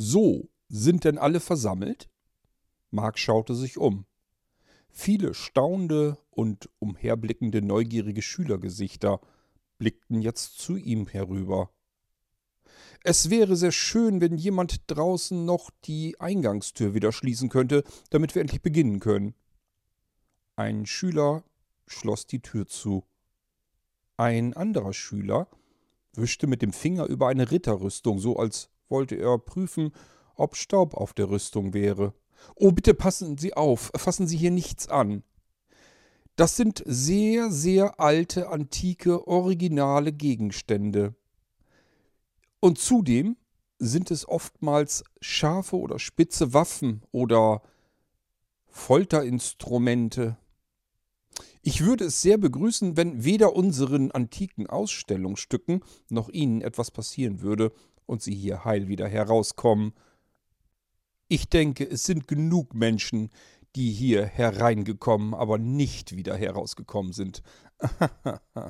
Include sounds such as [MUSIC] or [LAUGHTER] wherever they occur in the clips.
So, sind denn alle versammelt? Mark schaute sich um. Viele staunende und umherblickende neugierige Schülergesichter blickten jetzt zu ihm herüber. Es wäre sehr schön, wenn jemand draußen noch die Eingangstür wieder schließen könnte, damit wir endlich beginnen können. Ein Schüler schloss die Tür zu. Ein anderer Schüler wischte mit dem Finger über eine Ritterrüstung, so als wollte er prüfen, ob Staub auf der Rüstung wäre. Oh, bitte passen Sie auf, fassen Sie hier nichts an. Das sind sehr, sehr alte, antike, originale Gegenstände. Und zudem sind es oftmals scharfe oder spitze Waffen oder Folterinstrumente. Ich würde es sehr begrüßen, wenn weder unseren antiken Ausstellungsstücken noch Ihnen etwas passieren würde und Sie hier heil wieder herauskommen. Ich denke, es sind genug Menschen, die hier hereingekommen, aber nicht wieder herausgekommen sind. [LAUGHS]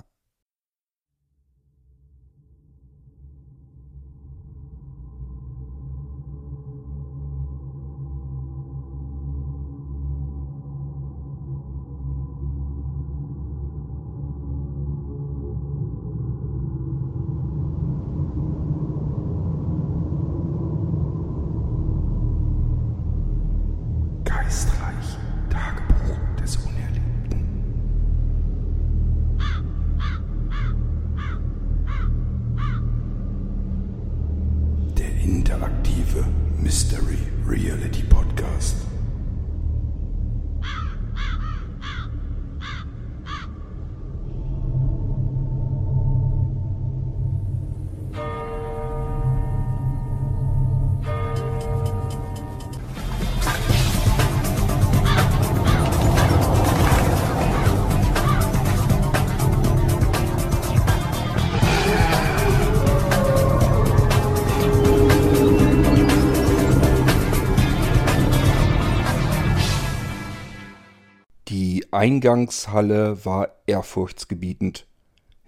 Eingangshalle war ehrfurchtsgebietend.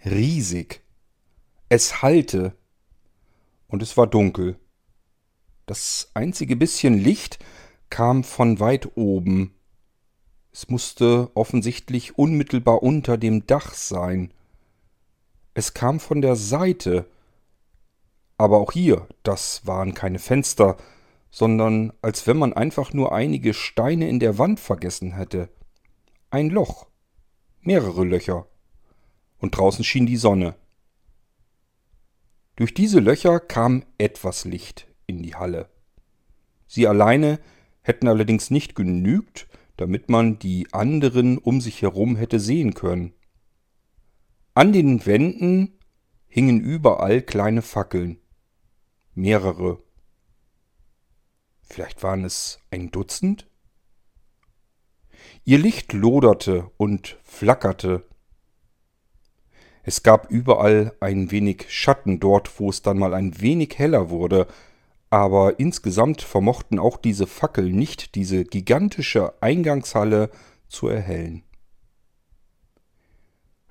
Riesig. Es hallte. Und es war dunkel. Das einzige bisschen Licht kam von weit oben. Es musste offensichtlich unmittelbar unter dem Dach sein. Es kam von der Seite. Aber auch hier, das waren keine Fenster, sondern als wenn man einfach nur einige Steine in der Wand vergessen hätte. Ein Loch. Mehrere Löcher. Und draußen schien die Sonne. Durch diese Löcher kam etwas Licht in die Halle. Sie alleine hätten allerdings nicht genügt, damit man die anderen um sich herum hätte sehen können. An den Wänden hingen überall kleine Fackeln. Mehrere. Vielleicht waren es ein Dutzend? Ihr Licht loderte und flackerte. Es gab überall ein wenig Schatten dort, wo es dann mal ein wenig heller wurde, aber insgesamt vermochten auch diese Fackeln nicht diese gigantische Eingangshalle zu erhellen.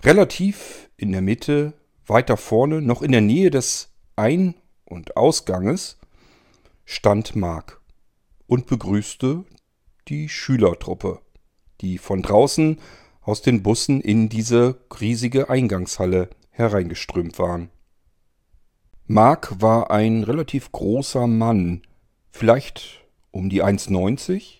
Relativ in der Mitte, weiter vorne, noch in der Nähe des Ein- und Ausganges, stand Mark und begrüßte die Schülertruppe, die von draußen aus den Bussen in diese riesige Eingangshalle hereingeströmt waren. Mark war ein relativ großer Mann, vielleicht um die 1,90.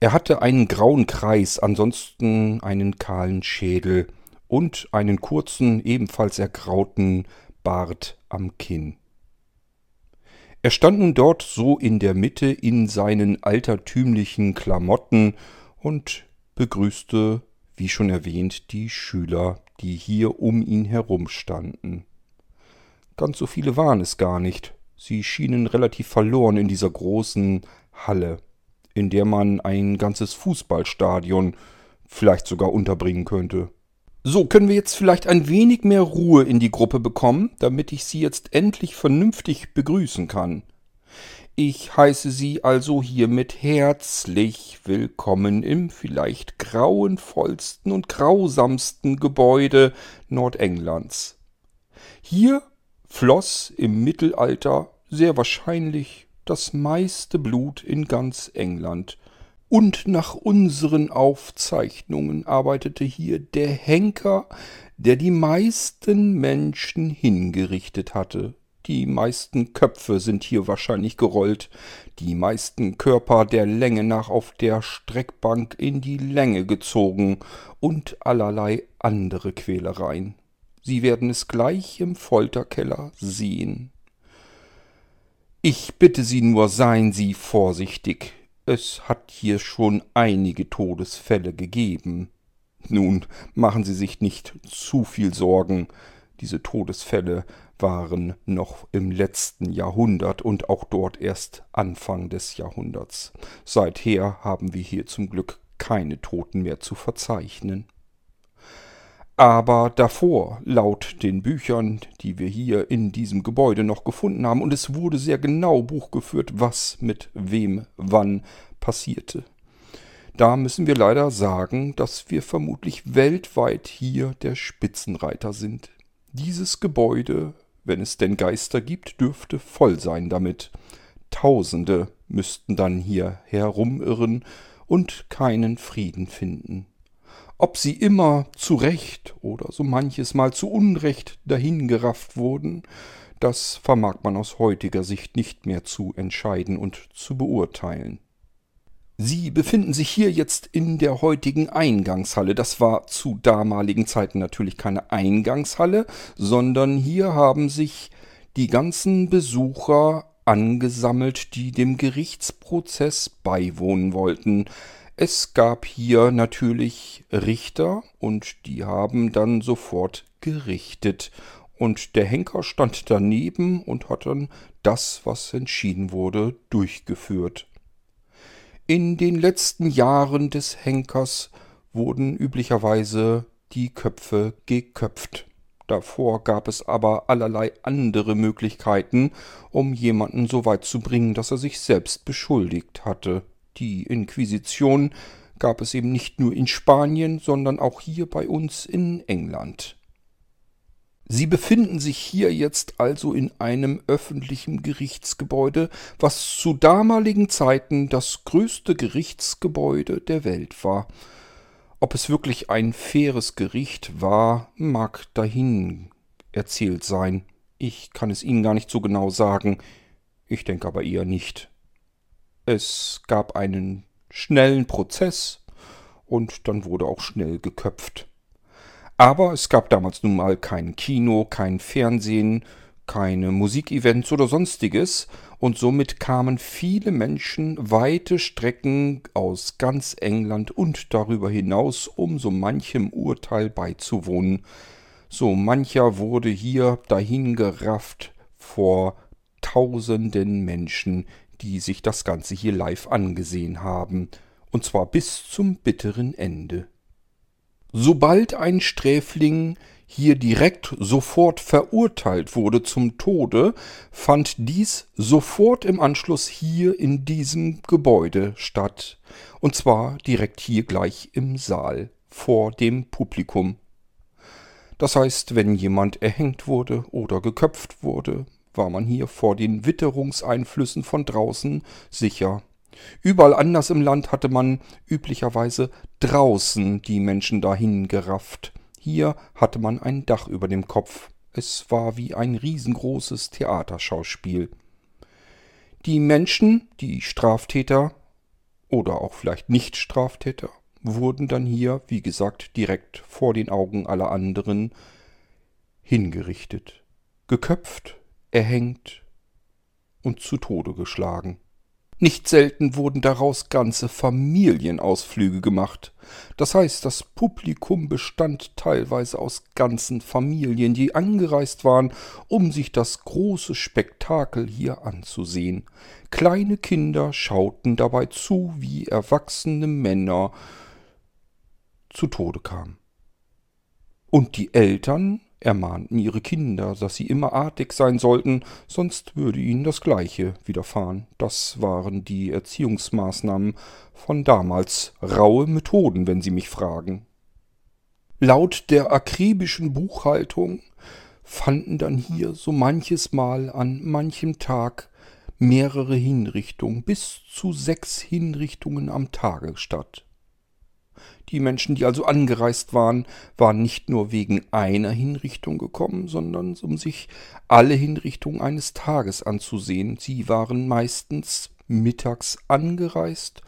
Er hatte einen grauen Kreis, ansonsten einen kahlen Schädel und einen kurzen, ebenfalls ergrauten Bart am Kinn. Er stand nun dort so in der Mitte in seinen altertümlichen Klamotten und begrüßte, wie schon erwähnt, die Schüler, die hier um ihn herum standen. Ganz so viele waren es gar nicht. Sie schienen relativ verloren in dieser großen Halle, in der man ein ganzes Fußballstadion vielleicht sogar unterbringen könnte. So, können wir jetzt vielleicht ein wenig mehr Ruhe in die Gruppe bekommen, damit ich Sie jetzt endlich vernünftig begrüßen kann. Ich heiße Sie also hiermit herzlich willkommen im vielleicht grauenvollsten und grausamsten Gebäude Nordenglands. Hier floss im Mittelalter sehr wahrscheinlich das meiste Blut in ganz England. Und nach unseren Aufzeichnungen arbeitete hier der Henker, der die meisten Menschen hingerichtet hatte. Die meisten Köpfe sind hier wahrscheinlich gerollt, die meisten Körper der Länge nach auf der Streckbank in die Länge gezogen und allerlei andere Quälereien. Sie werden es gleich im Folterkeller sehen. Ich bitte Sie nur, seien Sie vorsichtig. Es hat hier schon einige Todesfälle gegeben. Nun machen Sie sich nicht zu viel Sorgen. Diese Todesfälle waren noch im letzten Jahrhundert und auch dort erst Anfang des Jahrhunderts. Seither haben wir hier zum Glück keine Toten mehr zu verzeichnen. Aber davor, laut den Büchern, die wir hier in diesem Gebäude noch gefunden haben, und es wurde sehr genau Buch geführt, was mit wem wann passierte. Da müssen wir leider sagen, dass wir vermutlich weltweit hier der Spitzenreiter sind. Dieses Gebäude, wenn es denn Geister gibt, dürfte voll sein damit. Tausende müssten dann hier herumirren und keinen Frieden finden. Ob sie immer zu Recht oder so manches Mal zu Unrecht dahingerafft wurden, das vermag man aus heutiger Sicht nicht mehr zu entscheiden und zu beurteilen. Sie befinden sich hier jetzt in der heutigen Eingangshalle. Das war zu damaligen Zeiten natürlich keine Eingangshalle, sondern hier haben sich die ganzen Besucher angesammelt, die dem Gerichtsprozess beiwohnen wollten. Es gab hier natürlich Richter und die haben dann sofort gerichtet. Und der Henker stand daneben und hat dann das, was entschieden wurde, durchgeführt. In den letzten Jahren des Henkers wurden üblicherweise die Köpfe geköpft. Davor gab es aber allerlei andere Möglichkeiten, um jemanden so weit zu bringen, dass er sich selbst beschuldigt hatte. Die Inquisition gab es eben nicht nur in Spanien, sondern auch hier bei uns in England. Sie befinden sich hier jetzt also in einem öffentlichen Gerichtsgebäude, was zu damaligen Zeiten das größte Gerichtsgebäude der Welt war. Ob es wirklich ein faires Gericht war, mag dahin erzählt sein. Ich kann es Ihnen gar nicht so genau sagen. Ich denke aber eher nicht. Es gab einen schnellen Prozess und dann wurde auch schnell geköpft. Aber es gab damals nun mal kein Kino, kein Fernsehen, keine Musikevents oder sonstiges, und somit kamen viele Menschen weite Strecken aus ganz England und darüber hinaus, um so manchem Urteil beizuwohnen. So mancher wurde hier dahingerafft vor tausenden Menschen, die sich das Ganze hier live angesehen haben, und zwar bis zum bitteren Ende. Sobald ein Sträfling hier direkt sofort verurteilt wurde zum Tode, fand dies sofort im Anschluss hier in diesem Gebäude statt, und zwar direkt hier gleich im Saal vor dem Publikum. Das heißt, wenn jemand erhängt wurde oder geköpft wurde, war man hier vor den Witterungseinflüssen von draußen sicher. Überall anders im Land hatte man üblicherweise draußen die Menschen dahin gerafft. Hier hatte man ein Dach über dem Kopf. Es war wie ein riesengroßes Theaterschauspiel. Die Menschen, die Straftäter oder auch vielleicht Nicht-Straftäter, wurden dann hier, wie gesagt, direkt vor den Augen aller anderen hingerichtet, geköpft, erhängt und zu Tode geschlagen. Nicht selten wurden daraus ganze Familienausflüge gemacht. Das heißt, das Publikum bestand teilweise aus ganzen Familien, die angereist waren, um sich das große Spektakel hier anzusehen. Kleine Kinder schauten dabei zu, wie erwachsene Männer zu Tode kamen. Und die Eltern ermahnten ihre Kinder, dass sie immer artig sein sollten, sonst würde ihnen das Gleiche widerfahren. Das waren die Erziehungsmaßnahmen von damals, raue Methoden, wenn Sie mich fragen. Laut der akribischen Buchhaltung fanden dann hier so manches Mal an manchem Tag mehrere Hinrichtungen, bis zu sechs Hinrichtungen am Tage statt. Die Menschen, die also angereist waren, waren nicht nur wegen einer Hinrichtung gekommen, sondern um sich alle Hinrichtungen eines Tages anzusehen. Sie waren meistens mittags angereist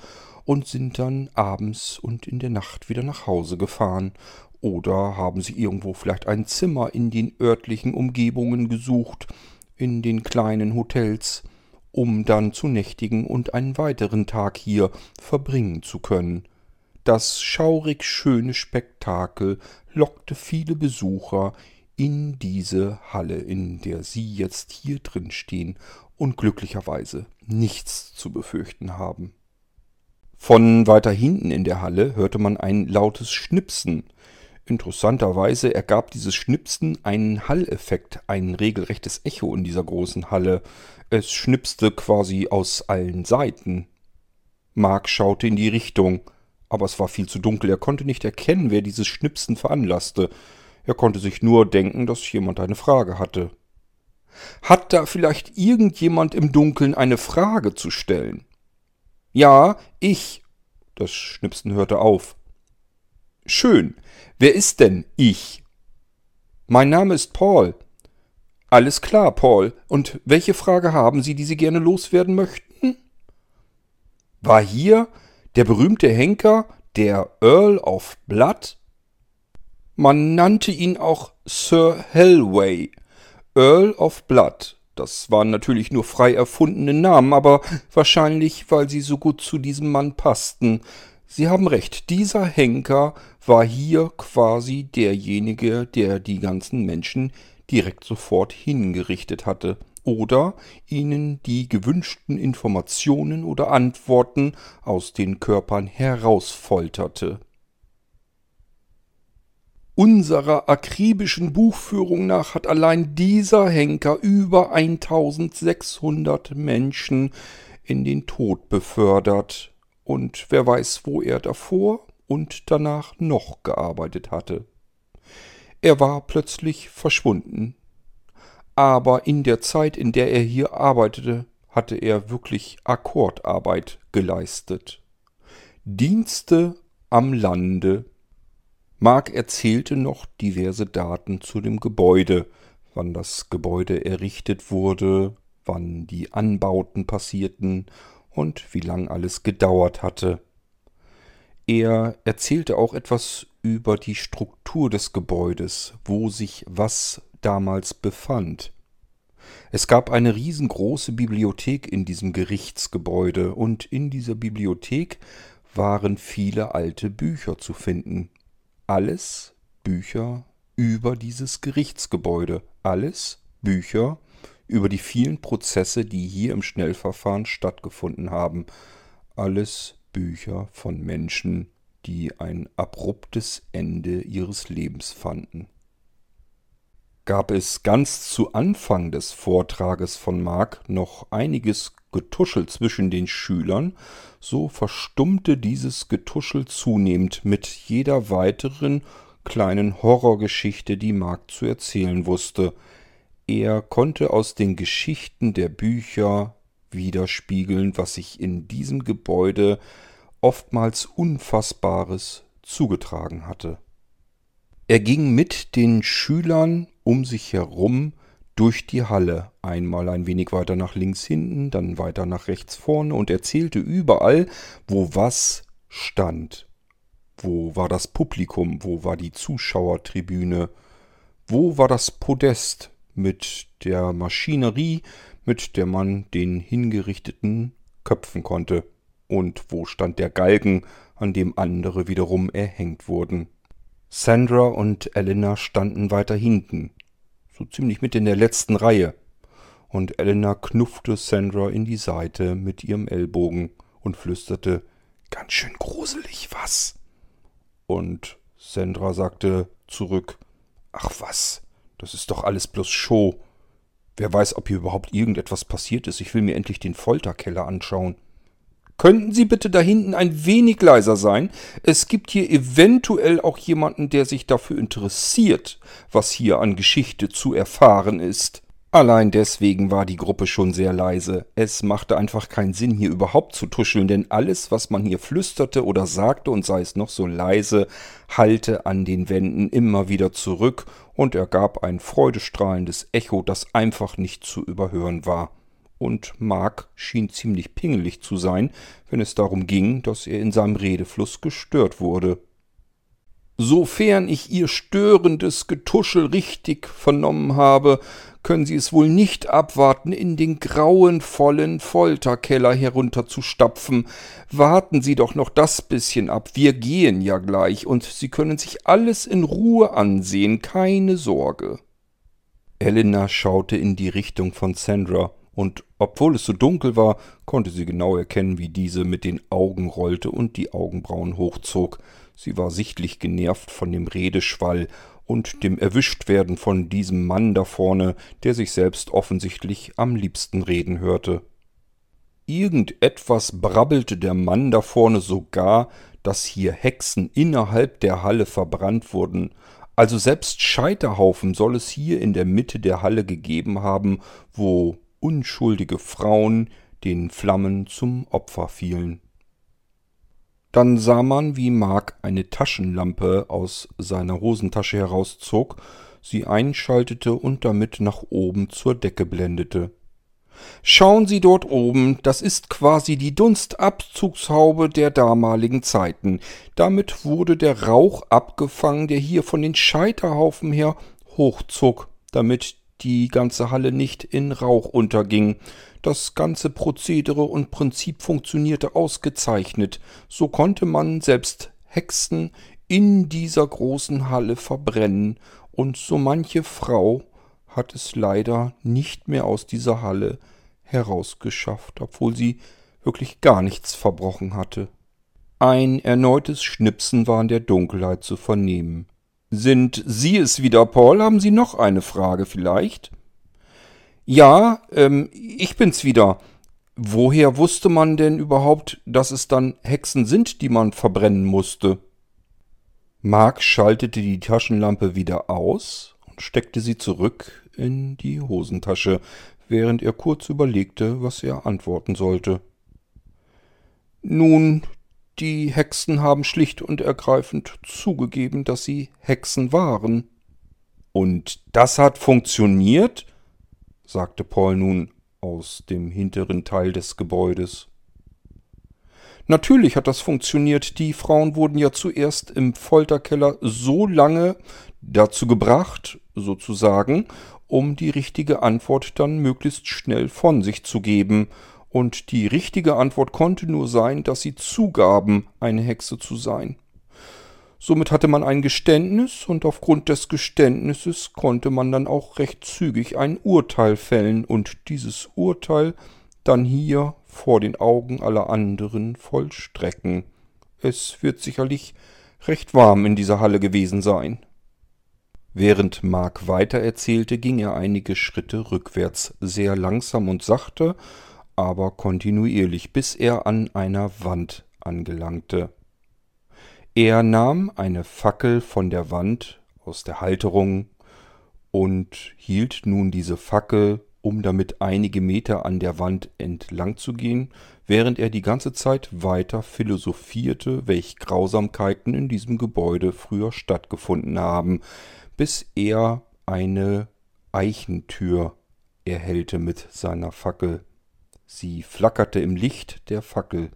und sind dann abends und in der Nacht wieder nach Hause gefahren. Oder haben sie irgendwo vielleicht ein Zimmer in den örtlichen Umgebungen gesucht, in den kleinen Hotels, um dann zu nächtigen und einen weiteren Tag hier verbringen zu können. Das schaurig schöne Spektakel lockte viele Besucher in diese Halle, in der Sie jetzt hier drin stehen und glücklicherweise nichts zu befürchten haben. Von weiter hinten in der Halle hörte man ein lautes Schnipsen. Interessanterweise ergab dieses Schnipsen einen Halleffekt, ein regelrechtes Echo in dieser großen Halle. Es schnipste quasi aus allen Seiten. Mark schaute in die Richtung aber es war viel zu dunkel. Er konnte nicht erkennen, wer dieses Schnipsen veranlasste. Er konnte sich nur denken, dass jemand eine Frage hatte. Hat da vielleicht irgendjemand im Dunkeln eine Frage zu stellen? Ja, ich. Das Schnipsen hörte auf. Schön. Wer ist denn ich? Mein Name ist Paul. Alles klar, Paul. Und welche Frage haben Sie, die Sie gerne loswerden möchten? War hier der berühmte Henker, der Earl of Blood? Man nannte ihn auch Sir Helway, Earl of Blood. Das waren natürlich nur frei erfundene Namen, aber wahrscheinlich, weil sie so gut zu diesem Mann passten. Sie haben recht, dieser Henker war hier quasi derjenige, der die ganzen Menschen direkt sofort hingerichtet hatte oder ihnen die gewünschten Informationen oder Antworten aus den Körpern herausfolterte. Unserer akribischen Buchführung nach hat allein dieser Henker über 1600 Menschen in den Tod befördert, und wer weiß, wo er davor und danach noch gearbeitet hatte. Er war plötzlich verschwunden aber in der Zeit, in der er hier arbeitete, hatte er wirklich Akkordarbeit geleistet. Dienste am Lande. Mark erzählte noch diverse Daten zu dem Gebäude, wann das Gebäude errichtet wurde, wann die Anbauten passierten und wie lang alles gedauert hatte. Er erzählte auch etwas über die Struktur des Gebäudes, wo sich was damals befand. Es gab eine riesengroße Bibliothek in diesem Gerichtsgebäude, und in dieser Bibliothek waren viele alte Bücher zu finden. Alles Bücher über dieses Gerichtsgebäude, alles Bücher über die vielen Prozesse, die hier im Schnellverfahren stattgefunden haben, alles Bücher von Menschen, die ein abruptes Ende ihres Lebens fanden gab es ganz zu Anfang des Vortrages von Mark noch einiges Getuschel zwischen den Schülern, so verstummte dieses Getuschel zunehmend mit jeder weiteren kleinen Horrorgeschichte, die Mark zu erzählen wusste. Er konnte aus den Geschichten der Bücher widerspiegeln, was sich in diesem Gebäude oftmals Unfassbares zugetragen hatte. Er ging mit den Schülern um sich herum durch die Halle, einmal ein wenig weiter nach links hinten, dann weiter nach rechts vorne und erzählte überall, wo was stand. Wo war das Publikum, wo war die Zuschauertribüne, wo war das Podest mit der Maschinerie, mit der man den Hingerichteten köpfen konnte, und wo stand der Galgen, an dem andere wiederum erhängt wurden. Sandra und Elena standen weiter hinten, so ziemlich mit in der letzten Reihe, und Elena knuffte Sandra in die Seite mit ihrem Ellbogen und flüsterte Ganz schön gruselig, was? Und Sandra sagte zurück Ach was, das ist doch alles bloß Show. Wer weiß, ob hier überhaupt irgendetwas passiert ist. Ich will mir endlich den Folterkeller anschauen. Könnten Sie bitte da hinten ein wenig leiser sein? Es gibt hier eventuell auch jemanden, der sich dafür interessiert, was hier an Geschichte zu erfahren ist. Allein deswegen war die Gruppe schon sehr leise. Es machte einfach keinen Sinn, hier überhaupt zu tuscheln, denn alles, was man hier flüsterte oder sagte, und sei es noch so leise, hallte an den Wänden immer wieder zurück und ergab ein freudestrahlendes Echo, das einfach nicht zu überhören war. Und Mark schien ziemlich pingelig zu sein, wenn es darum ging, dass er in seinem Redefluss gestört wurde. Sofern ich Ihr störendes Getuschel richtig vernommen habe, können Sie es wohl nicht abwarten, in den grauenvollen Folterkeller herunterzustapfen. Warten Sie doch noch das bisschen ab, wir gehen ja gleich, und Sie können sich alles in Ruhe ansehen, keine Sorge. Elena schaute in die Richtung von Sandra, und obwohl es so dunkel war, konnte sie genau erkennen, wie diese mit den Augen rollte und die Augenbrauen hochzog. Sie war sichtlich genervt von dem Redeschwall und dem Erwischtwerden von diesem Mann da vorne, der sich selbst offensichtlich am liebsten reden hörte. Irgendetwas brabbelte der Mann da vorne sogar, dass hier Hexen innerhalb der Halle verbrannt wurden, also selbst Scheiterhaufen soll es hier in der Mitte der Halle gegeben haben, wo unschuldige Frauen den Flammen zum Opfer fielen. Dann sah man, wie Mark eine Taschenlampe aus seiner Hosentasche herauszog, sie einschaltete und damit nach oben zur Decke blendete. Schauen Sie dort oben, das ist quasi die Dunstabzugshaube der damaligen Zeiten. Damit wurde der Rauch abgefangen, der hier von den Scheiterhaufen her hochzog, damit die ganze Halle nicht in Rauch unterging. Das ganze Prozedere und Prinzip funktionierte ausgezeichnet. So konnte man selbst Hexen in dieser großen Halle verbrennen, und so manche Frau hat es leider nicht mehr aus dieser Halle herausgeschafft, obwohl sie wirklich gar nichts verbrochen hatte. Ein erneutes Schnipsen war in der Dunkelheit zu vernehmen. Sind Sie es wieder, Paul? Haben Sie noch eine Frage vielleicht? Ja, ähm, ich bin's wieder. Woher wusste man denn überhaupt, dass es dann Hexen sind, die man verbrennen musste? Mark schaltete die Taschenlampe wieder aus und steckte sie zurück in die Hosentasche, während er kurz überlegte, was er antworten sollte. Nun, die Hexen haben schlicht und ergreifend zugegeben, dass sie Hexen waren. Und das hat funktioniert? sagte Paul nun aus dem hinteren Teil des Gebäudes. Natürlich hat das funktioniert. Die Frauen wurden ja zuerst im Folterkeller so lange dazu gebracht, sozusagen, um die richtige Antwort dann möglichst schnell von sich zu geben, und die richtige Antwort konnte nur sein, dass sie zugaben, eine Hexe zu sein. Somit hatte man ein Geständnis, und aufgrund des Geständnisses konnte man dann auch recht zügig ein Urteil fällen und dieses Urteil dann hier vor den Augen aller anderen vollstrecken. Es wird sicherlich recht warm in dieser Halle gewesen sein. Während Mark weitererzählte, ging er einige Schritte rückwärts, sehr langsam und sachte, aber kontinuierlich, bis er an einer Wand angelangte. Er nahm eine Fackel von der Wand aus der Halterung und hielt nun diese Fackel, um damit einige Meter an der Wand entlang zu gehen, während er die ganze Zeit weiter philosophierte, welch Grausamkeiten in diesem Gebäude früher stattgefunden haben, bis er eine Eichentür erhellte mit seiner Fackel. Sie flackerte im Licht der Fackel.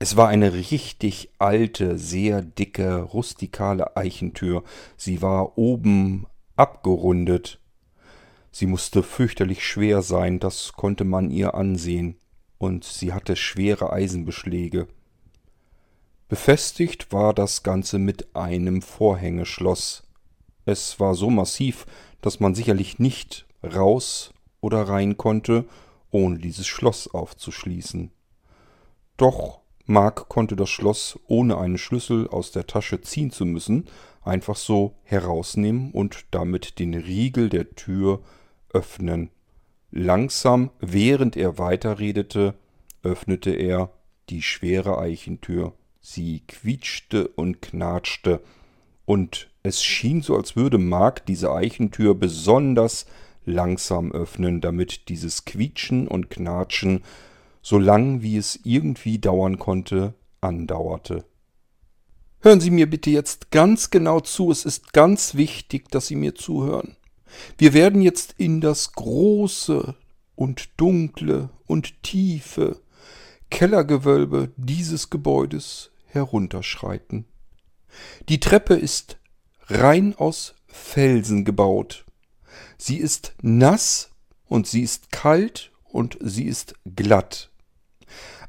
Es war eine richtig alte, sehr dicke, rustikale Eichentür. Sie war oben abgerundet. Sie musste fürchterlich schwer sein, das konnte man ihr ansehen, und sie hatte schwere Eisenbeschläge. Befestigt war das Ganze mit einem Vorhängeschloss. Es war so massiv, dass man sicherlich nicht raus oder rein konnte, ohne dieses Schloss aufzuschließen. Doch Mark konnte das Schloss, ohne einen Schlüssel aus der Tasche ziehen zu müssen, einfach so herausnehmen und damit den Riegel der Tür öffnen. Langsam, während er weiterredete, öffnete er die schwere Eichentür. Sie quietschte und knatschte, und es schien so, als würde Mark diese Eichentür besonders langsam öffnen, damit dieses Quietschen und Knatschen, so lang wie es irgendwie dauern konnte, andauerte. Hören Sie mir bitte jetzt ganz genau zu, es ist ganz wichtig, dass Sie mir zuhören. Wir werden jetzt in das große und dunkle und tiefe Kellergewölbe dieses Gebäudes herunterschreiten. Die Treppe ist rein aus Felsen gebaut. Sie ist nass und sie ist kalt und sie ist glatt.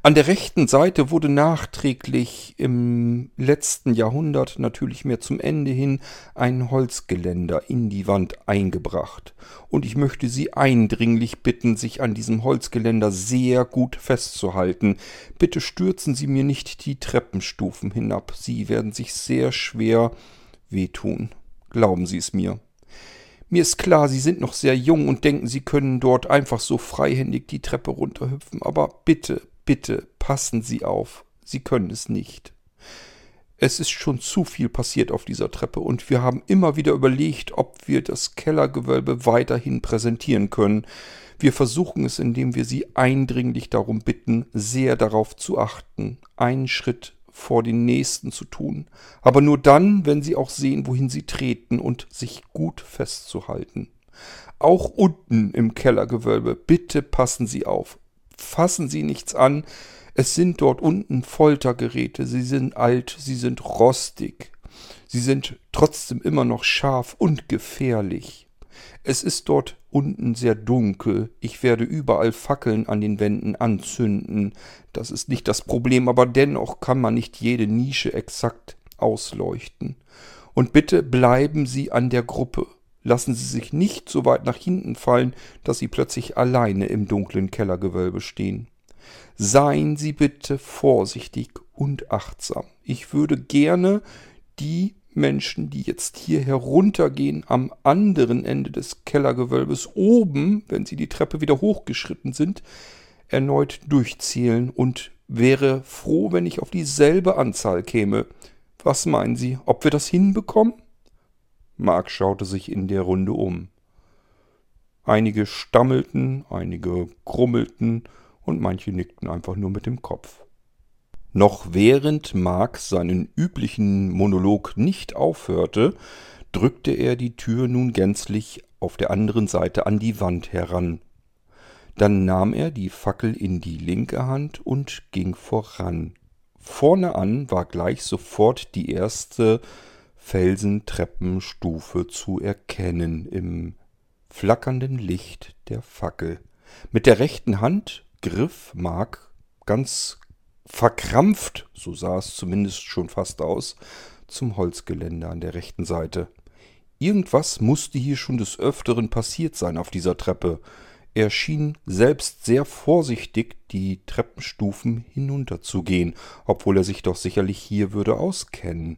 An der rechten Seite wurde nachträglich im letzten Jahrhundert natürlich mehr zum Ende hin ein Holzgeländer in die Wand eingebracht. Und ich möchte Sie eindringlich bitten, sich an diesem Holzgeländer sehr gut festzuhalten. Bitte stürzen Sie mir nicht die Treppenstufen hinab. Sie werden sich sehr schwer wehtun. Glauben Sie es mir. Mir ist klar, Sie sind noch sehr jung und denken, Sie können dort einfach so freihändig die Treppe runterhüpfen. Aber bitte, Bitte passen Sie auf, Sie können es nicht. Es ist schon zu viel passiert auf dieser Treppe und wir haben immer wieder überlegt, ob wir das Kellergewölbe weiterhin präsentieren können. Wir versuchen es, indem wir Sie eindringlich darum bitten, sehr darauf zu achten, einen Schritt vor den nächsten zu tun, aber nur dann, wenn Sie auch sehen, wohin Sie treten und sich gut festzuhalten. Auch unten im Kellergewölbe, bitte passen Sie auf fassen Sie nichts an. Es sind dort unten Foltergeräte. Sie sind alt, sie sind rostig. Sie sind trotzdem immer noch scharf und gefährlich. Es ist dort unten sehr dunkel. Ich werde überall Fackeln an den Wänden anzünden. Das ist nicht das Problem, aber dennoch kann man nicht jede Nische exakt ausleuchten. Und bitte bleiben Sie an der Gruppe. Lassen Sie sich nicht so weit nach hinten fallen, dass Sie plötzlich alleine im dunklen Kellergewölbe stehen. Seien Sie bitte vorsichtig und achtsam. Ich würde gerne die Menschen, die jetzt hier heruntergehen, am anderen Ende des Kellergewölbes oben, wenn sie die Treppe wieder hochgeschritten sind, erneut durchzählen und wäre froh, wenn ich auf dieselbe Anzahl käme. Was meinen Sie, ob wir das hinbekommen? Mark schaute sich in der Runde um. Einige stammelten, einige grummelten und manche nickten einfach nur mit dem Kopf. Noch während Mark seinen üblichen Monolog nicht aufhörte, drückte er die Tür nun gänzlich auf der anderen Seite an die Wand heran. Dann nahm er die Fackel in die linke Hand und ging voran. Vorne an war gleich sofort die erste Felsentreppenstufe zu erkennen im flackernden Licht der Fackel. Mit der rechten Hand griff Mark ganz verkrampft, so sah es zumindest schon fast aus, zum Holzgeländer an der rechten Seite. Irgendwas musste hier schon des Öfteren passiert sein auf dieser Treppe. Er schien selbst sehr vorsichtig die Treppenstufen hinunterzugehen, obwohl er sich doch sicherlich hier würde auskennen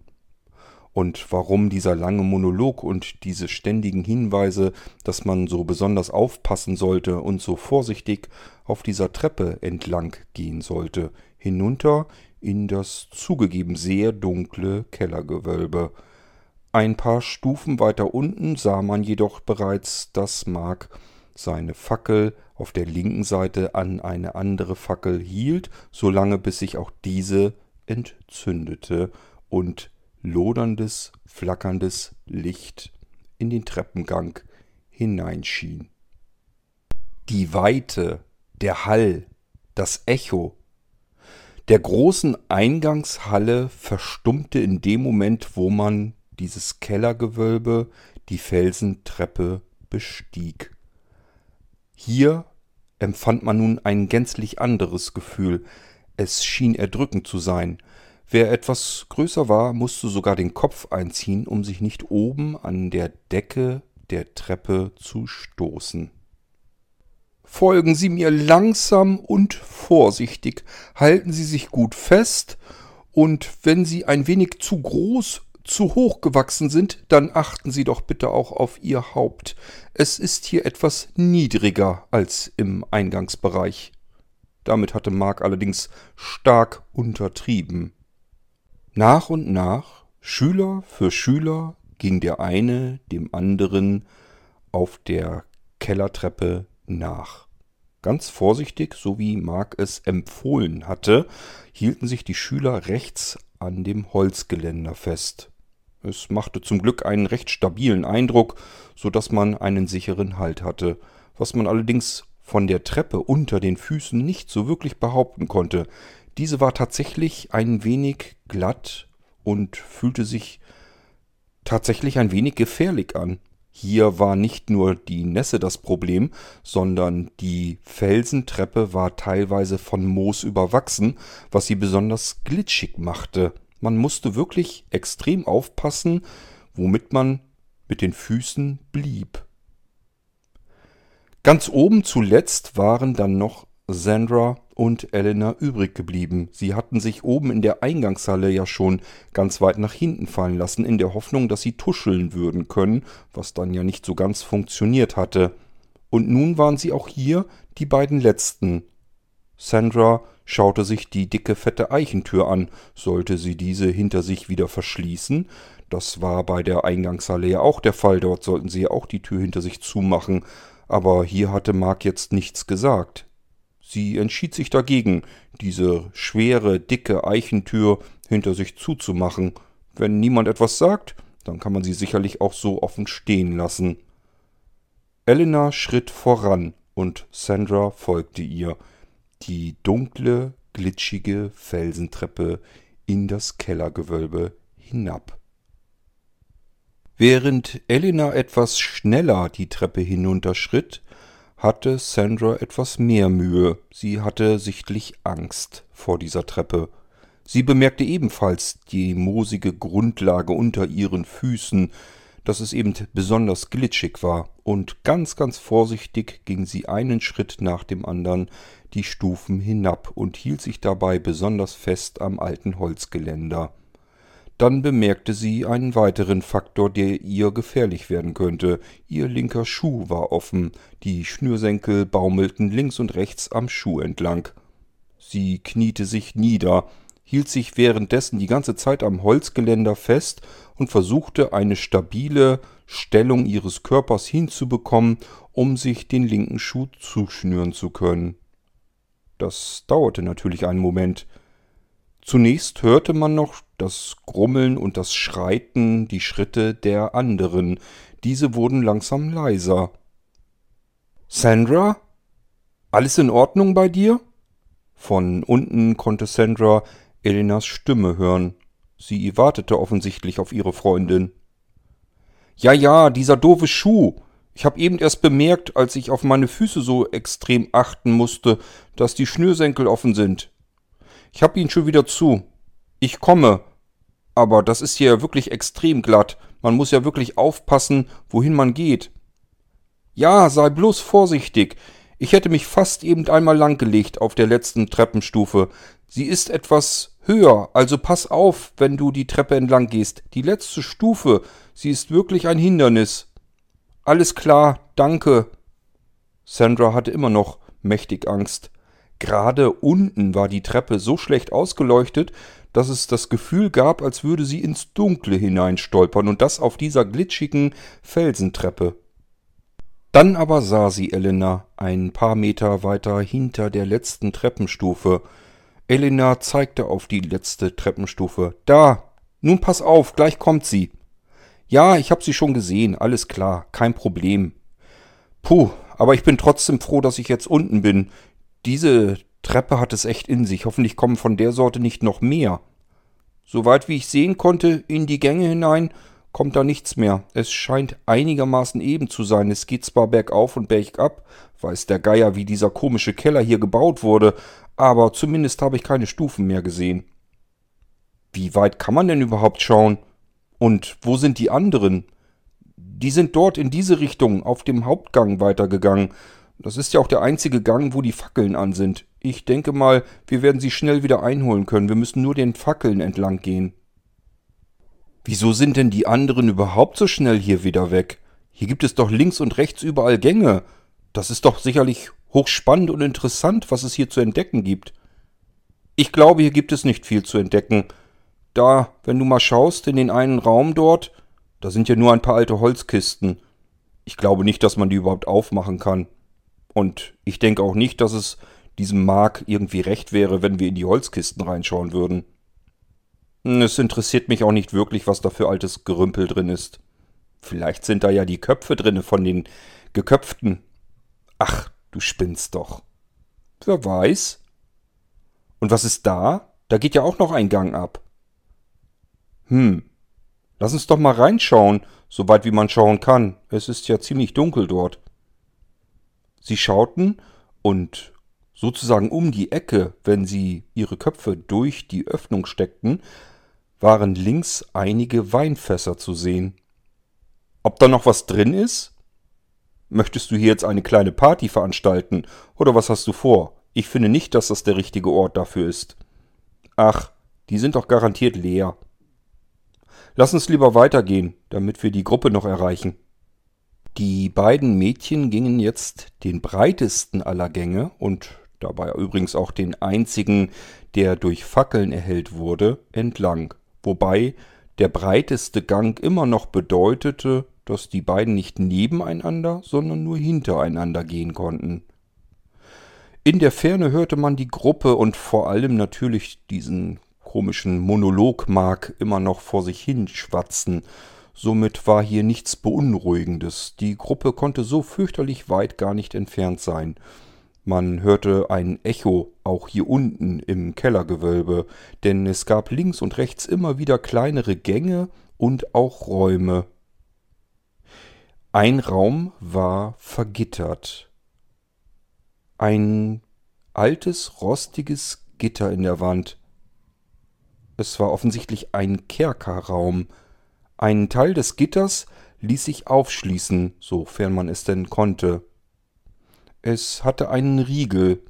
und warum dieser lange Monolog und diese ständigen Hinweise, dass man so besonders aufpassen sollte und so vorsichtig auf dieser Treppe entlang gehen sollte, hinunter in das zugegeben sehr dunkle Kellergewölbe. Ein paar Stufen weiter unten sah man jedoch bereits, dass Mark seine Fackel auf der linken Seite an eine andere Fackel hielt, solange bis sich auch diese entzündete und loderndes, flackerndes Licht in den Treppengang hineinschien. Die Weite, der Hall, das Echo der großen Eingangshalle verstummte in dem Moment, wo man dieses Kellergewölbe, die Felsentreppe bestieg. Hier empfand man nun ein gänzlich anderes Gefühl. Es schien erdrückend zu sein, Wer etwas größer war, musste sogar den Kopf einziehen, um sich nicht oben an der Decke der Treppe zu stoßen. Folgen Sie mir langsam und vorsichtig, halten Sie sich gut fest, und wenn Sie ein wenig zu groß, zu hoch gewachsen sind, dann achten Sie doch bitte auch auf Ihr Haupt. Es ist hier etwas niedriger als im Eingangsbereich. Damit hatte Mark allerdings stark untertrieben. Nach und nach, Schüler für Schüler, ging der eine dem anderen auf der Kellertreppe nach. Ganz vorsichtig, so wie Mark es empfohlen hatte, hielten sich die Schüler rechts an dem Holzgeländer fest. Es machte zum Glück einen recht stabilen Eindruck, so dass man einen sicheren Halt hatte, was man allerdings von der Treppe unter den Füßen nicht so wirklich behaupten konnte. Diese war tatsächlich ein wenig glatt und fühlte sich tatsächlich ein wenig gefährlich an. Hier war nicht nur die Nässe das Problem, sondern die Felsentreppe war teilweise von Moos überwachsen, was sie besonders glitschig machte. Man musste wirklich extrem aufpassen, womit man mit den Füßen blieb. Ganz oben zuletzt waren dann noch Sandra und Elena übrig geblieben. Sie hatten sich oben in der Eingangshalle ja schon ganz weit nach hinten fallen lassen, in der Hoffnung, dass sie tuscheln würden können, was dann ja nicht so ganz funktioniert hatte. Und nun waren sie auch hier die beiden letzten. Sandra schaute sich die dicke fette Eichentür an. Sollte sie diese hinter sich wieder verschließen? Das war bei der Eingangshalle ja auch der Fall. Dort sollten sie ja auch die Tür hinter sich zumachen aber hier hatte Mark jetzt nichts gesagt. Sie entschied sich dagegen, diese schwere, dicke Eichentür hinter sich zuzumachen. Wenn niemand etwas sagt, dann kann man sie sicherlich auch so offen stehen lassen. Elena schritt voran und Sandra folgte ihr, die dunkle, glitschige Felsentreppe in das Kellergewölbe hinab. Während Elena etwas schneller die Treppe hinunterschritt, hatte Sandra etwas mehr Mühe. Sie hatte sichtlich Angst vor dieser Treppe. Sie bemerkte ebenfalls die moosige Grundlage unter ihren Füßen, dass es eben besonders glitschig war, und ganz, ganz vorsichtig ging sie einen Schritt nach dem anderen die Stufen hinab und hielt sich dabei besonders fest am alten Holzgeländer. Dann bemerkte sie einen weiteren Faktor, der ihr gefährlich werden könnte. Ihr linker Schuh war offen, die Schnürsenkel baumelten links und rechts am Schuh entlang. Sie kniete sich nieder, hielt sich währenddessen die ganze Zeit am Holzgeländer fest und versuchte eine stabile Stellung ihres Körpers hinzubekommen, um sich den linken Schuh zuschnüren zu können. Das dauerte natürlich einen Moment. Zunächst hörte man noch das Grummeln und das Schreiten, die Schritte der anderen. Diese wurden langsam leiser. Sandra? Alles in Ordnung bei dir? Von unten konnte Sandra Elenas Stimme hören. Sie wartete offensichtlich auf ihre Freundin. Ja, ja, dieser doofe Schuh. Ich hab eben erst bemerkt, als ich auf meine Füße so extrem achten musste, dass die Schnürsenkel offen sind. Ich hab ihn schon wieder zu. Ich komme, aber das ist hier wirklich extrem glatt. Man muss ja wirklich aufpassen, wohin man geht. Ja, sei bloß vorsichtig. Ich hätte mich fast eben einmal langgelegt auf der letzten Treppenstufe. Sie ist etwas höher, also pass auf, wenn du die Treppe entlang gehst. Die letzte Stufe, sie ist wirklich ein Hindernis. Alles klar, danke. Sandra hatte immer noch mächtig Angst. Gerade unten war die Treppe so schlecht ausgeleuchtet, dass es das Gefühl gab, als würde sie ins Dunkle hineinstolpern und das auf dieser glitschigen Felsentreppe. Dann aber sah sie Elena ein paar Meter weiter hinter der letzten Treppenstufe. Elena zeigte auf die letzte Treppenstufe. Da. Nun pass auf, gleich kommt sie. Ja, ich hab sie schon gesehen, alles klar, kein Problem. Puh, aber ich bin trotzdem froh, dass ich jetzt unten bin. Diese Treppe hat es echt in sich. Hoffentlich kommen von der Sorte nicht noch mehr. Soweit wie ich sehen konnte, in die Gänge hinein kommt da nichts mehr. Es scheint einigermaßen eben zu sein. Es geht zwar bergauf und bergab, weiß der Geier, wie dieser komische Keller hier gebaut wurde, aber zumindest habe ich keine Stufen mehr gesehen. Wie weit kann man denn überhaupt schauen? Und wo sind die anderen? Die sind dort in diese Richtung auf dem Hauptgang weitergegangen. Das ist ja auch der einzige Gang, wo die Fackeln an sind. Ich denke mal, wir werden sie schnell wieder einholen können. Wir müssen nur den Fackeln entlang gehen. Wieso sind denn die anderen überhaupt so schnell hier wieder weg? Hier gibt es doch links und rechts überall Gänge. Das ist doch sicherlich hochspannend und interessant, was es hier zu entdecken gibt. Ich glaube, hier gibt es nicht viel zu entdecken. Da, wenn du mal schaust in den einen Raum dort, da sind ja nur ein paar alte Holzkisten. Ich glaube nicht, dass man die überhaupt aufmachen kann. Und ich denke auch nicht, dass es diesem Mark irgendwie recht wäre, wenn wir in die Holzkisten reinschauen würden. Es interessiert mich auch nicht wirklich, was da für altes Gerümpel drin ist. Vielleicht sind da ja die Köpfe drinne von den Geköpften. Ach, du spinnst doch. Wer weiß. Und was ist da? Da geht ja auch noch ein Gang ab. Hm. Lass uns doch mal reinschauen, soweit wie man schauen kann. Es ist ja ziemlich dunkel dort. Sie schauten und sozusagen um die Ecke, wenn sie ihre Köpfe durch die Öffnung steckten, waren links einige Weinfässer zu sehen. Ob da noch was drin ist? Möchtest du hier jetzt eine kleine Party veranstalten, oder was hast du vor? Ich finde nicht, dass das der richtige Ort dafür ist. Ach, die sind doch garantiert leer. Lass uns lieber weitergehen, damit wir die Gruppe noch erreichen. Die beiden Mädchen gingen jetzt den breitesten aller Gänge und dabei übrigens auch den einzigen, der durch Fackeln erhellt wurde, entlang, wobei der breiteste Gang immer noch bedeutete, dass die beiden nicht nebeneinander, sondern nur hintereinander gehen konnten. In der Ferne hörte man die Gruppe und vor allem natürlich diesen komischen Monolog Mark immer noch vor sich hin schwatzen. Somit war hier nichts Beunruhigendes. Die Gruppe konnte so fürchterlich weit gar nicht entfernt sein. Man hörte ein Echo auch hier unten im Kellergewölbe, denn es gab links und rechts immer wieder kleinere Gänge und auch Räume. Ein Raum war vergittert. Ein altes, rostiges Gitter in der Wand. Es war offensichtlich ein Kerkerraum. Ein Teil des Gitters ließ sich aufschließen, sofern man es denn konnte. Es hatte einen Riegel.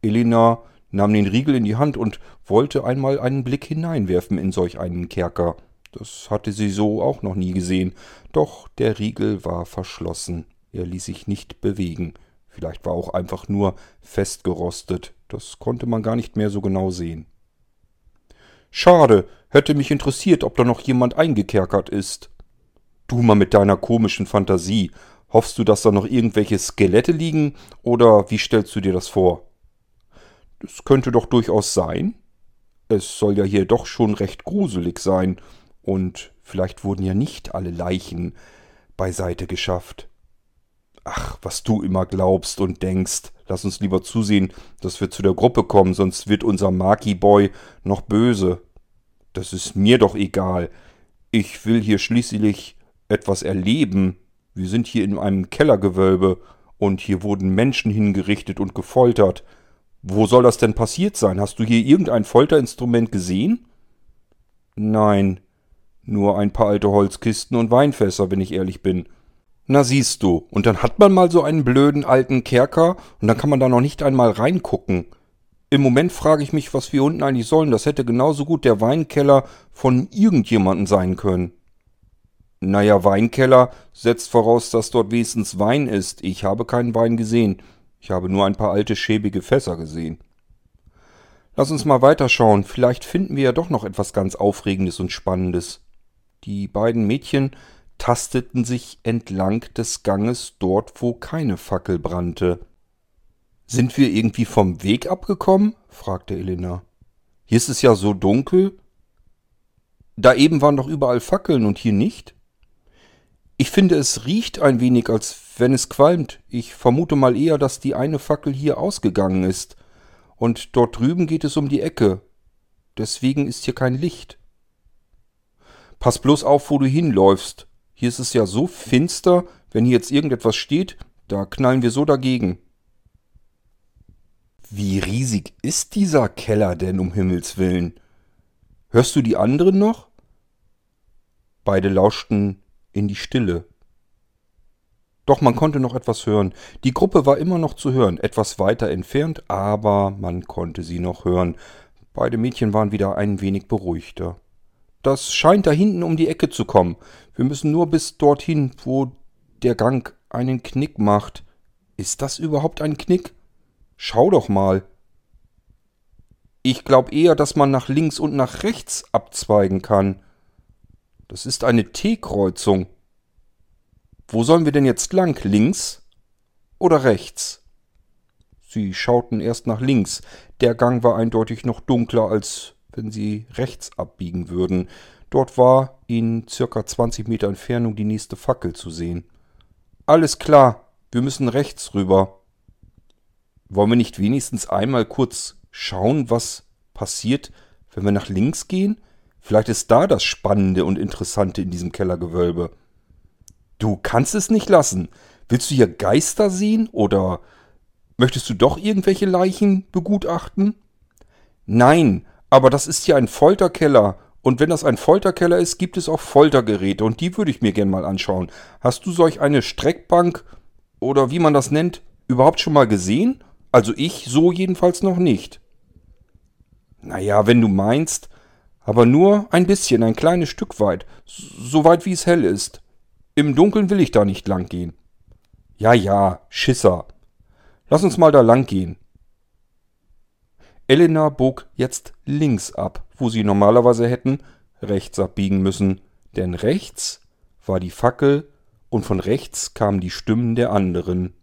Elena nahm den Riegel in die Hand und wollte einmal einen Blick hineinwerfen in solch einen Kerker. Das hatte sie so auch noch nie gesehen. Doch der Riegel war verschlossen. Er ließ sich nicht bewegen. Vielleicht war auch einfach nur festgerostet. Das konnte man gar nicht mehr so genau sehen. Schade, hätte mich interessiert, ob da noch jemand eingekerkert ist. Du mal mit deiner komischen Fantasie. Hoffst du, dass da noch irgendwelche Skelette liegen, oder wie stellst du dir das vor? Das könnte doch durchaus sein. Es soll ja hier doch schon recht gruselig sein, und vielleicht wurden ja nicht alle Leichen beiseite geschafft. Ach, was du immer glaubst und denkst. Lass uns lieber zusehen, dass wir zu der Gruppe kommen, sonst wird unser Marky Boy noch böse. Das ist mir doch egal. Ich will hier schließlich etwas erleben. Wir sind hier in einem Kellergewölbe und hier wurden Menschen hingerichtet und gefoltert. Wo soll das denn passiert sein? Hast du hier irgendein Folterinstrument gesehen? Nein, nur ein paar alte Holzkisten und Weinfässer, wenn ich ehrlich bin. Na siehst du, und dann hat man mal so einen blöden alten Kerker und dann kann man da noch nicht einmal reingucken. Im Moment frage ich mich, was wir unten eigentlich sollen. Das hätte genauso gut der Weinkeller von irgendjemandem sein können. Naja, Weinkeller setzt voraus, dass dort wenigstens Wein ist. Ich habe keinen Wein gesehen. Ich habe nur ein paar alte schäbige Fässer gesehen. Lass uns mal weiterschauen. Vielleicht finden wir ja doch noch etwas ganz Aufregendes und Spannendes. Die beiden Mädchen tasteten sich entlang des Ganges dort, wo keine Fackel brannte. Sind wir irgendwie vom Weg abgekommen? fragte Elena. Hier ist es ja so dunkel. Da eben waren doch überall Fackeln und hier nicht? Ich finde, es riecht ein wenig, als wenn es qualmt. Ich vermute mal eher, dass die eine Fackel hier ausgegangen ist. Und dort drüben geht es um die Ecke. Deswegen ist hier kein Licht. Pass bloß auf, wo du hinläufst. Hier ist es ja so finster, wenn hier jetzt irgendetwas steht, da knallen wir so dagegen. Wie riesig ist dieser Keller denn, um Himmels willen? Hörst du die anderen noch? Beide lauschten in die Stille. Doch man konnte noch etwas hören. Die Gruppe war immer noch zu hören, etwas weiter entfernt, aber man konnte sie noch hören. Beide Mädchen waren wieder ein wenig beruhigter. Das scheint da hinten um die Ecke zu kommen. Wir müssen nur bis dorthin, wo der Gang einen Knick macht. Ist das überhaupt ein Knick? Schau doch mal. Ich glaube eher, dass man nach links und nach rechts abzweigen kann. Das ist eine T-Kreuzung. Wo sollen wir denn jetzt lang? Links oder rechts? Sie schauten erst nach links. Der Gang war eindeutig noch dunkler, als wenn sie rechts abbiegen würden. Dort war in circa 20 Meter Entfernung die nächste Fackel zu sehen. Alles klar, wir müssen rechts rüber. Wollen wir nicht wenigstens einmal kurz schauen, was passiert, wenn wir nach links gehen? Vielleicht ist da das Spannende und Interessante in diesem Kellergewölbe. Du kannst es nicht lassen. Willst du hier Geister sehen oder möchtest du doch irgendwelche Leichen begutachten? Nein, aber das ist hier ein Folterkeller und wenn das ein Folterkeller ist, gibt es auch Foltergeräte und die würde ich mir gern mal anschauen. Hast du solch eine Streckbank oder wie man das nennt, überhaupt schon mal gesehen? Also ich so jedenfalls noch nicht. Naja, wenn du meinst, aber nur ein bisschen, ein kleines Stück weit, so weit wie es hell ist. Im Dunkeln will ich da nicht lang gehen. Ja, ja, Schisser. Lass uns mal da lang gehen. Elena bog jetzt links ab, wo sie normalerweise hätten rechts abbiegen müssen, denn rechts war die Fackel und von rechts kamen die Stimmen der anderen.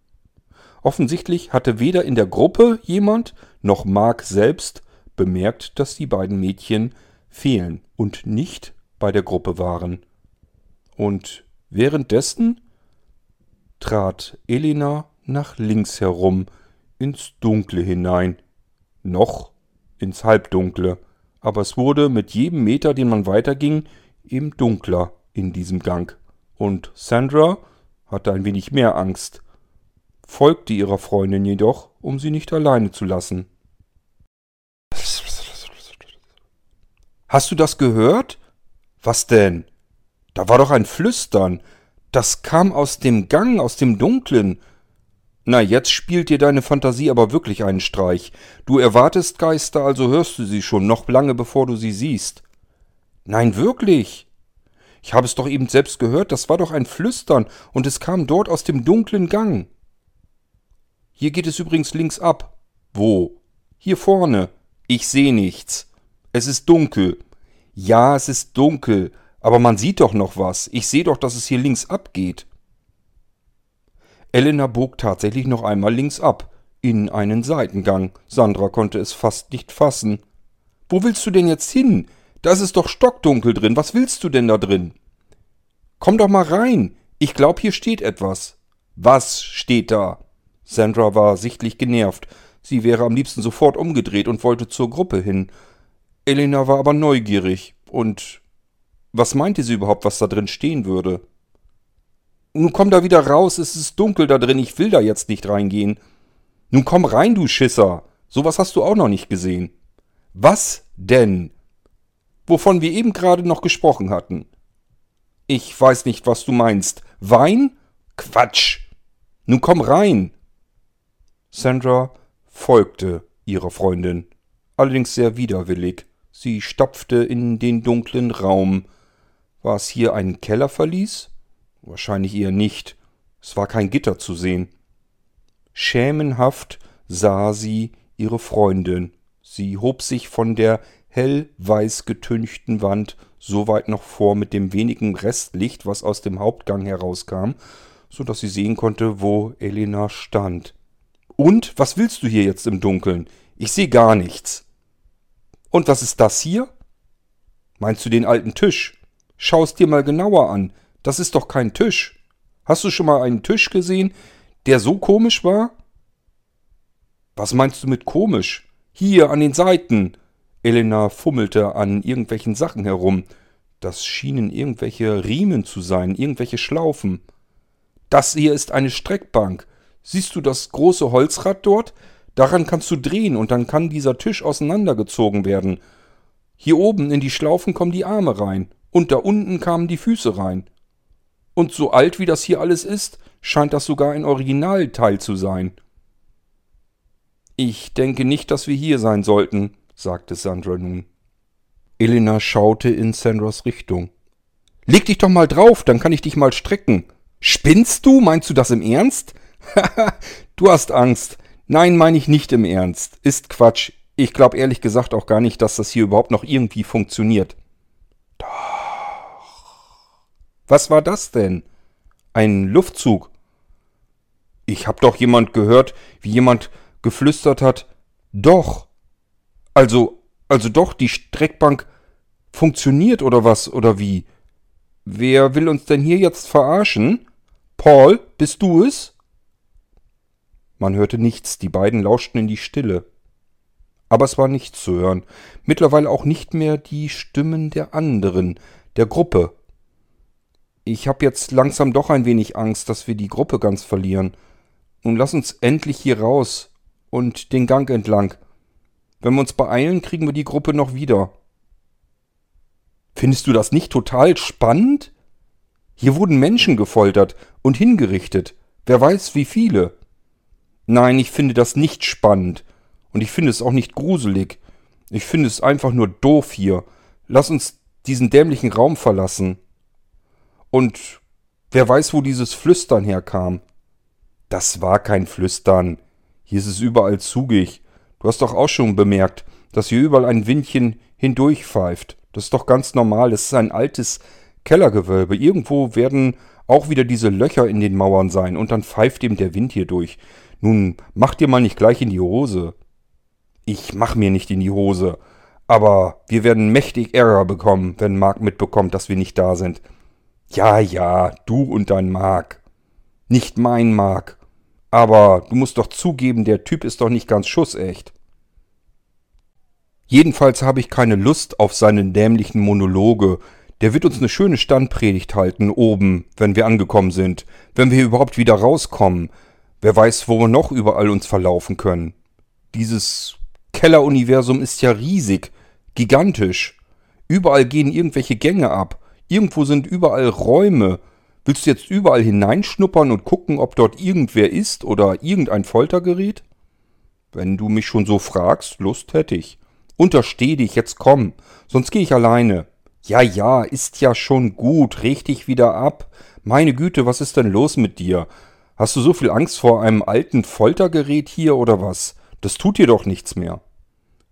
Offensichtlich hatte weder in der Gruppe jemand noch Mark selbst bemerkt, dass die beiden Mädchen fehlen und nicht bei der Gruppe waren. Und Währenddessen trat Elena nach links herum ins Dunkle hinein. Noch ins Halbdunkle, aber es wurde mit jedem Meter, den man weiterging, eben dunkler in diesem Gang. Und Sandra hatte ein wenig mehr Angst, folgte ihrer Freundin jedoch, um sie nicht alleine zu lassen. Hast du das gehört? Was denn? Da war doch ein Flüstern. Das kam aus dem Gang, aus dem Dunklen. Na, jetzt spielt dir deine Fantasie aber wirklich einen Streich. Du erwartest Geister, also hörst du sie schon, noch lange bevor du sie siehst. Nein, wirklich. Ich habe es doch eben selbst gehört, das war doch ein Flüstern, und es kam dort aus dem dunklen Gang. Hier geht es übrigens links ab. Wo? Hier vorne. Ich sehe nichts. Es ist dunkel. Ja, es ist dunkel, aber man sieht doch noch was. Ich sehe doch, dass es hier links abgeht. Elena bog tatsächlich noch einmal links ab, in einen Seitengang. Sandra konnte es fast nicht fassen. Wo willst du denn jetzt hin? Da ist es doch stockdunkel drin. Was willst du denn da drin? Komm doch mal rein. Ich glaub, hier steht etwas. Was steht da? Sandra war sichtlich genervt. Sie wäre am liebsten sofort umgedreht und wollte zur Gruppe hin. Elena war aber neugierig und was meinte sie überhaupt, was da drin stehen würde? Nun komm da wieder raus, es ist dunkel da drin, ich will da jetzt nicht reingehen. Nun komm rein, du Schisser. Sowas hast du auch noch nicht gesehen. Was denn? Wovon wir eben gerade noch gesprochen hatten. Ich weiß nicht, was du meinst. Wein? Quatsch. Nun komm rein. Sandra folgte ihrer Freundin, allerdings sehr widerwillig. Sie stapfte in den dunklen Raum, war es hier ein Kellerverlies? Wahrscheinlich eher nicht. Es war kein Gitter zu sehen. Schämenhaft sah sie ihre Freundin. Sie hob sich von der hellweiß getünchten Wand so weit noch vor mit dem wenigen Restlicht, was aus dem Hauptgang herauskam, so dass sie sehen konnte, wo Elena stand. Und was willst du hier jetzt im Dunkeln? Ich sehe gar nichts. Und was ist das hier? Meinst du den alten Tisch? Schau es dir mal genauer an. Das ist doch kein Tisch. Hast du schon mal einen Tisch gesehen, der so komisch war? Was meinst du mit komisch? Hier an den Seiten. Elena fummelte an irgendwelchen Sachen herum. Das schienen irgendwelche Riemen zu sein, irgendwelche Schlaufen. Das hier ist eine Streckbank. Siehst du das große Holzrad dort? Daran kannst du drehen und dann kann dieser Tisch auseinandergezogen werden. Hier oben in die Schlaufen kommen die Arme rein und da unten kamen die Füße rein. Und so alt wie das hier alles ist, scheint das sogar ein Originalteil zu sein. Ich denke nicht, dass wir hier sein sollten, sagte Sandra nun. Elena schaute in Sandras Richtung. Leg dich doch mal drauf, dann kann ich dich mal strecken. Spinnst du? Meinst du das im Ernst? Haha, [LAUGHS] du hast Angst. Nein, meine ich nicht im Ernst. Ist Quatsch. Ich glaube ehrlich gesagt auch gar nicht, dass das hier überhaupt noch irgendwie funktioniert. Doch. Was war das denn? Ein Luftzug. Ich hab doch jemand gehört, wie jemand geflüstert hat. Doch. Also, also doch, die Streckbank funktioniert oder was oder wie? Wer will uns denn hier jetzt verarschen? Paul, bist du es? Man hörte nichts, die beiden lauschten in die Stille. Aber es war nichts zu hören, mittlerweile auch nicht mehr die Stimmen der anderen, der Gruppe. Ich hab jetzt langsam doch ein wenig Angst, dass wir die Gruppe ganz verlieren. Nun lass uns endlich hier raus und den Gang entlang. Wenn wir uns beeilen, kriegen wir die Gruppe noch wieder. Findest du das nicht total spannend? Hier wurden Menschen gefoltert und hingerichtet. Wer weiß, wie viele. Nein, ich finde das nicht spannend. Und ich finde es auch nicht gruselig. Ich finde es einfach nur doof hier. Lass uns diesen dämlichen Raum verlassen. Und wer weiß, wo dieses Flüstern herkam. Das war kein Flüstern. Hier ist es überall zugig. Du hast doch auch schon bemerkt, dass hier überall ein Windchen hindurchpfeift. Das ist doch ganz normal. Das ist ein altes Kellergewölbe. Irgendwo werden auch wieder diese Löcher in den Mauern sein und dann pfeift eben der Wind hier durch. Nun, mach dir mal nicht gleich in die Hose. Ich mach mir nicht in die Hose. Aber wir werden mächtig Ärger bekommen, wenn Mark mitbekommt, dass wir nicht da sind. Ja, ja, du und dein Mark. Nicht mein Mark. Aber du musst doch zugeben, der Typ ist doch nicht ganz schussecht. Jedenfalls habe ich keine Lust auf seine dämlichen Monologe. Der wird uns eine schöne Standpredigt halten oben, wenn wir angekommen sind, wenn wir überhaupt wieder rauskommen. Wer weiß, wo wir noch überall uns verlaufen können. Dieses Kelleruniversum ist ja riesig, gigantisch. Überall gehen irgendwelche Gänge ab. Irgendwo sind überall Räume. Willst du jetzt überall hineinschnuppern und gucken, ob dort irgendwer ist oder irgendein Foltergerät? Wenn du mich schon so fragst, Lust hätte ich. Untersteh dich, jetzt komm, sonst geh ich alleine. Ja, ja, ist ja schon gut, reg dich wieder ab. Meine Güte, was ist denn los mit dir? Hast du so viel Angst vor einem alten Foltergerät hier oder was? Das tut dir doch nichts mehr.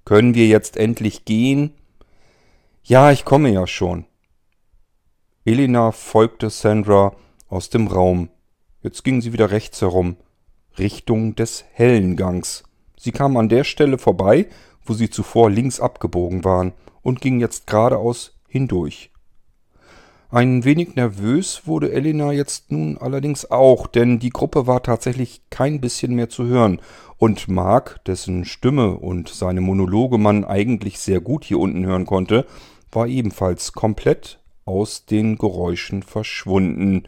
Können wir jetzt endlich gehen? Ja, ich komme ja schon. Elena folgte Sandra aus dem Raum. Jetzt ging sie wieder rechts herum, Richtung des hellen Gangs. Sie kam an der Stelle vorbei, wo sie zuvor links abgebogen waren, und ging jetzt geradeaus hindurch. Ein wenig nervös wurde Elena jetzt nun allerdings auch, denn die Gruppe war tatsächlich kein bisschen mehr zu hören, und Mark, dessen Stimme und seine Monologe man eigentlich sehr gut hier unten hören konnte, war ebenfalls komplett aus den Geräuschen verschwunden.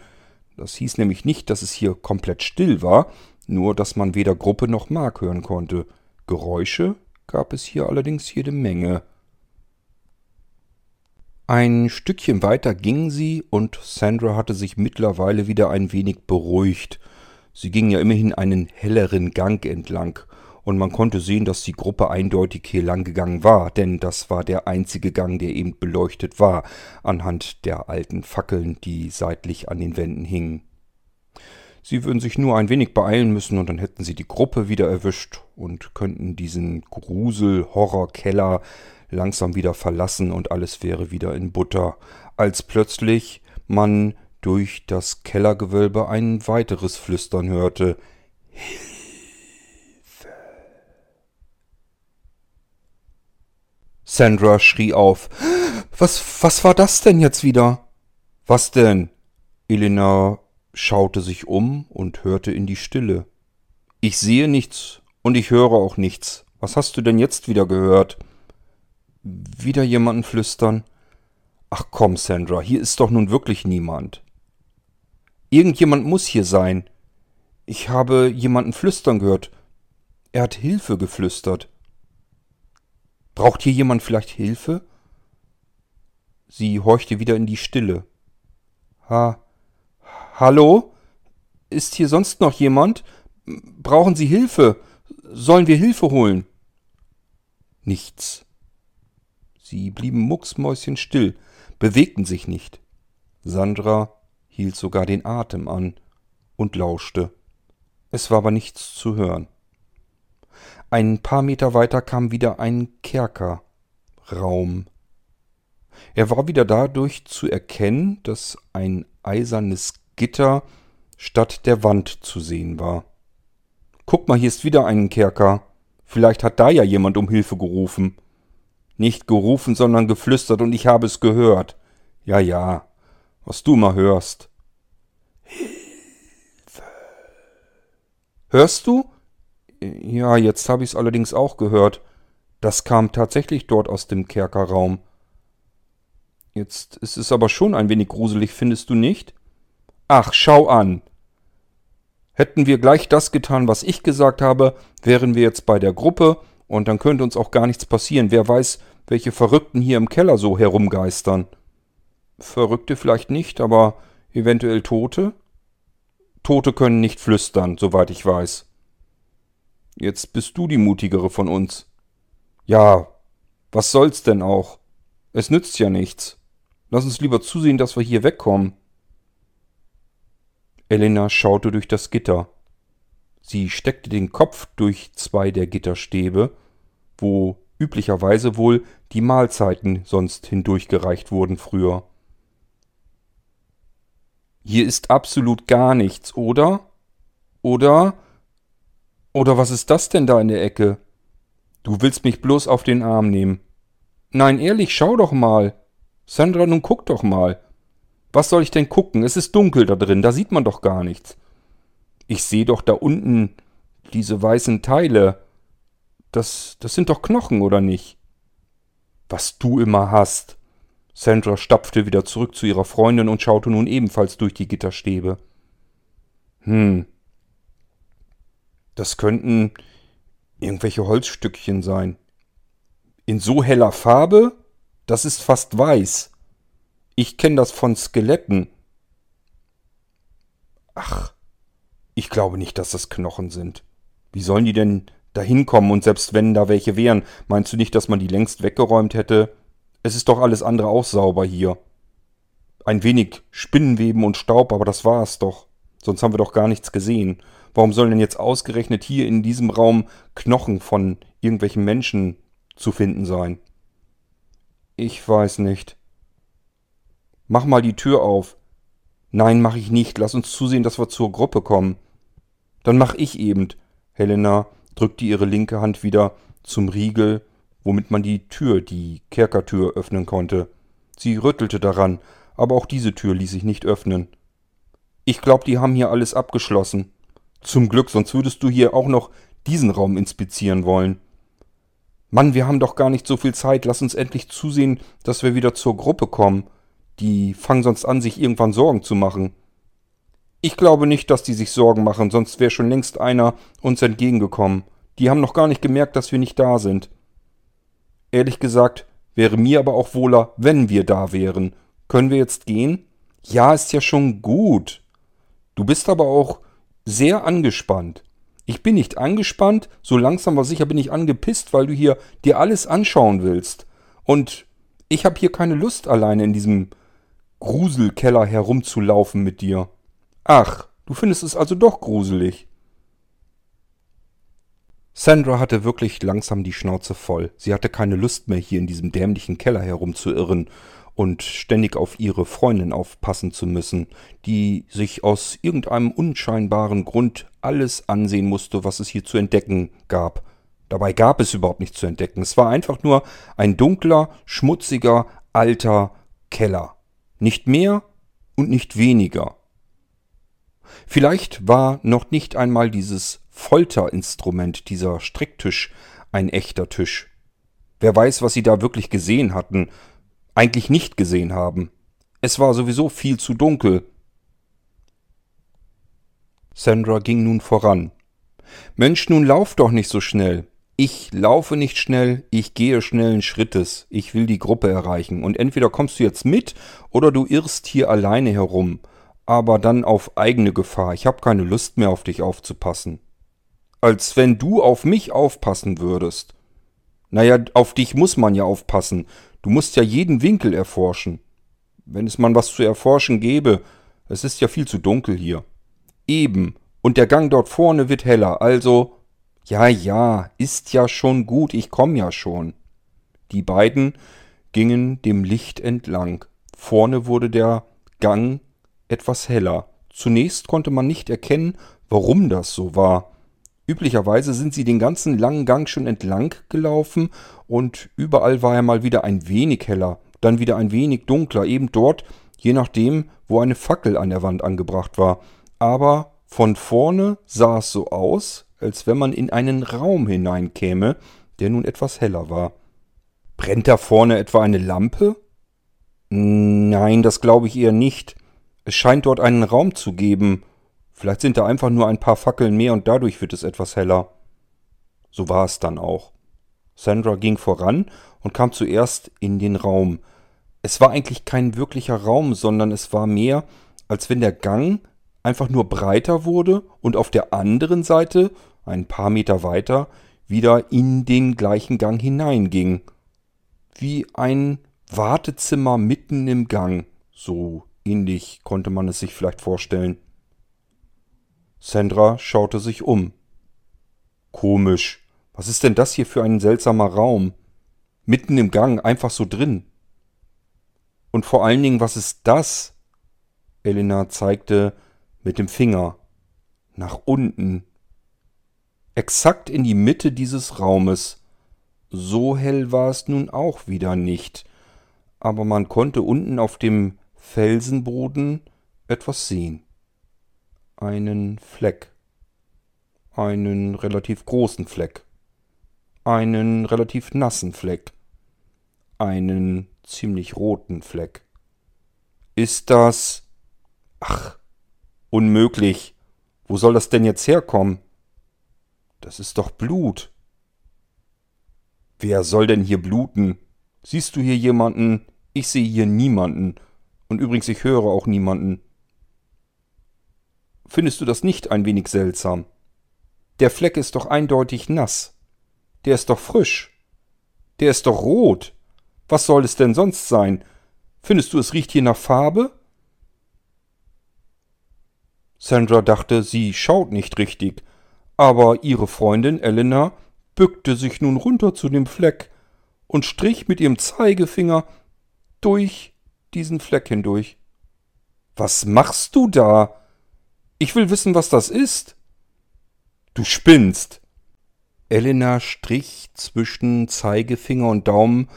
Das hieß nämlich nicht, dass es hier komplett still war, nur dass man weder Gruppe noch Mark hören konnte. Geräusche gab es hier allerdings jede Menge. Ein Stückchen weiter ging sie, und Sandra hatte sich mittlerweile wieder ein wenig beruhigt. Sie ging ja immerhin einen helleren Gang entlang, und man konnte sehen, dass die Gruppe eindeutig hier lang gegangen war, denn das war der einzige Gang, der eben beleuchtet war, anhand der alten Fackeln, die seitlich an den Wänden hingen. Sie würden sich nur ein wenig beeilen müssen und dann hätten sie die Gruppe wieder erwischt und könnten diesen Grusel-Horror-Keller langsam wieder verlassen und alles wäre wieder in Butter, als plötzlich man durch das Kellergewölbe ein weiteres Flüstern hörte. Hilfe! Sandra schrie auf. Was, was war das denn jetzt wieder? Was denn? Elena schaute sich um und hörte in die Stille. Ich sehe nichts und ich höre auch nichts. Was hast du denn jetzt wieder gehört? Wieder jemanden flüstern. Ach komm, Sandra, hier ist doch nun wirklich niemand. Irgendjemand muss hier sein. Ich habe jemanden flüstern gehört. Er hat Hilfe geflüstert. Braucht hier jemand vielleicht Hilfe? Sie horchte wieder in die Stille. Ha, Hallo? Ist hier sonst noch jemand? Brauchen Sie Hilfe? Sollen wir Hilfe holen? Nichts. Sie blieben mucksmäuschenstill, bewegten sich nicht. Sandra hielt sogar den Atem an und lauschte. Es war aber nichts zu hören. Ein paar Meter weiter kam wieder ein Kerkerraum. Er war wieder dadurch zu erkennen, dass ein eisernes Gitter statt der Wand zu sehen war. Guck mal, hier ist wieder ein Kerker. Vielleicht hat da ja jemand um Hilfe gerufen. Nicht gerufen, sondern geflüstert, und ich habe es gehört. Ja, ja, was du mal hörst. Hilfe. Hörst du? Ja, jetzt habe ich es allerdings auch gehört. Das kam tatsächlich dort aus dem Kerkerraum. Jetzt ist es aber schon ein wenig gruselig, findest du nicht? Ach, schau an. Hätten wir gleich das getan, was ich gesagt habe, wären wir jetzt bei der Gruppe und dann könnte uns auch gar nichts passieren. Wer weiß, welche Verrückten hier im Keller so herumgeistern. Verrückte vielleicht nicht, aber eventuell Tote? Tote können nicht flüstern, soweit ich weiß. Jetzt bist du die mutigere von uns. Ja, was soll's denn auch? Es nützt ja nichts. Lass uns lieber zusehen, dass wir hier wegkommen. Elena schaute durch das Gitter. Sie steckte den Kopf durch zwei der Gitterstäbe, wo üblicherweise wohl die Mahlzeiten sonst hindurchgereicht wurden früher. Hier ist absolut gar nichts, oder? Oder? Oder was ist das denn da in der Ecke? Du willst mich bloß auf den Arm nehmen. Nein, ehrlich, schau doch mal. Sandra, nun guck doch mal. Was soll ich denn gucken? Es ist dunkel da drin, da sieht man doch gar nichts. Ich sehe doch da unten diese weißen Teile. Das, das sind doch Knochen, oder nicht? Was du immer hast. Sandra stapfte wieder zurück zu ihrer Freundin und schaute nun ebenfalls durch die Gitterstäbe. Hm, das könnten irgendwelche Holzstückchen sein. In so heller Farbe? Das ist fast weiß. Ich kenne das von Skeletten. Ach, ich glaube nicht, dass das Knochen sind. Wie sollen die denn da hinkommen und selbst wenn da welche wären, meinst du nicht, dass man die längst weggeräumt hätte? Es ist doch alles andere auch sauber hier. Ein wenig Spinnenweben und Staub, aber das war es doch. Sonst haben wir doch gar nichts gesehen. Warum sollen denn jetzt ausgerechnet hier in diesem Raum Knochen von irgendwelchen Menschen zu finden sein? Ich weiß nicht. Mach mal die Tür auf. Nein, mach ich nicht. Lass uns zusehen, dass wir zur Gruppe kommen. Dann mach ich eben. Helena drückte ihre linke Hand wieder zum Riegel, womit man die Tür, die Kerkertür, öffnen konnte. Sie rüttelte daran, aber auch diese Tür ließ sich nicht öffnen. Ich glaub, die haben hier alles abgeschlossen. Zum Glück, sonst würdest du hier auch noch diesen Raum inspizieren wollen. Mann, wir haben doch gar nicht so viel Zeit. Lass uns endlich zusehen, dass wir wieder zur Gruppe kommen. Die fangen sonst an, sich irgendwann Sorgen zu machen. Ich glaube nicht, dass die sich Sorgen machen, sonst wäre schon längst einer uns entgegengekommen. Die haben noch gar nicht gemerkt, dass wir nicht da sind. Ehrlich gesagt, wäre mir aber auch wohler, wenn wir da wären. Können wir jetzt gehen? Ja, ist ja schon gut. Du bist aber auch sehr angespannt. Ich bin nicht angespannt, so langsam aber sicher bin ich angepisst, weil du hier dir alles anschauen willst. Und ich habe hier keine Lust, alleine in diesem Gruselkeller herumzulaufen mit dir. Ach, du findest es also doch gruselig. Sandra hatte wirklich langsam die Schnauze voll. Sie hatte keine Lust mehr, hier in diesem dämlichen Keller herumzuirren und ständig auf ihre Freundin aufpassen zu müssen, die sich aus irgendeinem unscheinbaren Grund alles ansehen musste, was es hier zu entdecken gab. Dabei gab es überhaupt nichts zu entdecken. Es war einfach nur ein dunkler, schmutziger, alter Keller. Nicht mehr und nicht weniger. Vielleicht war noch nicht einmal dieses Folterinstrument, dieser Stricktisch, ein echter Tisch. Wer weiß, was sie da wirklich gesehen hatten eigentlich nicht gesehen haben. Es war sowieso viel zu dunkel. Sandra ging nun voran. Mensch, nun lauf doch nicht so schnell. Ich laufe nicht schnell, ich gehe schnellen Schrittes. Ich will die Gruppe erreichen. Und entweder kommst du jetzt mit oder du irrst hier alleine herum. Aber dann auf eigene Gefahr. Ich habe keine Lust mehr auf dich aufzupassen. Als wenn du auf mich aufpassen würdest. Naja, auf dich muss man ja aufpassen. Du musst ja jeden Winkel erforschen. Wenn es mal was zu erforschen gäbe, es ist ja viel zu dunkel hier. Eben. Und der Gang dort vorne wird heller, also. Ja, ja, ist ja schon gut, ich komm ja schon. Die beiden gingen dem Licht entlang. Vorne wurde der Gang etwas heller. Zunächst konnte man nicht erkennen, warum das so war. Üblicherweise sind sie den ganzen langen Gang schon entlang gelaufen und überall war er mal wieder ein wenig heller, dann wieder ein wenig dunkler, eben dort, je nachdem, wo eine Fackel an der Wand angebracht war. Aber von vorne sah es so aus, als wenn man in einen Raum hineinkäme, der nun etwas heller war. Brennt da vorne etwa eine Lampe? Nein, das glaube ich eher nicht. Es scheint dort einen Raum zu geben, Vielleicht sind da einfach nur ein paar Fackeln mehr und dadurch wird es etwas heller. So war es dann auch. Sandra ging voran und kam zuerst in den Raum. Es war eigentlich kein wirklicher Raum, sondern es war mehr, als wenn der Gang einfach nur breiter wurde und auf der anderen Seite, ein paar Meter weiter, wieder in den gleichen Gang hineinging. Wie ein Wartezimmer mitten im Gang. So ähnlich konnte man es sich vielleicht vorstellen. Sandra schaute sich um. Komisch. Was ist denn das hier für ein seltsamer Raum? Mitten im Gang, einfach so drin. Und vor allen Dingen, was ist das? Elena zeigte mit dem Finger. Nach unten. Exakt in die Mitte dieses Raumes. So hell war es nun auch wieder nicht. Aber man konnte unten auf dem Felsenboden etwas sehen einen Fleck, einen relativ großen Fleck, einen relativ nassen Fleck, einen ziemlich roten Fleck. Ist das... Ach, unmöglich. Wo soll das denn jetzt herkommen? Das ist doch Blut. Wer soll denn hier bluten? Siehst du hier jemanden? Ich sehe hier niemanden. Und übrigens, ich höre auch niemanden. Findest du das nicht ein wenig seltsam? Der Fleck ist doch eindeutig nass. Der ist doch frisch. Der ist doch rot. Was soll es denn sonst sein? Findest du, es riecht hier nach Farbe? Sandra dachte, sie schaut nicht richtig, aber ihre Freundin Elena bückte sich nun runter zu dem Fleck und strich mit ihrem Zeigefinger durch diesen Fleck hindurch. Was machst du da? Ich will wissen, was das ist. Du spinnst. Elena strich zwischen Zeigefinger und Daumen,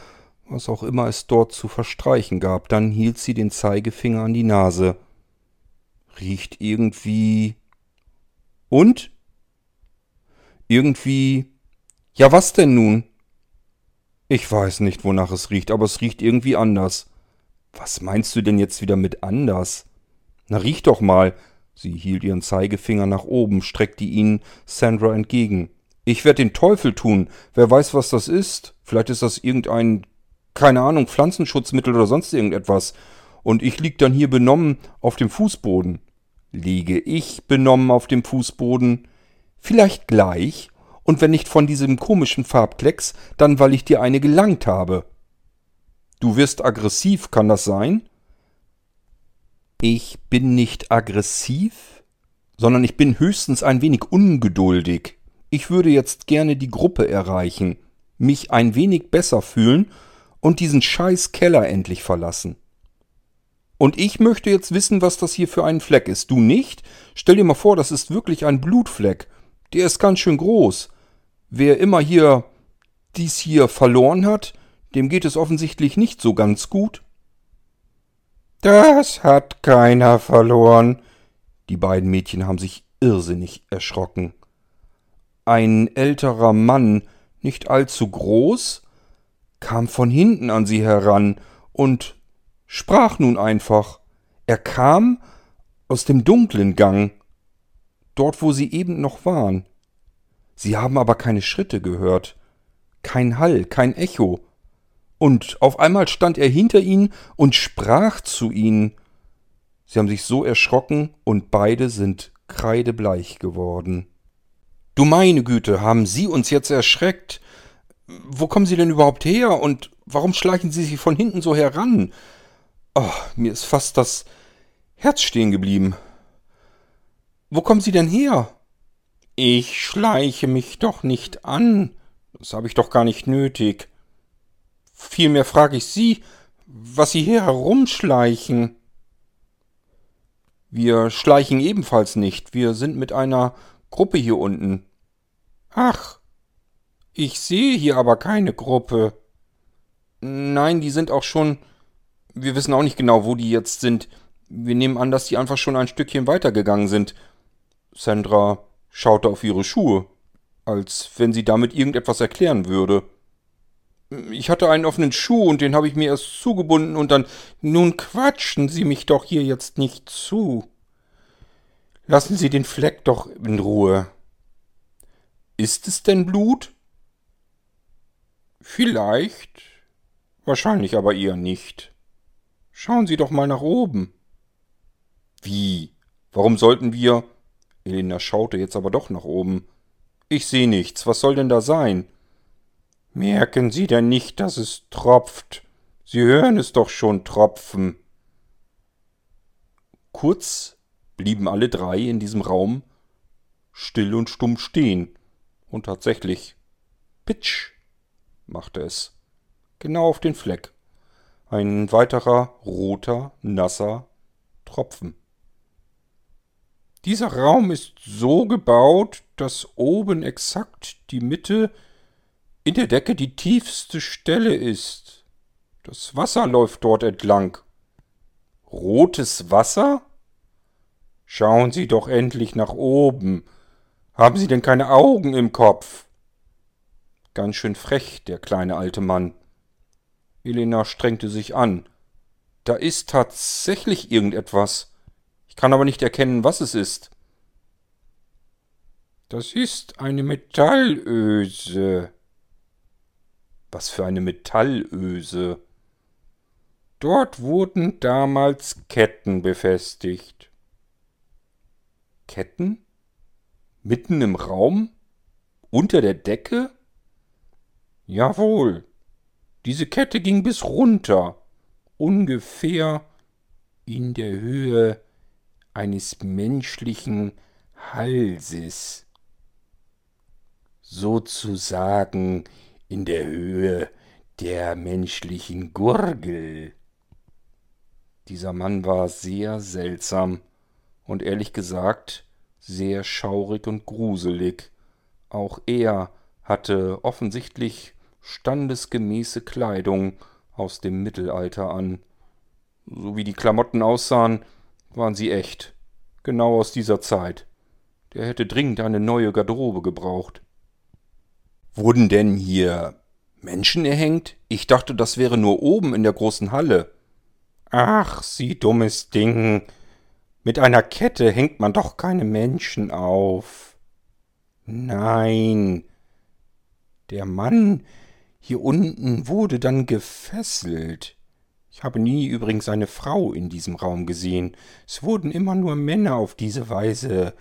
was auch immer es dort zu verstreichen gab. Dann hielt sie den Zeigefinger an die Nase. Riecht irgendwie. Und? Irgendwie. Ja, was denn nun? Ich weiß nicht, wonach es riecht, aber es riecht irgendwie anders. Was meinst du denn jetzt wieder mit anders? Na, riech doch mal. Sie hielt ihren Zeigefinger nach oben, streckte ihn Sandra entgegen. Ich werde den Teufel tun. Wer weiß, was das ist. Vielleicht ist das irgendein, keine Ahnung, Pflanzenschutzmittel oder sonst irgendetwas. Und ich lieg dann hier benommen auf dem Fußboden. Liege ich benommen auf dem Fußboden? Vielleicht gleich. Und wenn nicht von diesem komischen Farbklecks, dann weil ich dir eine gelangt habe. Du wirst aggressiv, kann das sein? Ich bin nicht aggressiv, sondern ich bin höchstens ein wenig ungeduldig. Ich würde jetzt gerne die Gruppe erreichen, mich ein wenig besser fühlen und diesen scheiß Keller endlich verlassen. Und ich möchte jetzt wissen, was das hier für ein Fleck ist. Du nicht? Stell dir mal vor, das ist wirklich ein Blutfleck. Der ist ganz schön groß. Wer immer hier dies hier verloren hat, dem geht es offensichtlich nicht so ganz gut. Das hat keiner verloren. Die beiden Mädchen haben sich irrsinnig erschrocken. Ein älterer Mann, nicht allzu groß, kam von hinten an sie heran und sprach nun einfach. Er kam aus dem dunklen Gang, dort wo sie eben noch waren. Sie haben aber keine Schritte gehört, kein Hall, kein Echo. Und auf einmal stand er hinter ihnen und sprach zu ihnen. Sie haben sich so erschrocken und beide sind kreidebleich geworden. Du meine Güte, haben Sie uns jetzt erschreckt? Wo kommen Sie denn überhaupt her und warum schleichen Sie sich von hinten so heran? Oh, mir ist fast das Herz stehen geblieben. Wo kommen Sie denn her? Ich schleiche mich doch nicht an. Das habe ich doch gar nicht nötig. Vielmehr frage ich Sie, was Sie hier herumschleichen. Wir schleichen ebenfalls nicht. Wir sind mit einer Gruppe hier unten. Ach, ich sehe hier aber keine Gruppe. Nein, die sind auch schon. Wir wissen auch nicht genau, wo die jetzt sind. Wir nehmen an, dass die einfach schon ein Stückchen weitergegangen sind. Sandra schaute auf ihre Schuhe, als wenn sie damit irgendetwas erklären würde. Ich hatte einen offenen Schuh und den habe ich mir erst zugebunden und dann. Nun quatschen Sie mich doch hier jetzt nicht zu. Lassen Sie den Fleck doch in Ruhe. Ist es denn Blut? Vielleicht, wahrscheinlich aber eher nicht. Schauen Sie doch mal nach oben. Wie? Warum sollten wir? Elena schaute jetzt aber doch nach oben. Ich sehe nichts. Was soll denn da sein? Merken Sie denn nicht, dass es tropft? Sie hören es doch schon tropfen. Kurz blieben alle drei in diesem Raum still und stumm stehen. Und tatsächlich, pitsch, machte es. Genau auf den Fleck. Ein weiterer roter, nasser Tropfen. Dieser Raum ist so gebaut, dass oben exakt die Mitte in der Decke die tiefste Stelle ist. Das Wasser läuft dort entlang. Rotes Wasser? Schauen Sie doch endlich nach oben. Haben Sie denn keine Augen im Kopf? Ganz schön frech, der kleine alte Mann. Elena strengte sich an. Da ist tatsächlich irgendetwas. Ich kann aber nicht erkennen, was es ist. Das ist eine Metallöse. Was für eine Metallöse. Dort wurden damals Ketten befestigt. Ketten? Mitten im Raum? Unter der Decke? Jawohl. Diese Kette ging bis runter, ungefähr in der Höhe eines menschlichen Halses. Sozusagen in der Höhe der menschlichen Gurgel. Dieser Mann war sehr seltsam und ehrlich gesagt sehr schaurig und gruselig. Auch er hatte offensichtlich standesgemäße Kleidung aus dem Mittelalter an. So wie die Klamotten aussahen, waren sie echt. Genau aus dieser Zeit. Der hätte dringend eine neue Garderobe gebraucht. Wurden denn hier Menschen erhängt? Ich dachte, das wäre nur oben in der großen Halle. Ach, Sie dummes Ding. Mit einer Kette hängt man doch keine Menschen auf. Nein. Der Mann hier unten wurde dann gefesselt. Ich habe nie übrigens eine Frau in diesem Raum gesehen. Es wurden immer nur Männer auf diese Weise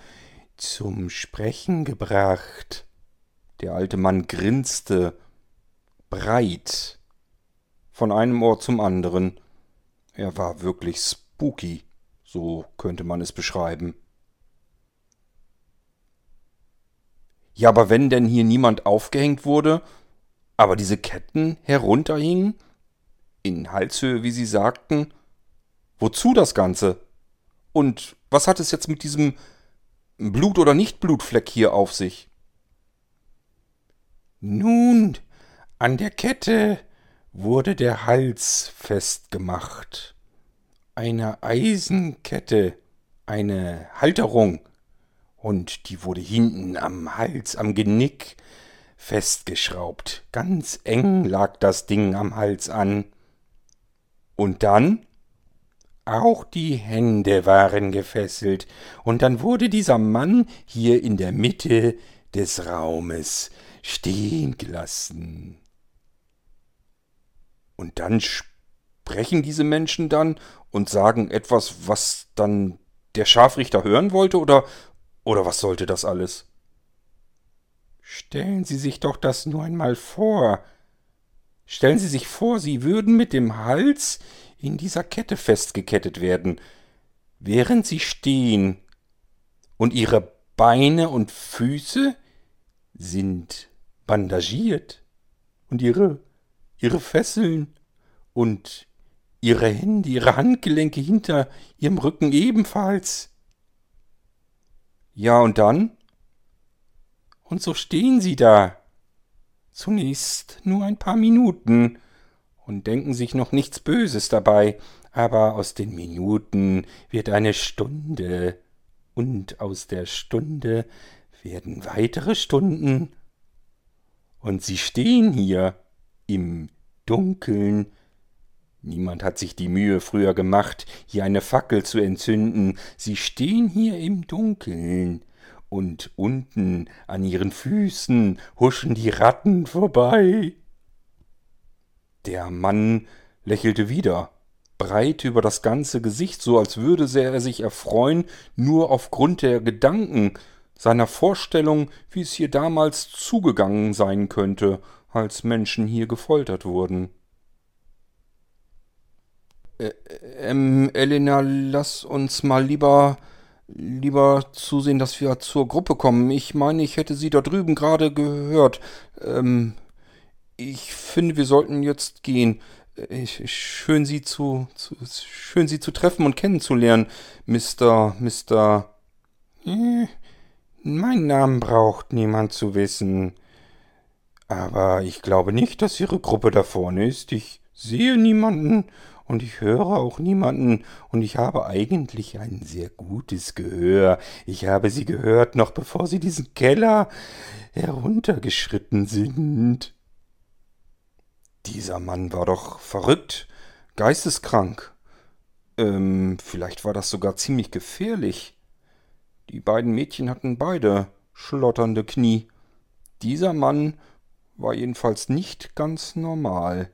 zum Sprechen gebracht. Der alte Mann grinste breit von einem Ohr zum anderen. Er war wirklich spooky, so könnte man es beschreiben. Ja, aber wenn denn hier niemand aufgehängt wurde, aber diese Ketten herunterhingen, in Halshöhe, wie Sie sagten, wozu das Ganze? Und was hat es jetzt mit diesem Blut- oder Nicht-Blutfleck hier auf sich? Nun, an der Kette wurde der Hals festgemacht. Eine Eisenkette, eine Halterung, und die wurde hinten am Hals, am Genick festgeschraubt. Ganz eng lag das Ding am Hals an. Und dann? Auch die Hände waren gefesselt, und dann wurde dieser Mann hier in der Mitte des Raumes stehen gelassen. Und dann sprechen diese Menschen dann und sagen etwas, was dann der Scharfrichter hören wollte, oder, oder was sollte das alles? Stellen Sie sich doch das nur einmal vor. Stellen Sie sich vor, Sie würden mit dem Hals in dieser Kette festgekettet werden, während Sie stehen Und ihre Beine und Füße sind bandagiert. Und ihre, ihre Fesseln und ihre Hände, ihre Handgelenke hinter ihrem Rücken ebenfalls. Ja, und dann? Und so stehen sie da. Zunächst nur ein paar Minuten und denken sich noch nichts Böses dabei, aber aus den Minuten wird eine Stunde und aus der Stunde werden weitere Stunden und sie stehen hier im Dunkeln. Niemand hat sich die Mühe früher gemacht, hier eine Fackel zu entzünden. Sie stehen hier im Dunkeln. Und unten an ihren Füßen huschen die Ratten vorbei. Der Mann lächelte wieder, breit über das ganze Gesicht, so als würde er sich erfreuen, nur aufgrund der Gedanken, seiner Vorstellung, wie es hier damals zugegangen sein könnte, als Menschen hier gefoltert wurden. Ä ähm, Elena, lass uns mal lieber lieber zusehen, dass wir zur Gruppe kommen. Ich meine, ich hätte sie da drüben gerade gehört. Ähm, ich finde, wir sollten jetzt gehen. Ich, schön Sie zu, zu, schön Sie zu treffen und kennenzulernen, Mr. Mr. Äh, Meinen Namen braucht niemand zu wissen. Aber ich glaube nicht, dass Ihre Gruppe da vorne ist. Ich sehe niemanden und ich höre auch niemanden und ich habe eigentlich ein sehr gutes Gehör. Ich habe Sie gehört, noch bevor Sie diesen Keller heruntergeschritten sind. Dieser Mann war doch verrückt, geisteskrank. Ähm, vielleicht war das sogar ziemlich gefährlich. Die beiden Mädchen hatten beide schlotternde Knie. Dieser Mann war jedenfalls nicht ganz normal.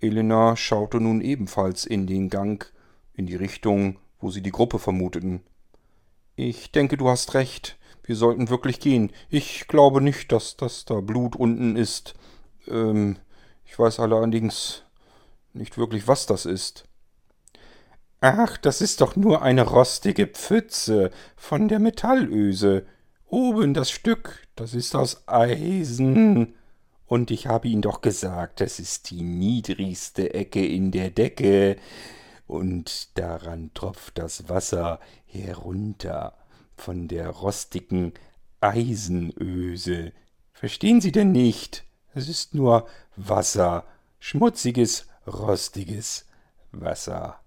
Elena schaute nun ebenfalls in den Gang, in die Richtung, wo sie die Gruppe vermuteten. Ich denke, du hast recht. Wir sollten wirklich gehen. Ich glaube nicht, dass das da Blut unten ist. Ähm, ich weiß allerdings nicht wirklich, was das ist. Ach, das ist doch nur eine rostige Pfütze von der Metallöse. Oben das Stück, das ist aus Eisen. Und ich habe Ihnen doch gesagt, das ist die niedrigste Ecke in der Decke. Und daran tropft das Wasser herunter von der rostigen Eisenöse. Verstehen Sie denn nicht? Es ist nur Wasser, schmutziges, rostiges Wasser.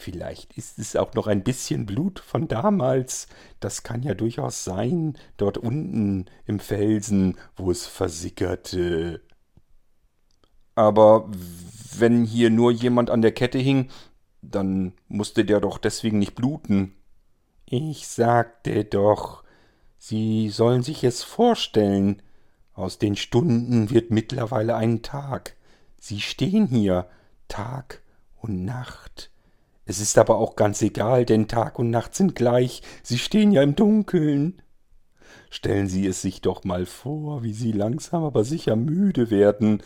Vielleicht ist es auch noch ein bisschen Blut von damals. Das kann ja durchaus sein, dort unten im Felsen, wo es versickerte. Aber wenn hier nur jemand an der Kette hing, dann musste der doch deswegen nicht bluten. Ich sagte doch, Sie sollen sich es vorstellen. Aus den Stunden wird mittlerweile ein Tag. Sie stehen hier, Tag und Nacht es ist aber auch ganz egal, denn Tag und Nacht sind gleich, sie stehen ja im Dunkeln. Stellen Sie es sich doch mal vor, wie Sie langsam aber sicher müde werden,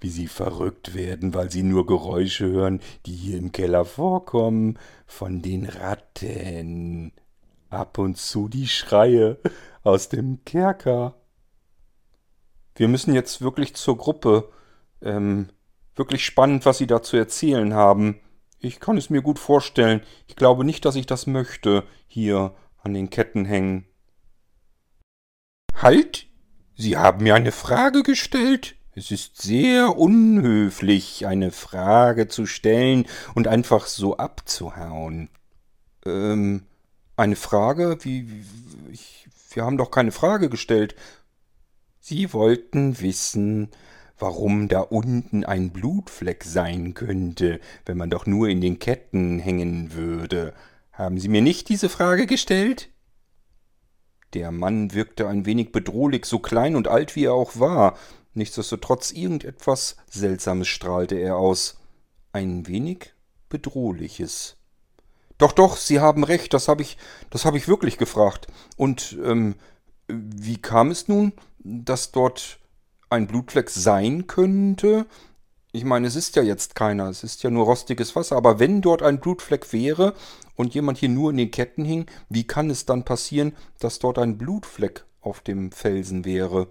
wie Sie verrückt werden, weil Sie nur Geräusche hören, die hier im Keller vorkommen, von den Ratten. Ab und zu die Schreie aus dem Kerker. Wir müssen jetzt wirklich zur Gruppe. Ähm, wirklich spannend, was Sie da zu erzählen haben. Ich kann es mir gut vorstellen. Ich glaube nicht, dass ich das möchte, hier an den Ketten hängen. Halt! Sie haben mir eine Frage gestellt? Es ist sehr unhöflich, eine Frage zu stellen und einfach so abzuhauen. Ähm, eine Frage? Wie, wie ich, wir haben doch keine Frage gestellt. Sie wollten wissen, warum da unten ein Blutfleck sein könnte, wenn man doch nur in den Ketten hängen würde. Haben Sie mir nicht diese Frage gestellt? Der Mann wirkte ein wenig bedrohlich, so klein und alt wie er auch war. Nichtsdestotrotz irgendetwas Seltsames strahlte er aus. Ein wenig Bedrohliches. Doch, doch, Sie haben recht, das habe ich, das habe ich wirklich gefragt. Und, ähm, wie kam es nun, dass dort ein Blutfleck sein könnte. Ich meine, es ist ja jetzt keiner, es ist ja nur rostiges Wasser, aber wenn dort ein Blutfleck wäre und jemand hier nur in den Ketten hing, wie kann es dann passieren, dass dort ein Blutfleck auf dem Felsen wäre?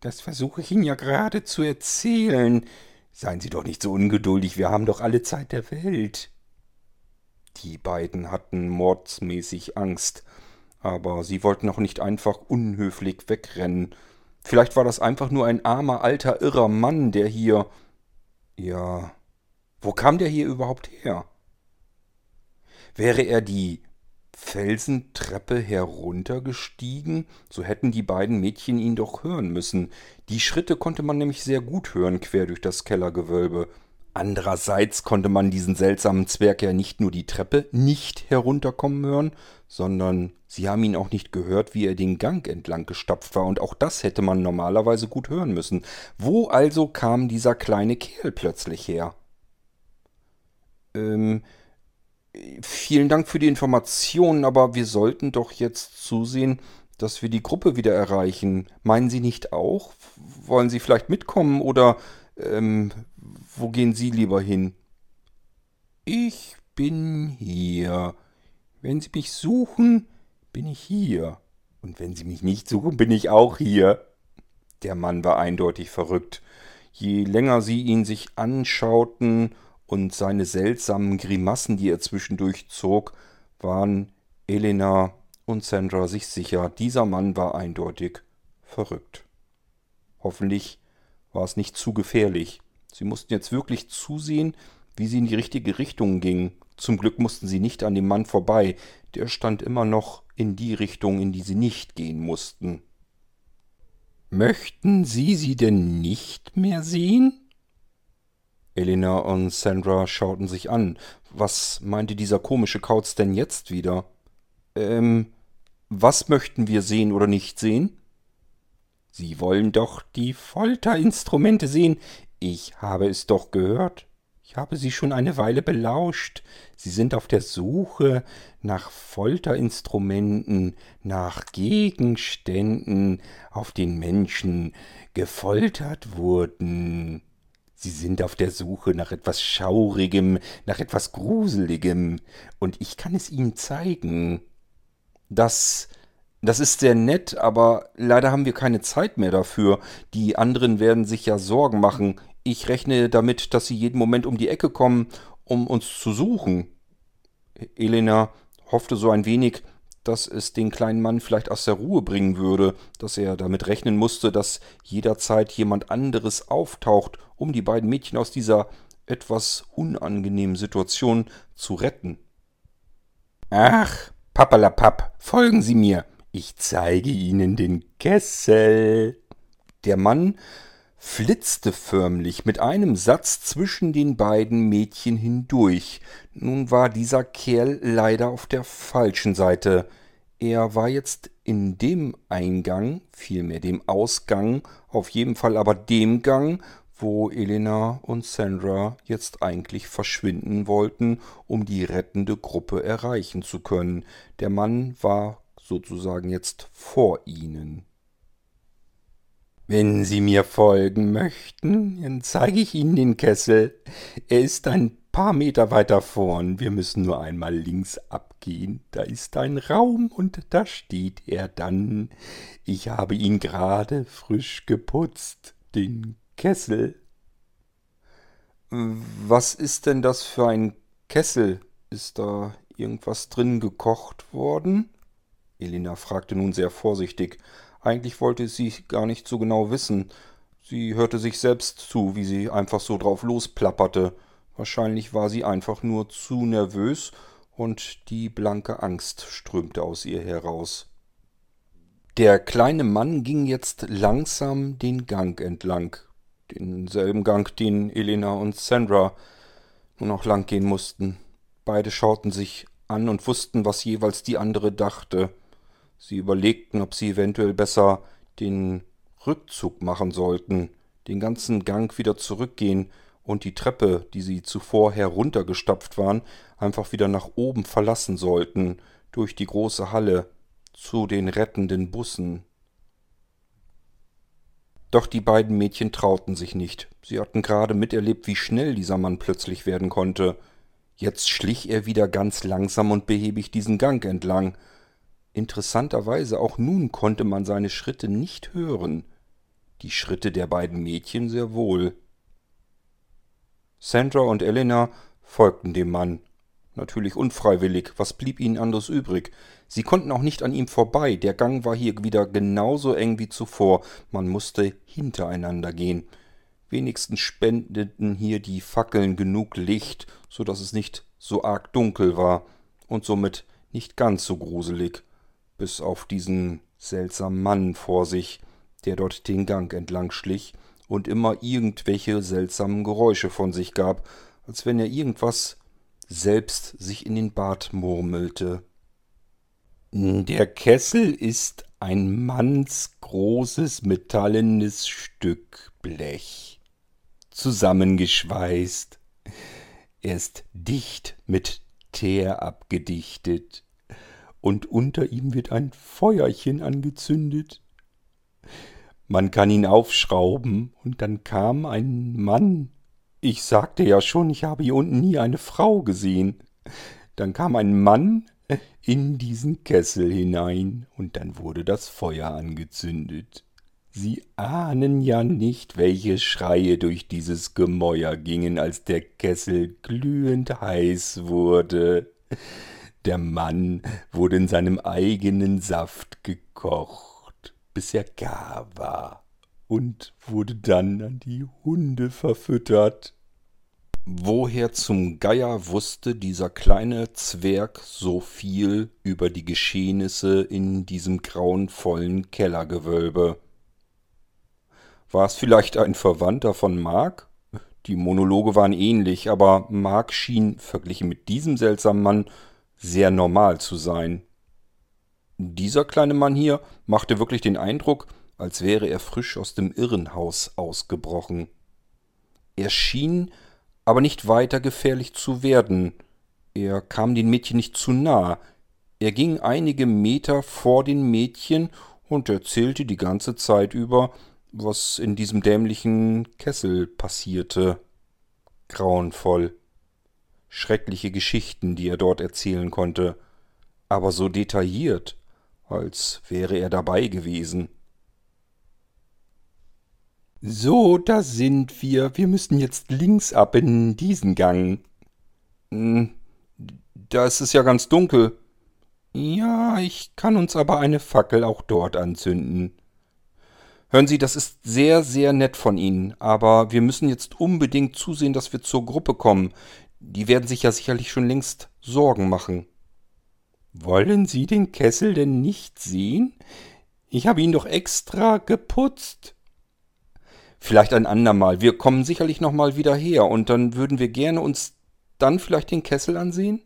Das versuche ich Ihnen ja gerade zu erzählen. Seien Sie doch nicht so ungeduldig, wir haben doch alle Zeit der Welt. Die beiden hatten mordsmäßig Angst, aber sie wollten auch nicht einfach unhöflich wegrennen. Vielleicht war das einfach nur ein armer, alter, irrer Mann, der hier. Ja. Wo kam der hier überhaupt her? Wäre er die Felsentreppe heruntergestiegen, so hätten die beiden Mädchen ihn doch hören müssen. Die Schritte konnte man nämlich sehr gut hören quer durch das Kellergewölbe. Andererseits konnte man diesen seltsamen Zwerg ja nicht nur die Treppe nicht herunterkommen hören, sondern sie haben ihn auch nicht gehört, wie er den Gang entlang gestapft war, und auch das hätte man normalerweise gut hören müssen. Wo also kam dieser kleine Kerl plötzlich her? Ähm, vielen Dank für die Informationen, aber wir sollten doch jetzt zusehen, dass wir die Gruppe wieder erreichen. Meinen Sie nicht auch? Wollen Sie vielleicht mitkommen oder ähm, wo gehen Sie lieber hin? Ich bin hier. Wenn Sie mich suchen, bin ich hier. Und wenn Sie mich nicht suchen, bin ich auch hier. Der Mann war eindeutig verrückt. Je länger sie ihn sich anschauten und seine seltsamen Grimassen, die er zwischendurch zog, waren Elena und Sandra sich sicher, dieser Mann war eindeutig verrückt. Hoffentlich war es nicht zu gefährlich. Sie mussten jetzt wirklich zusehen, wie sie in die richtige Richtung gingen. Zum Glück mussten sie nicht an dem Mann vorbei, der stand immer noch in die Richtung, in die sie nicht gehen mussten. Möchten Sie sie denn nicht mehr sehen? Elena und Sandra schauten sich an. Was meinte dieser komische Kauz denn jetzt wieder? Ähm, was möchten wir sehen oder nicht sehen? Sie wollen doch die Folterinstrumente sehen. Ich habe es doch gehört. Ich habe Sie schon eine Weile belauscht. Sie sind auf der Suche nach Folterinstrumenten, nach Gegenständen, auf den Menschen gefoltert wurden. Sie sind auf der Suche nach etwas Schaurigem, nach etwas Gruseligem, und ich kann es Ihnen zeigen. Das das ist sehr nett, aber leider haben wir keine Zeit mehr dafür. Die anderen werden sich ja Sorgen machen. Ich rechne damit, dass sie jeden Moment um die Ecke kommen, um uns zu suchen. Elena hoffte so ein wenig, dass es den kleinen Mann vielleicht aus der Ruhe bringen würde, dass er damit rechnen musste, dass jederzeit jemand anderes auftaucht, um die beiden Mädchen aus dieser etwas unangenehmen Situation zu retten. Ach, Papperlapapp, folgen Sie mir, ich zeige Ihnen den Kessel. Der Mann flitzte förmlich mit einem Satz zwischen den beiden Mädchen hindurch. Nun war dieser Kerl leider auf der falschen Seite. Er war jetzt in dem Eingang, vielmehr dem Ausgang, auf jeden Fall aber dem Gang, wo Elena und Sandra jetzt eigentlich verschwinden wollten, um die rettende Gruppe erreichen zu können. Der Mann war sozusagen jetzt vor Ihnen. Wenn Sie mir folgen möchten, dann zeige ich Ihnen den Kessel. Er ist ein paar Meter weiter vorn. Wir müssen nur einmal links abgehen. Da ist ein Raum und da steht er dann. Ich habe ihn gerade frisch geputzt, den Kessel. Was ist denn das für ein Kessel? Ist da irgendwas drin gekocht worden? Elena fragte nun sehr vorsichtig. Eigentlich wollte sie gar nicht so genau wissen. Sie hörte sich selbst zu, wie sie einfach so drauf losplapperte. Wahrscheinlich war sie einfach nur zu nervös und die blanke Angst strömte aus ihr heraus. Der kleine Mann ging jetzt langsam den Gang entlang, denselben Gang, den Elena und Sandra nun auch lang gehen mussten. Beide schauten sich an und wussten, was jeweils die andere dachte. Sie überlegten, ob sie eventuell besser den Rückzug machen sollten, den ganzen Gang wieder zurückgehen und die Treppe, die sie zuvor heruntergestapft waren, einfach wieder nach oben verlassen sollten, durch die große Halle, zu den rettenden Bussen. Doch die beiden Mädchen trauten sich nicht. Sie hatten gerade miterlebt, wie schnell dieser Mann plötzlich werden konnte. Jetzt schlich er wieder ganz langsam und behäbig diesen Gang entlang. Interessanterweise auch nun konnte man seine Schritte nicht hören. Die Schritte der beiden Mädchen sehr wohl. Sandra und Elena folgten dem Mann. Natürlich unfreiwillig. Was blieb ihnen anderes übrig? Sie konnten auch nicht an ihm vorbei. Der Gang war hier wieder genauso eng wie zuvor. Man musste hintereinander gehen. Wenigstens spendeten hier die Fackeln genug Licht, so dass es nicht so arg dunkel war und somit nicht ganz so gruselig, bis auf diesen seltsamen Mann vor sich, der dort den Gang entlang schlich und immer irgendwelche seltsamen Geräusche von sich gab, als wenn er irgendwas selbst sich in den Bart murmelte. Der Kessel ist ein mannsgroßes metallenes Stück Blech, zusammengeschweißt. Er ist dicht mit Teer abgedichtet, und unter ihm wird ein Feuerchen angezündet. Man kann ihn aufschrauben, und dann kam ein Mann ich sagte ja schon, ich habe hier unten nie eine Frau gesehen. Dann kam ein Mann in diesen Kessel hinein, und dann wurde das Feuer angezündet. Sie ahnen ja nicht, welche Schreie durch dieses Gemäuer gingen, als der Kessel glühend heiß wurde. Der Mann wurde in seinem eigenen Saft gekocht, bis er gar war und wurde dann an die Hunde verfüttert. Woher zum Geier wusste dieser kleine Zwerg so viel über die Geschehnisse in diesem grauenvollen Kellergewölbe? War es vielleicht ein Verwandter von Mark? Die Monologe waren ähnlich, aber Mark schien, verglichen mit diesem seltsamen Mann, sehr normal zu sein. Dieser kleine Mann hier machte wirklich den Eindruck, als wäre er frisch aus dem Irrenhaus ausgebrochen. Er schien aber nicht weiter gefährlich zu werden. Er kam den Mädchen nicht zu nah. Er ging einige Meter vor den Mädchen und erzählte die ganze Zeit über, was in diesem dämlichen Kessel passierte. Grauenvoll. Schreckliche Geschichten, die er dort erzählen konnte, aber so detailliert, als wäre er dabei gewesen. So, da sind wir. Wir müssen jetzt links ab in diesen Gang. Hm, da ist es ja ganz dunkel. Ja, ich kann uns aber eine Fackel auch dort anzünden. Hören Sie, das ist sehr, sehr nett von Ihnen, aber wir müssen jetzt unbedingt zusehen, dass wir zur Gruppe kommen. Die werden sich ja sicherlich schon längst Sorgen machen. Wollen Sie den Kessel denn nicht sehen? Ich habe ihn doch extra geputzt. Vielleicht ein andermal. Wir kommen sicherlich nochmal wieder her und dann würden wir gerne uns dann vielleicht den Kessel ansehen?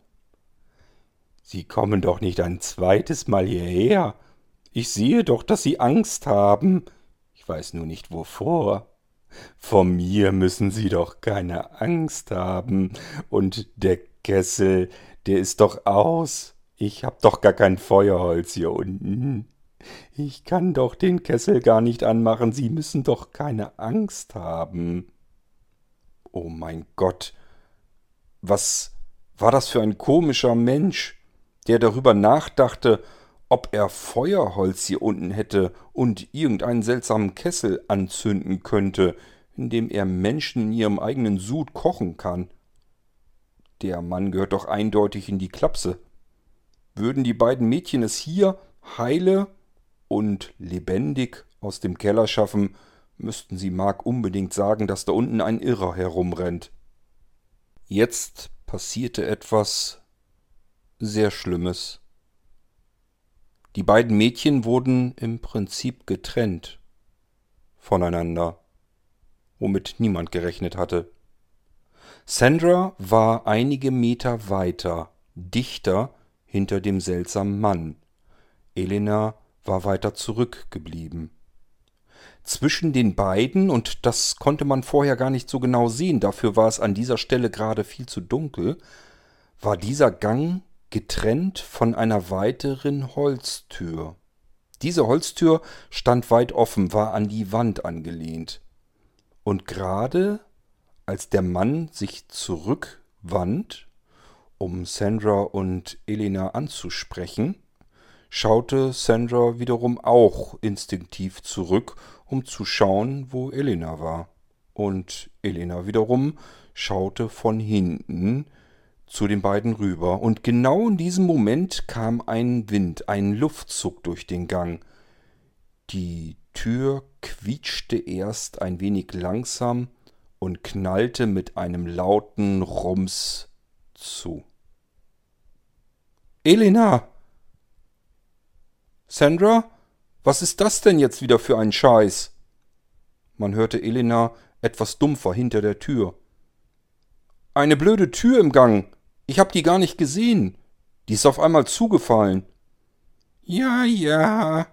Sie kommen doch nicht ein zweites Mal hierher. Ich sehe doch, dass Sie Angst haben. Ich weiß nur nicht wovor. Vor mir müssen Sie doch keine Angst haben. Und der Kessel, der ist doch aus. Ich hab doch gar kein Feuerholz hier unten. Ich kann doch den Kessel gar nicht anmachen, Sie müssen doch keine Angst haben. Oh mein Gott. Was war das für ein komischer Mensch, der darüber nachdachte, ob er Feuerholz hier unten hätte und irgendeinen seltsamen Kessel anzünden könnte, in dem er Menschen in ihrem eigenen Sud kochen kann. Der Mann gehört doch eindeutig in die Klapse. Würden die beiden Mädchen es hier heile und lebendig aus dem Keller schaffen, müssten sie Mark unbedingt sagen, dass da unten ein Irrer herumrennt. Jetzt passierte etwas sehr Schlimmes. Die beiden Mädchen wurden im Prinzip getrennt voneinander, womit niemand gerechnet hatte. Sandra war einige Meter weiter, dichter hinter dem seltsamen Mann. Elena war weiter zurückgeblieben. Zwischen den beiden, und das konnte man vorher gar nicht so genau sehen, dafür war es an dieser Stelle gerade viel zu dunkel, war dieser Gang getrennt von einer weiteren Holztür. Diese Holztür stand weit offen, war an die Wand angelehnt. Und gerade als der Mann sich zurückwand, um Sandra und Elena anzusprechen, schaute Sandra wiederum auch instinktiv zurück, um zu schauen, wo Elena war. Und Elena wiederum schaute von hinten zu den beiden rüber. Und genau in diesem Moment kam ein Wind, ein Luftzug durch den Gang. Die Tür quietschte erst ein wenig langsam und knallte mit einem lauten Rums zu. Elena! Sandra? Was ist das denn jetzt wieder für ein Scheiß? Man hörte Elena etwas dumpfer hinter der Tür. Eine blöde Tür im Gang. Ich hab die gar nicht gesehen. Die ist auf einmal zugefallen. Ja, ja,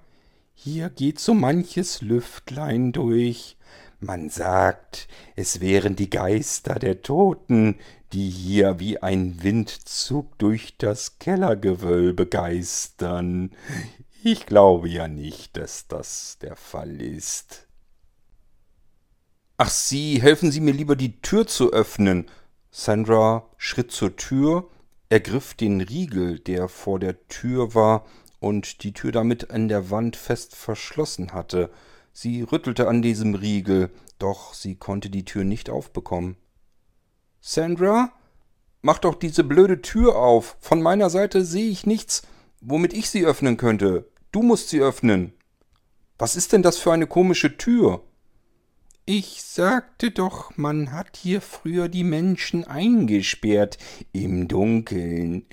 hier geht so manches Lüftlein durch. Man sagt, es wären die Geister der Toten, die hier wie ein Windzug durch das Kellergewölbe geistern. Ich glaube ja nicht, dass das der Fall ist. Ach Sie, helfen Sie mir lieber die Tür zu öffnen. Sandra schritt zur Tür, ergriff den Riegel, der vor der Tür war, und die Tür damit an der Wand fest verschlossen hatte. Sie rüttelte an diesem Riegel, doch sie konnte die Tür nicht aufbekommen. Sandra, mach doch diese blöde Tür auf. Von meiner Seite sehe ich nichts, womit ich sie öffnen könnte. Du musst sie öffnen. Was ist denn das für eine komische Tür? Ich sagte doch, man hat hier früher die Menschen eingesperrt im Dunkeln.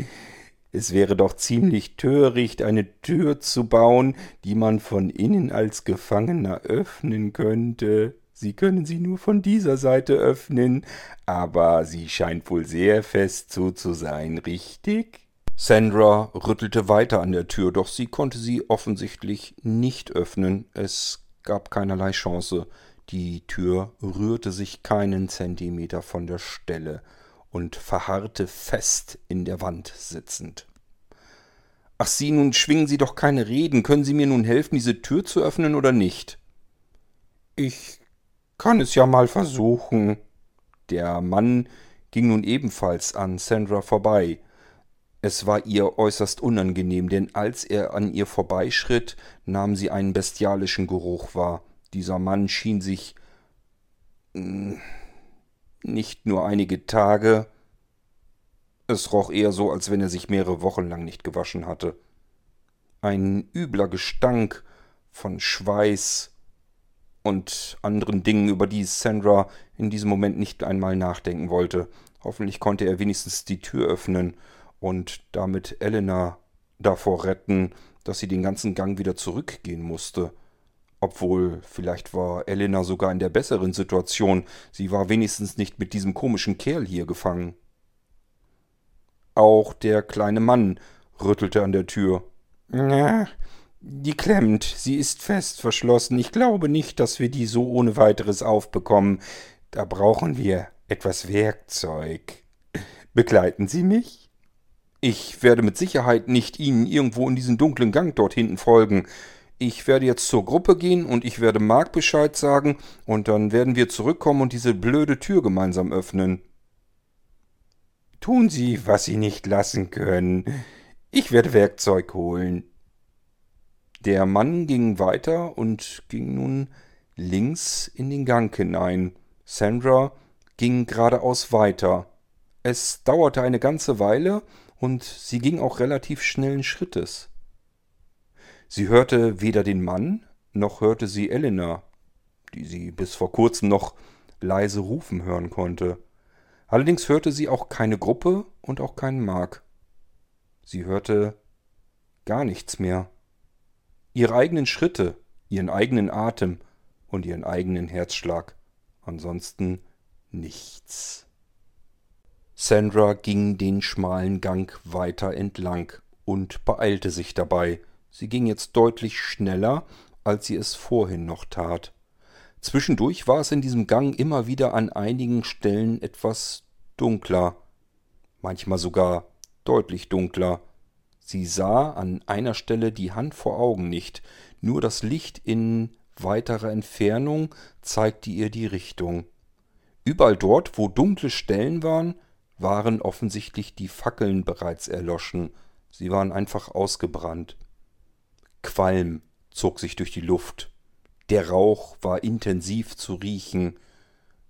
Es wäre doch ziemlich töricht, eine Tür zu bauen, die man von innen als Gefangener öffnen könnte. Sie können sie nur von dieser Seite öffnen, aber sie scheint wohl sehr fest so zu sein, richtig? Sandra rüttelte weiter an der Tür, doch sie konnte sie offensichtlich nicht öffnen. Es gab keinerlei Chance. Die Tür rührte sich keinen Zentimeter von der Stelle und verharrte fest in der Wand sitzend. Ach Sie, nun schwingen Sie doch keine Reden. Können Sie mir nun helfen, diese Tür zu öffnen oder nicht? Ich kann es ja mal versuchen. Der Mann ging nun ebenfalls an Sandra vorbei. Es war ihr äußerst unangenehm, denn als er an ihr vorbeischritt, nahm sie einen bestialischen Geruch wahr. Dieser Mann schien sich hm, nicht nur einige Tage, es roch eher so, als wenn er sich mehrere Wochen lang nicht gewaschen hatte. Ein übler Gestank von Schweiß und anderen Dingen, über die Sandra in diesem Moment nicht einmal nachdenken wollte. Hoffentlich konnte er wenigstens die Tür öffnen und damit Elena davor retten, dass sie den ganzen Gang wieder zurückgehen musste. Obwohl, vielleicht war Elena sogar in der besseren Situation. Sie war wenigstens nicht mit diesem komischen Kerl hier gefangen. Auch der kleine Mann rüttelte an der Tür. Na, die klemmt. Sie ist fest verschlossen. Ich glaube nicht, dass wir die so ohne weiteres aufbekommen. Da brauchen wir etwas Werkzeug. Begleiten Sie mich? Ich werde mit Sicherheit nicht Ihnen irgendwo in diesen dunklen Gang dort hinten folgen ich werde jetzt zur Gruppe gehen und ich werde Mark Bescheid sagen und dann werden wir zurückkommen und diese blöde Tür gemeinsam öffnen. Tun Sie, was Sie nicht lassen können. Ich werde Werkzeug holen. Der Mann ging weiter und ging nun links in den Gang hinein. Sandra ging geradeaus weiter. Es dauerte eine ganze Weile und sie ging auch relativ schnellen Schrittes. Sie hörte weder den Mann, noch hörte sie Elena, die sie bis vor kurzem noch leise rufen hören konnte. Allerdings hörte sie auch keine Gruppe und auch keinen Mark. Sie hörte gar nichts mehr. Ihre eigenen Schritte, ihren eigenen Atem und ihren eigenen Herzschlag. Ansonsten nichts. Sandra ging den schmalen Gang weiter entlang und beeilte sich dabei, Sie ging jetzt deutlich schneller, als sie es vorhin noch tat. Zwischendurch war es in diesem Gang immer wieder an einigen Stellen etwas dunkler, manchmal sogar deutlich dunkler. Sie sah an einer Stelle die Hand vor Augen nicht, nur das Licht in weiterer Entfernung zeigte ihr die Richtung. Überall dort, wo dunkle Stellen waren, waren offensichtlich die Fackeln bereits erloschen, sie waren einfach ausgebrannt. Qualm zog sich durch die Luft, der Rauch war intensiv zu riechen,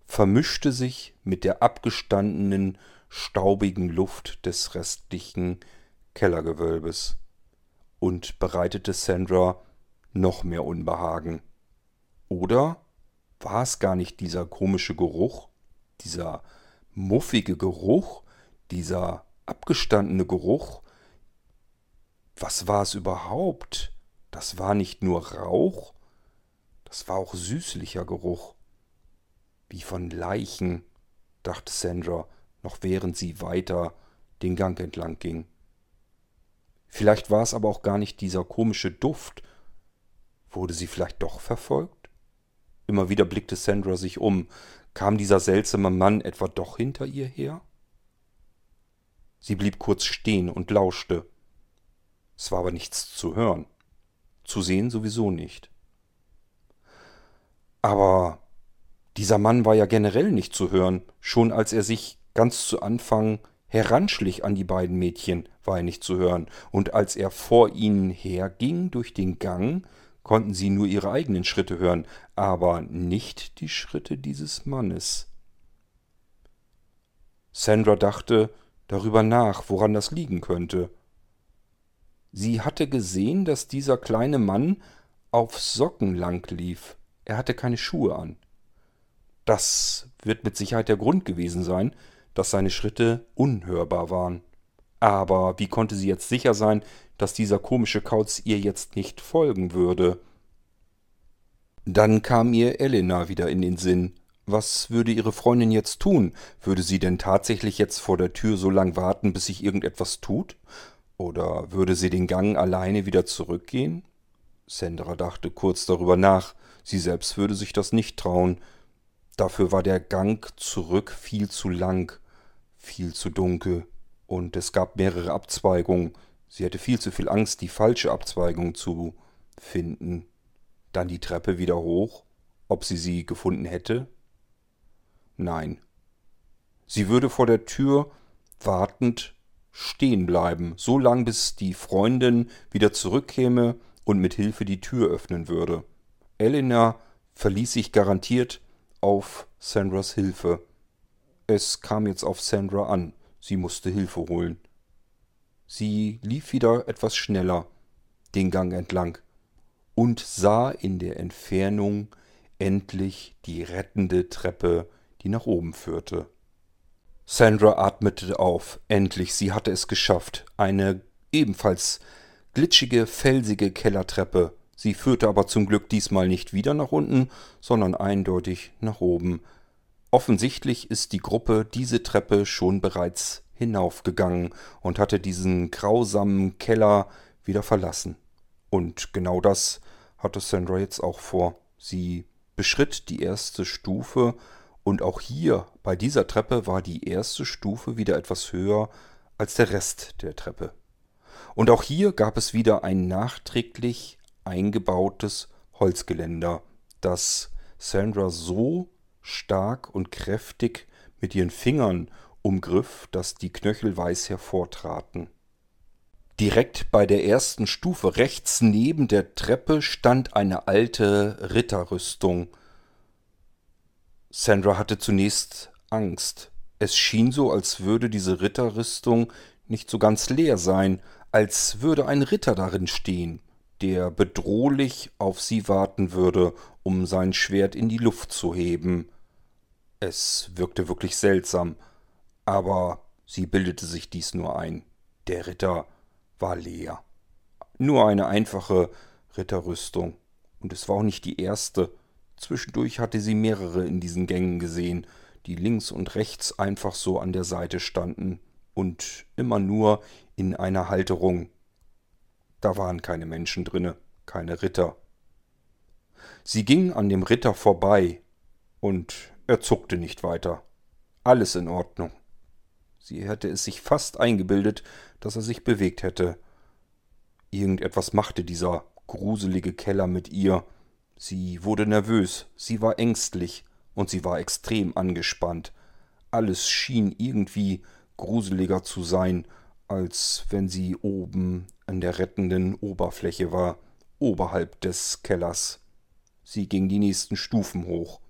vermischte sich mit der abgestandenen, staubigen Luft des restlichen Kellergewölbes und bereitete Sandra noch mehr Unbehagen. Oder war es gar nicht dieser komische Geruch, dieser muffige Geruch, dieser abgestandene Geruch? Was war es überhaupt? Das war nicht nur Rauch, das war auch süßlicher Geruch. Wie von Leichen, dachte Sandra, noch während sie weiter den Gang entlang ging. Vielleicht war es aber auch gar nicht dieser komische Duft. Wurde sie vielleicht doch verfolgt? Immer wieder blickte Sandra sich um. Kam dieser seltsame Mann etwa doch hinter ihr her? Sie blieb kurz stehen und lauschte. Es war aber nichts zu hören. Zu sehen sowieso nicht. Aber dieser Mann war ja generell nicht zu hören. Schon als er sich ganz zu Anfang heranschlich an die beiden Mädchen, war er nicht zu hören. Und als er vor ihnen herging durch den Gang, konnten sie nur ihre eigenen Schritte hören, aber nicht die Schritte dieses Mannes. Sandra dachte darüber nach, woran das liegen könnte. Sie hatte gesehen, dass dieser kleine Mann auf Socken lang lief. Er hatte keine Schuhe an. Das wird mit Sicherheit der Grund gewesen sein, dass seine Schritte unhörbar waren. Aber wie konnte sie jetzt sicher sein, dass dieser komische Kauz ihr jetzt nicht folgen würde. Dann kam ihr Elena wieder in den Sinn. Was würde ihre Freundin jetzt tun? Würde sie denn tatsächlich jetzt vor der Tür so lang warten, bis sich irgendetwas tut? Oder würde sie den Gang alleine wieder zurückgehen? Sandra dachte kurz darüber nach. Sie selbst würde sich das nicht trauen. Dafür war der Gang zurück viel zu lang, viel zu dunkel, und es gab mehrere Abzweigungen, Sie hatte viel zu viel Angst, die falsche Abzweigung zu finden. Dann die Treppe wieder hoch. Ob sie sie gefunden hätte? Nein. Sie würde vor der Tür wartend stehen bleiben, so lang bis die Freundin wieder zurückkäme und mit Hilfe die Tür öffnen würde. Elena verließ sich garantiert auf Sandras Hilfe. Es kam jetzt auf Sandra an. Sie musste Hilfe holen. Sie lief wieder etwas schneller den Gang entlang und sah in der Entfernung endlich die rettende Treppe, die nach oben führte. Sandra atmete auf. Endlich, sie hatte es geschafft. Eine ebenfalls glitschige, felsige Kellertreppe. Sie führte aber zum Glück diesmal nicht wieder nach unten, sondern eindeutig nach oben. Offensichtlich ist die Gruppe diese Treppe schon bereits hinaufgegangen und hatte diesen grausamen Keller wieder verlassen. Und genau das hatte Sandra jetzt auch vor. Sie beschritt die erste Stufe und auch hier bei dieser Treppe war die erste Stufe wieder etwas höher als der Rest der Treppe. Und auch hier gab es wieder ein nachträglich eingebautes Holzgeländer, das Sandra so stark und kräftig mit ihren Fingern umgriff, dass die Knöchel weiß hervortraten. Direkt bei der ersten Stufe rechts neben der Treppe stand eine alte Ritterrüstung. Sandra hatte zunächst Angst. Es schien so, als würde diese Ritterrüstung nicht so ganz leer sein, als würde ein Ritter darin stehen, der bedrohlich auf sie warten würde, um sein Schwert in die Luft zu heben. Es wirkte wirklich seltsam, aber sie bildete sich dies nur ein. Der Ritter war leer. Nur eine einfache Ritterrüstung. Und es war auch nicht die erste. Zwischendurch hatte sie mehrere in diesen Gängen gesehen, die links und rechts einfach so an der Seite standen und immer nur in einer Halterung. Da waren keine Menschen drinne, keine Ritter. Sie ging an dem Ritter vorbei, und er zuckte nicht weiter. Alles in Ordnung. Sie hätte es sich fast eingebildet, dass er sich bewegt hätte. Irgendetwas machte dieser gruselige Keller mit ihr. Sie wurde nervös, sie war ängstlich und sie war extrem angespannt. Alles schien irgendwie gruseliger zu sein, als wenn sie oben an der rettenden Oberfläche war, oberhalb des Kellers. Sie ging die nächsten Stufen hoch,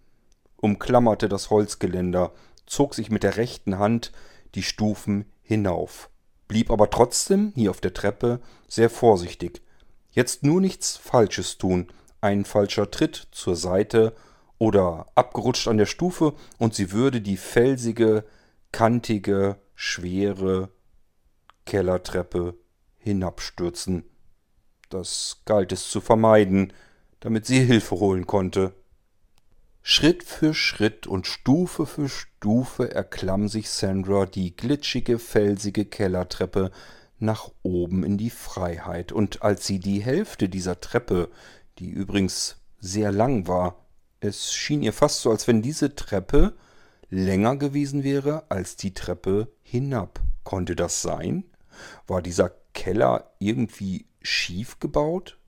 umklammerte das Holzgeländer, zog sich mit der rechten Hand die Stufen hinauf, blieb aber trotzdem hier auf der Treppe sehr vorsichtig. Jetzt nur nichts Falsches tun, ein falscher Tritt zur Seite oder abgerutscht an der Stufe und sie würde die felsige, kantige, schwere Kellertreppe hinabstürzen. Das galt es zu vermeiden, damit sie Hilfe holen konnte. Schritt für Schritt und Stufe für Stufe erklomm sich Sandra die glitschige, felsige Kellertreppe nach oben in die Freiheit, und als sie die Hälfte dieser Treppe, die übrigens sehr lang war, es schien ihr fast so, als wenn diese Treppe länger gewesen wäre als die Treppe hinab. Konnte das sein? War dieser Keller irgendwie schief gebaut?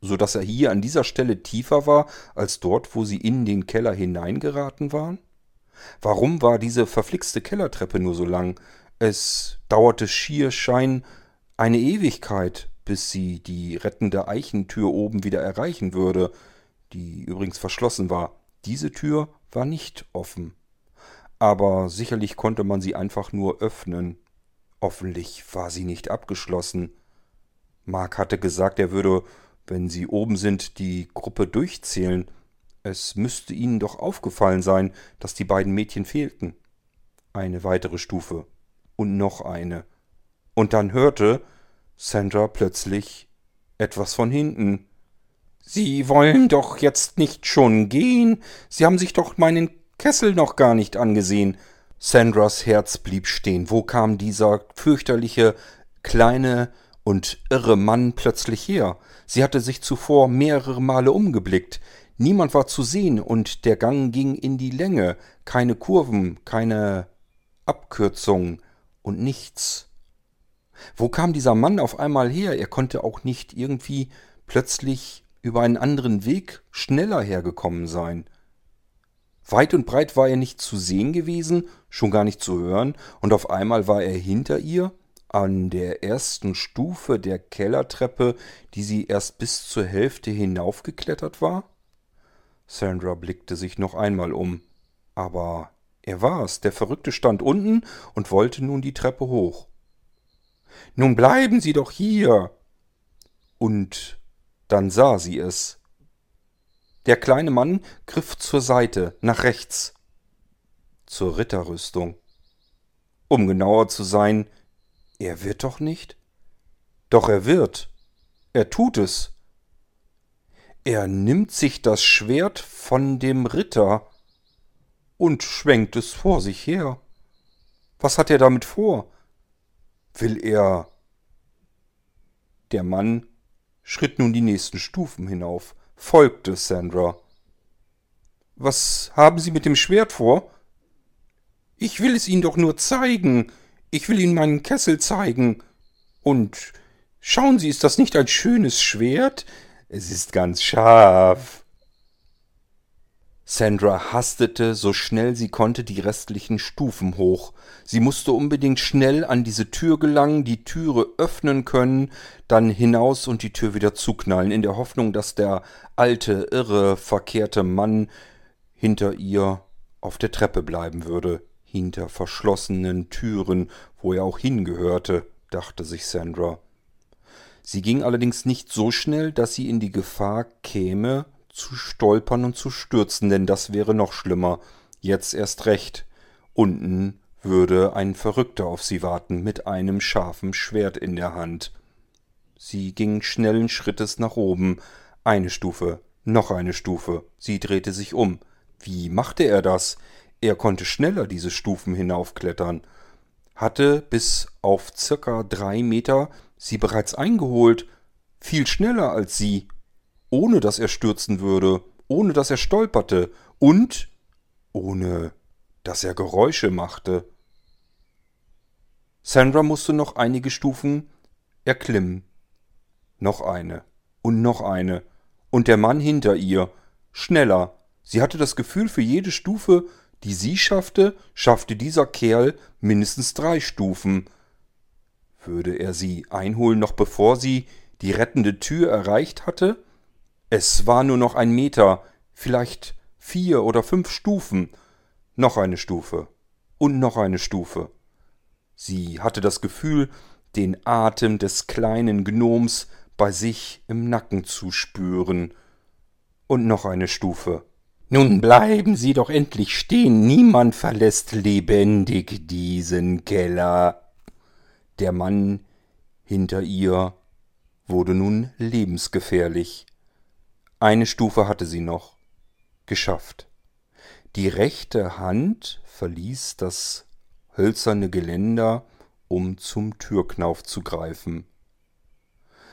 so dass er hier an dieser Stelle tiefer war als dort, wo sie in den Keller hineingeraten waren? Warum war diese verflixte Kellertreppe nur so lang? Es dauerte schier schein eine Ewigkeit, bis sie die rettende Eichentür oben wieder erreichen würde, die übrigens verschlossen war. Diese Tür war nicht offen. Aber sicherlich konnte man sie einfach nur öffnen. Hoffentlich war sie nicht abgeschlossen. Mark hatte gesagt, er würde wenn Sie oben sind, die Gruppe durchzählen. Es müsste Ihnen doch aufgefallen sein, dass die beiden Mädchen fehlten. Eine weitere Stufe. Und noch eine. Und dann hörte Sandra plötzlich etwas von hinten. Sie wollen doch jetzt nicht schon gehen. Sie haben sich doch meinen Kessel noch gar nicht angesehen. Sandras Herz blieb stehen. Wo kam dieser fürchterliche, kleine, und irre Mann plötzlich her. Sie hatte sich zuvor mehrere Male umgeblickt. Niemand war zu sehen und der Gang ging in die Länge. Keine Kurven, keine Abkürzung und nichts. Wo kam dieser Mann auf einmal her? Er konnte auch nicht irgendwie plötzlich über einen anderen Weg schneller hergekommen sein. Weit und breit war er nicht zu sehen gewesen, schon gar nicht zu hören, und auf einmal war er hinter ihr, an der ersten Stufe der Kellertreppe, die sie erst bis zur Hälfte hinaufgeklettert war? Sandra blickte sich noch einmal um. Aber er war's, der Verrückte stand unten und wollte nun die Treppe hoch. Nun bleiben Sie doch hier. Und dann sah sie es. Der kleine Mann griff zur Seite, nach rechts. Zur Ritterrüstung. Um genauer zu sein, er wird doch nicht? Doch er wird. Er tut es. Er nimmt sich das Schwert von dem Ritter und schwenkt es vor sich her. Was hat er damit vor? Will er. Der Mann schritt nun die nächsten Stufen hinauf, folgte Sandra. Was haben Sie mit dem Schwert vor? Ich will es Ihnen doch nur zeigen. Ich will Ihnen meinen Kessel zeigen. Und schauen Sie, ist das nicht ein schönes Schwert? Es ist ganz scharf. Sandra hastete so schnell sie konnte die restlichen Stufen hoch. Sie musste unbedingt schnell an diese Tür gelangen, die Türe öffnen können, dann hinaus und die Tür wieder zuknallen, in der Hoffnung, dass der alte, irre, verkehrte Mann hinter ihr auf der Treppe bleiben würde hinter verschlossenen Türen, wo er auch hingehörte, dachte sich Sandra. Sie ging allerdings nicht so schnell, dass sie in die Gefahr käme, zu stolpern und zu stürzen, denn das wäre noch schlimmer. Jetzt erst recht. Unten würde ein Verrückter auf sie warten mit einem scharfen Schwert in der Hand. Sie ging schnellen Schrittes nach oben. Eine Stufe, noch eine Stufe. Sie drehte sich um. Wie machte er das? Er konnte schneller diese Stufen hinaufklettern, hatte bis auf circa drei Meter sie bereits eingeholt, viel schneller als sie, ohne dass er stürzen würde, ohne dass er stolperte und ohne dass er Geräusche machte. Sandra musste noch einige Stufen erklimmen. Noch eine. Und noch eine. Und der Mann hinter ihr. Schneller. Sie hatte das Gefühl, für jede Stufe, die sie schaffte, schaffte dieser Kerl mindestens drei Stufen. Würde er sie einholen, noch bevor sie die rettende Tür erreicht hatte? Es war nur noch ein Meter, vielleicht vier oder fünf Stufen. Noch eine Stufe. Und noch eine Stufe. Sie hatte das Gefühl, den Atem des kleinen Gnoms bei sich im Nacken zu spüren. Und noch eine Stufe. Nun bleiben Sie doch endlich stehen, niemand verlässt lebendig diesen Keller. Der Mann hinter ihr wurde nun lebensgefährlich. Eine Stufe hatte sie noch. Geschafft. Die rechte Hand verließ das hölzerne Geländer, um zum Türknauf zu greifen.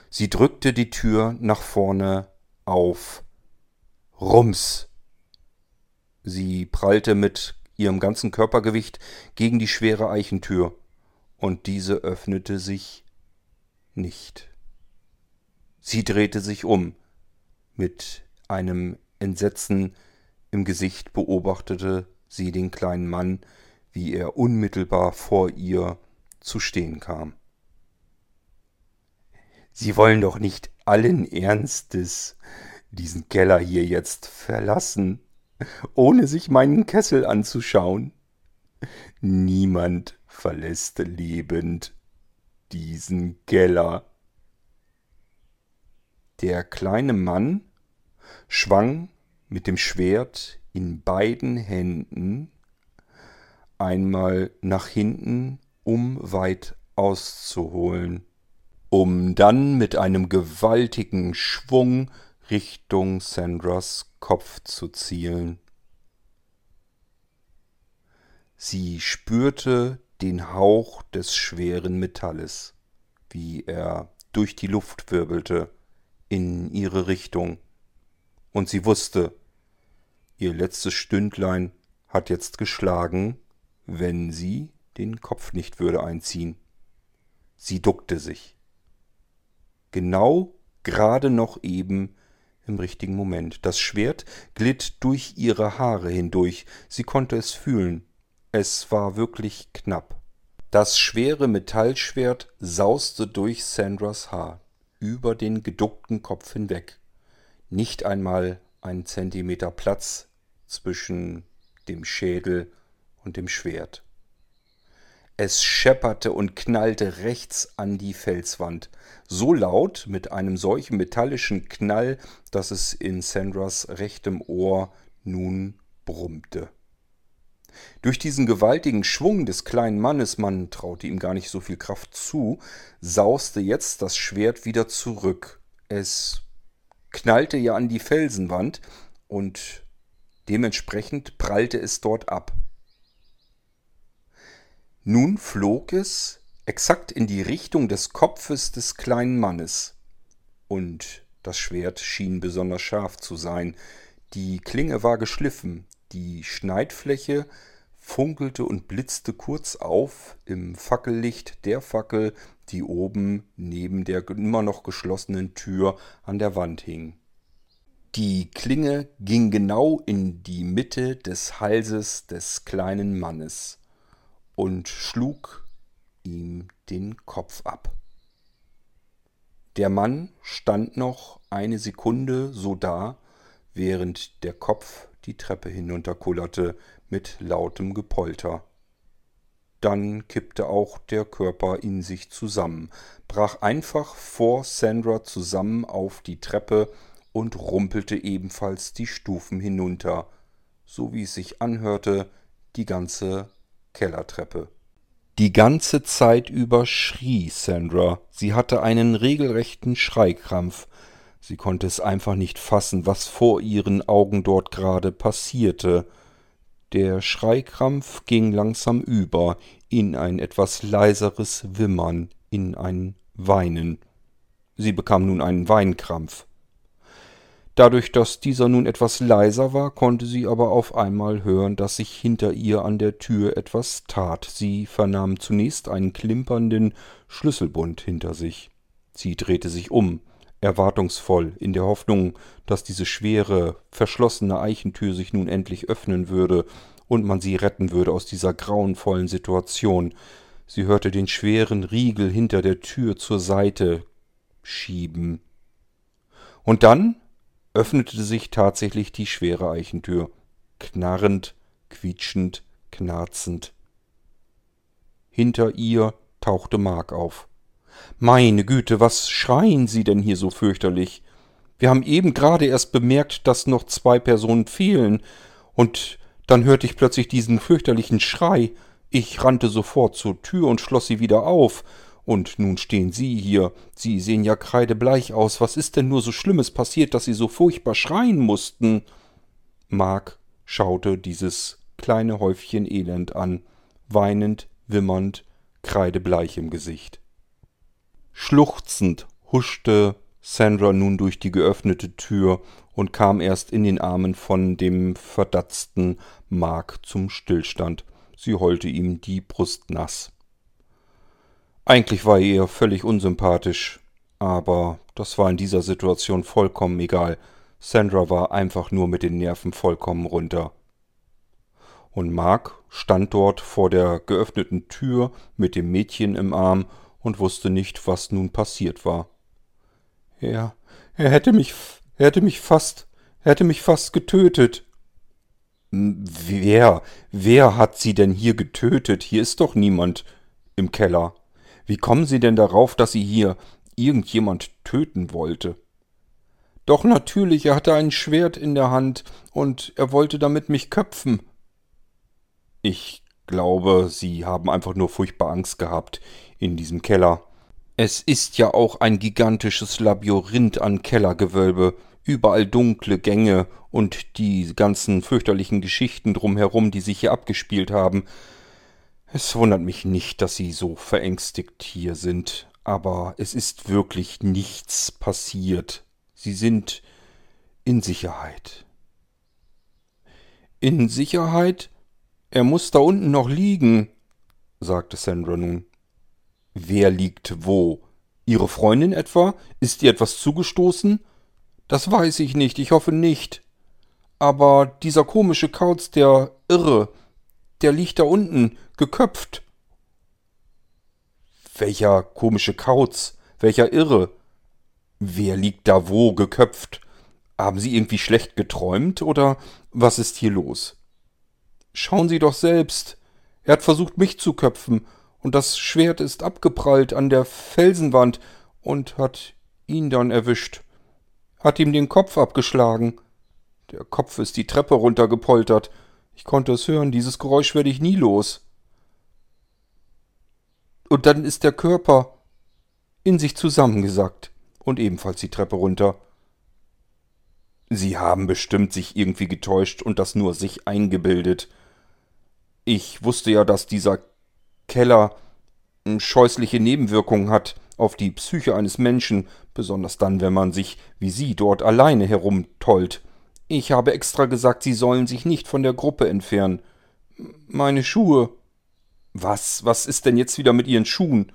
Sie drückte die Tür nach vorne auf. Rums. Sie prallte mit ihrem ganzen Körpergewicht gegen die schwere Eichentür, und diese öffnete sich nicht. Sie drehte sich um. Mit einem Entsetzen im Gesicht beobachtete sie den kleinen Mann, wie er unmittelbar vor ihr zu stehen kam. Sie wollen doch nicht allen Ernstes diesen Keller hier jetzt verlassen, ohne sich meinen Kessel anzuschauen. Niemand verlässt lebend diesen Keller. Der kleine Mann schwang mit dem Schwert in beiden Händen einmal nach hinten, um weit auszuholen, um dann mit einem gewaltigen Schwung Richtung Sandras Kopf zu zielen. Sie spürte den Hauch des schweren Metalles, wie er durch die Luft wirbelte in ihre Richtung, und sie wusste, ihr letztes Stündlein hat jetzt geschlagen, wenn sie den Kopf nicht würde einziehen. Sie duckte sich. Genau gerade noch eben im richtigen Moment. Das Schwert glitt durch ihre Haare hindurch. Sie konnte es fühlen. Es war wirklich knapp. Das schwere Metallschwert sauste durch Sandras Haar, über den geduckten Kopf hinweg. Nicht einmal ein Zentimeter Platz zwischen dem Schädel und dem Schwert. Es schepperte und knallte rechts an die Felswand, so laut mit einem solchen metallischen Knall, dass es in Sandras rechtem Ohr nun brummte. Durch diesen gewaltigen Schwung des kleinen Mannes, man traute ihm gar nicht so viel Kraft zu, sauste jetzt das Schwert wieder zurück. Es knallte ja an die Felsenwand und dementsprechend prallte es dort ab. Nun flog es exakt in die Richtung des Kopfes des kleinen Mannes. Und das Schwert schien besonders scharf zu sein. Die Klinge war geschliffen, die Schneidfläche funkelte und blitzte kurz auf im Fackellicht der Fackel, die oben neben der immer noch geschlossenen Tür an der Wand hing. Die Klinge ging genau in die Mitte des Halses des kleinen Mannes und schlug ihm den Kopf ab. Der Mann stand noch eine Sekunde so da, während der Kopf die Treppe hinunterkullerte mit lautem Gepolter. Dann kippte auch der Körper in sich zusammen, brach einfach vor Sandra zusammen auf die Treppe und rumpelte ebenfalls die Stufen hinunter, so wie es sich anhörte, die ganze Kellertreppe. Die ganze Zeit über schrie Sandra. Sie hatte einen regelrechten Schreikrampf. Sie konnte es einfach nicht fassen, was vor ihren Augen dort gerade passierte. Der Schreikrampf ging langsam über in ein etwas leiseres Wimmern, in ein Weinen. Sie bekam nun einen Weinkrampf. Dadurch, dass dieser nun etwas leiser war, konnte sie aber auf einmal hören, dass sich hinter ihr an der Tür etwas tat. Sie vernahm zunächst einen klimpernden Schlüsselbund hinter sich. Sie drehte sich um. Erwartungsvoll, in der Hoffnung, dass diese schwere, verschlossene Eichentür sich nun endlich öffnen würde und man sie retten würde aus dieser grauenvollen Situation. Sie hörte den schweren Riegel hinter der Tür zur Seite schieben. Und dann öffnete sich tatsächlich die schwere Eichentür, knarrend, quietschend, knarzend. Hinter ihr tauchte Mark auf. Meine Güte, was schreien Sie denn hier so fürchterlich? Wir haben eben gerade erst bemerkt, dass noch zwei Personen fehlen, und dann hörte ich plötzlich diesen fürchterlichen Schrei. Ich rannte sofort zur Tür und schloss sie wieder auf. Und nun stehen Sie hier. Sie sehen ja kreidebleich aus. Was ist denn nur so Schlimmes passiert, dass Sie so furchtbar schreien mussten? Mark schaute dieses kleine Häufchen Elend an, weinend, wimmernd, kreidebleich im Gesicht. Schluchzend huschte Sandra nun durch die geöffnete Tür und kam erst in den Armen von dem verdatzten Mark zum Stillstand. Sie heulte ihm die Brust nass. Eigentlich war er ihr völlig unsympathisch, aber das war in dieser Situation vollkommen egal. Sandra war einfach nur mit den Nerven vollkommen runter. Und Mark stand dort vor der geöffneten Tür mit dem Mädchen im Arm und wusste nicht, was nun passiert war. Er, er hätte mich, er hätte mich fast, er hätte mich fast getötet. Wer, wer hat Sie denn hier getötet? Hier ist doch niemand im Keller. Wie kommen Sie denn darauf, dass Sie hier irgendjemand töten wollte? Doch natürlich, er hatte ein Schwert in der Hand und er wollte damit mich köpfen. Ich glaube, Sie haben einfach nur furchtbar Angst gehabt in diesem Keller. Es ist ja auch ein gigantisches Labyrinth an Kellergewölbe, überall dunkle Gänge und die ganzen fürchterlichen Geschichten drumherum, die sich hier abgespielt haben. Es wundert mich nicht, dass Sie so verängstigt hier sind, aber es ist wirklich nichts passiert. Sie sind in Sicherheit. In Sicherheit? Er muss da unten noch liegen, sagte Sandra nun. Wer liegt wo? Ihre Freundin etwa? Ist ihr etwas zugestoßen? Das weiß ich nicht, ich hoffe nicht. Aber dieser komische Kauz, der Irre, der liegt da unten, geköpft. Welcher komische Kauz? Welcher Irre? Wer liegt da wo, geköpft? Haben Sie irgendwie schlecht geträumt oder was ist hier los? Schauen Sie doch selbst. Er hat versucht, mich zu köpfen, und das Schwert ist abgeprallt an der Felsenwand und hat ihn dann erwischt. Hat ihm den Kopf abgeschlagen. Der Kopf ist die Treppe runtergepoltert. Ich konnte es hören, dieses Geräusch werde ich nie los. Und dann ist der Körper in sich zusammengesackt und ebenfalls die Treppe runter. Sie haben bestimmt sich irgendwie getäuscht und das nur sich eingebildet. Ich wusste ja, dass dieser Keller scheußliche Nebenwirkungen hat auf die Psyche eines Menschen, besonders dann, wenn man sich wie Sie dort alleine herumtollt. Ich habe extra gesagt, Sie sollen sich nicht von der Gruppe entfernen. Meine Schuhe. Was, was ist denn jetzt wieder mit Ihren Schuhen?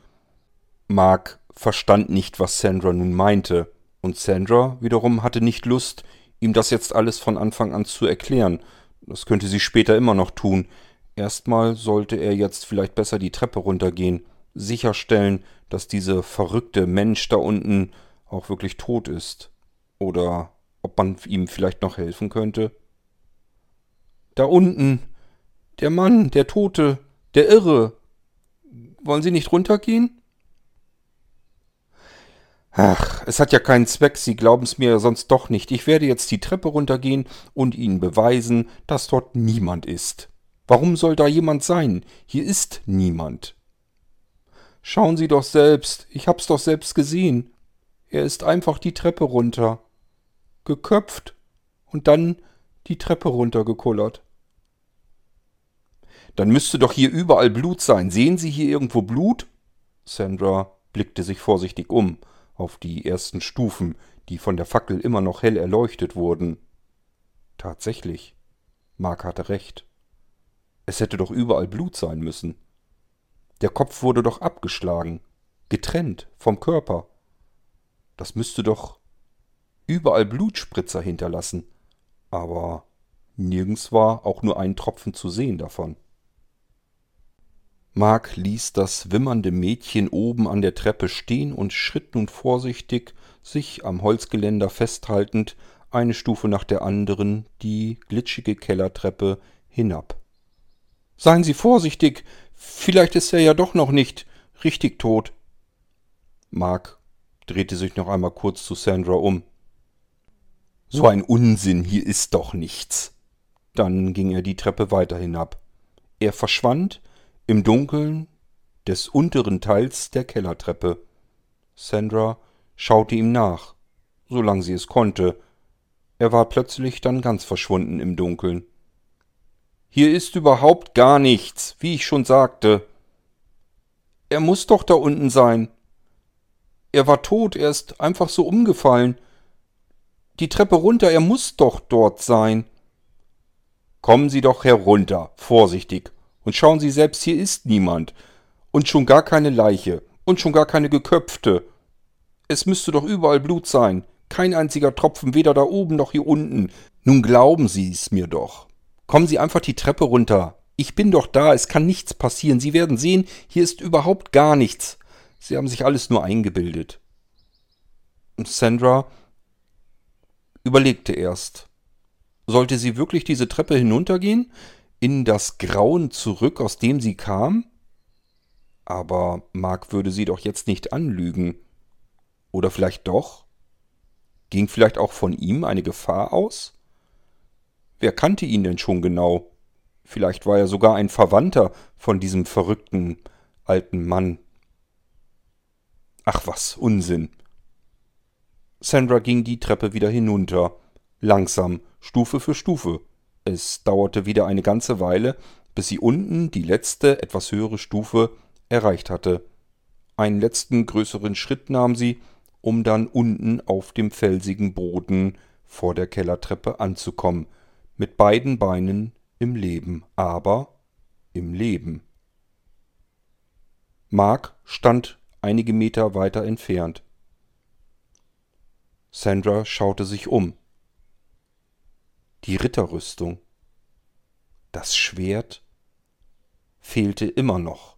Mark verstand nicht, was Sandra nun meinte, und Sandra wiederum hatte nicht Lust, ihm das jetzt alles von Anfang an zu erklären. Das könnte sie später immer noch tun. Erstmal sollte er jetzt vielleicht besser die Treppe runtergehen, sicherstellen, dass dieser verrückte Mensch da unten auch wirklich tot ist. Oder ob man ihm vielleicht noch helfen könnte. Da unten. Der Mann, der Tote, der Irre. Wollen Sie nicht runtergehen? Ach, es hat ja keinen Zweck, Sie glauben es mir sonst doch nicht. Ich werde jetzt die Treppe runtergehen und Ihnen beweisen, dass dort niemand ist. Warum soll da jemand sein? Hier ist niemand. Schauen Sie doch selbst, ich hab's doch selbst gesehen. Er ist einfach die Treppe runter. Geköpft und dann die Treppe runtergekullert. Dann müsste doch hier überall Blut sein. Sehen Sie hier irgendwo Blut? Sandra blickte sich vorsichtig um auf die ersten Stufen, die von der Fackel immer noch hell erleuchtet wurden. Tatsächlich. Mark hatte recht. Es hätte doch überall Blut sein müssen. Der Kopf wurde doch abgeschlagen, getrennt vom Körper. Das müsste doch überall Blutspritzer hinterlassen, aber nirgends war auch nur ein Tropfen zu sehen davon. Mark ließ das wimmernde Mädchen oben an der Treppe stehen und schritt nun vorsichtig, sich am Holzgeländer festhaltend, eine Stufe nach der anderen die glitschige Kellertreppe hinab. Seien Sie vorsichtig, vielleicht ist er ja doch noch nicht richtig tot. Mark drehte sich noch einmal kurz zu Sandra um. So ein Unsinn, hier ist doch nichts. Dann ging er die Treppe weiter hinab. Er verschwand im Dunkeln des unteren Teils der Kellertreppe. Sandra schaute ihm nach, solange sie es konnte. Er war plötzlich dann ganz verschwunden im Dunkeln. Hier ist überhaupt gar nichts, wie ich schon sagte. Er muss doch da unten sein. Er war tot, er ist einfach so umgefallen die Treppe runter, er muss doch dort sein. Kommen Sie doch herunter, vorsichtig, und schauen Sie selbst, hier ist niemand, und schon gar keine Leiche, und schon gar keine geköpfte. Es müsste doch überall Blut sein, kein einziger Tropfen, weder da oben noch hier unten. Nun glauben Sie es mir doch. Kommen Sie einfach die Treppe runter. Ich bin doch da, es kann nichts passieren. Sie werden sehen, hier ist überhaupt gar nichts. Sie haben sich alles nur eingebildet. Und Sandra überlegte erst. Sollte sie wirklich diese Treppe hinuntergehen? In das Grauen zurück, aus dem sie kam? Aber Mark würde sie doch jetzt nicht anlügen. Oder vielleicht doch? Ging vielleicht auch von ihm eine Gefahr aus? Wer kannte ihn denn schon genau? Vielleicht war er sogar ein Verwandter von diesem verrückten alten Mann. Ach was, Unsinn. Sandra ging die Treppe wieder hinunter, langsam, Stufe für Stufe. Es dauerte wieder eine ganze Weile, bis sie unten die letzte, etwas höhere Stufe erreicht hatte. Einen letzten größeren Schritt nahm sie, um dann unten auf dem felsigen Boden vor der Kellertreppe anzukommen, mit beiden Beinen im Leben, aber im Leben. Mark stand einige Meter weiter entfernt. Sandra schaute sich um. Die Ritterrüstung. Das Schwert fehlte immer noch.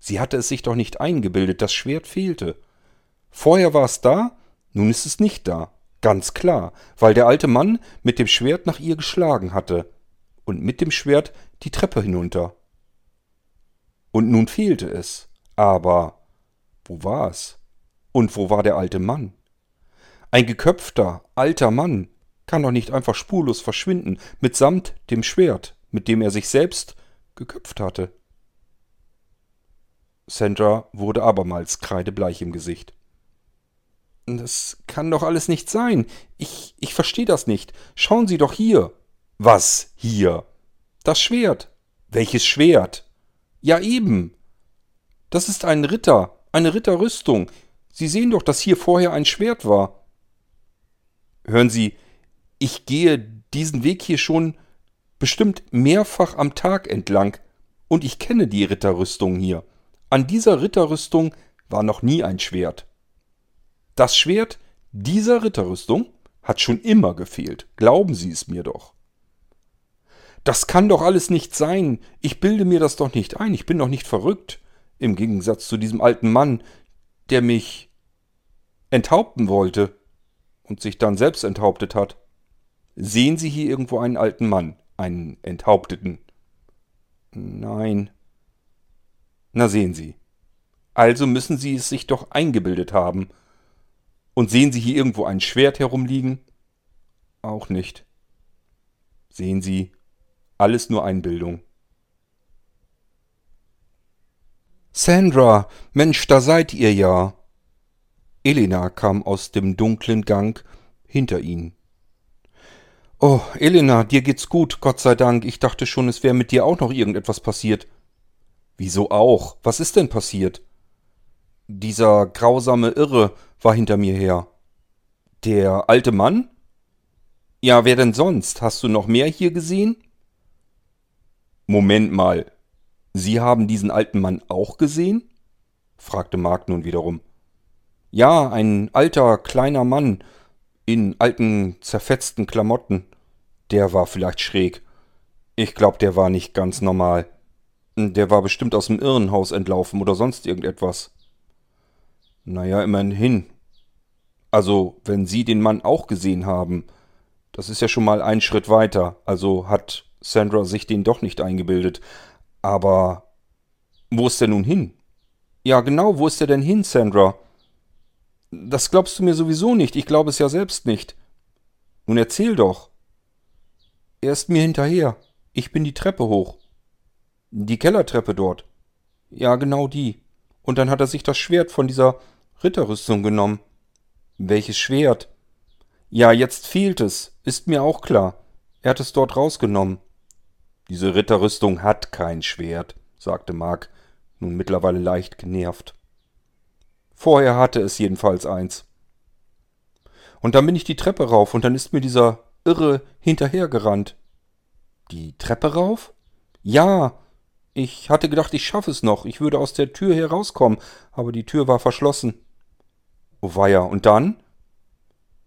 Sie hatte es sich doch nicht eingebildet, das Schwert fehlte. Vorher war es da, nun ist es nicht da. Ganz klar, weil der alte Mann mit dem Schwert nach ihr geschlagen hatte und mit dem Schwert die Treppe hinunter. Und nun fehlte es. Aber wo war es? Und wo war der alte Mann? Ein geköpfter, alter Mann kann doch nicht einfach spurlos verschwinden, mitsamt dem Schwert, mit dem er sich selbst geköpft hatte. Sandra wurde abermals kreidebleich im Gesicht. Das kann doch alles nicht sein. Ich, ich verstehe das nicht. Schauen Sie doch hier. Was hier? Das Schwert. Welches Schwert? Ja eben. Das ist ein Ritter, eine Ritterrüstung. Sie sehen doch, dass hier vorher ein Schwert war. Hören Sie, ich gehe diesen Weg hier schon bestimmt mehrfach am Tag entlang, und ich kenne die Ritterrüstung hier. An dieser Ritterrüstung war noch nie ein Schwert. Das Schwert dieser Ritterrüstung hat schon immer gefehlt, glauben Sie es mir doch. Das kann doch alles nicht sein, ich bilde mir das doch nicht ein, ich bin doch nicht verrückt, im Gegensatz zu diesem alten Mann, der mich enthaupten wollte und sich dann selbst enthauptet hat. Sehen Sie hier irgendwo einen alten Mann, einen Enthaupteten? Nein. Na sehen Sie. Also müssen Sie es sich doch eingebildet haben. Und sehen Sie hier irgendwo ein Schwert herumliegen? Auch nicht. Sehen Sie, alles nur Einbildung. Sandra, Mensch, da seid ihr ja. Elena kam aus dem dunklen Gang hinter ihnen. Oh, Elena, dir geht's gut, Gott sei Dank. Ich dachte schon, es wäre mit dir auch noch irgendetwas passiert. Wieso auch? Was ist denn passiert? Dieser grausame Irre war hinter mir her. Der alte Mann? Ja, wer denn sonst? Hast du noch mehr hier gesehen? Moment mal. Sie haben diesen alten Mann auch gesehen? fragte Mark nun wiederum. Ja, ein alter, kleiner Mann, In alten, zerfetzten Klamotten. Der war vielleicht schräg. Ich glaub, der war nicht ganz normal. Der war bestimmt aus dem Irrenhaus entlaufen oder sonst irgendetwas. Naja, immerhin. Also, wenn Sie den Mann auch gesehen haben, das ist ja schon mal ein Schritt weiter. Also hat Sandra sich den doch nicht eingebildet. Aber wo ist der nun hin? Ja, genau, wo ist er denn hin, Sandra? Das glaubst du mir sowieso nicht, ich glaube es ja selbst nicht. Nun erzähl doch. Er ist mir hinterher. Ich bin die Treppe hoch. Die Kellertreppe dort. Ja, genau die. Und dann hat er sich das Schwert von dieser Ritterrüstung genommen. Welches Schwert? Ja, jetzt fehlt es. Ist mir auch klar. Er hat es dort rausgenommen. Diese Ritterrüstung hat kein Schwert, sagte Mark, nun mittlerweile leicht genervt. Vorher hatte es jedenfalls eins. Und dann bin ich die Treppe rauf und dann ist mir dieser Irre hinterhergerannt. Die Treppe rauf? Ja. Ich hatte gedacht, ich schaffe es noch. Ich würde aus der Tür herauskommen, aber die Tür war verschlossen. Oh weia, und dann?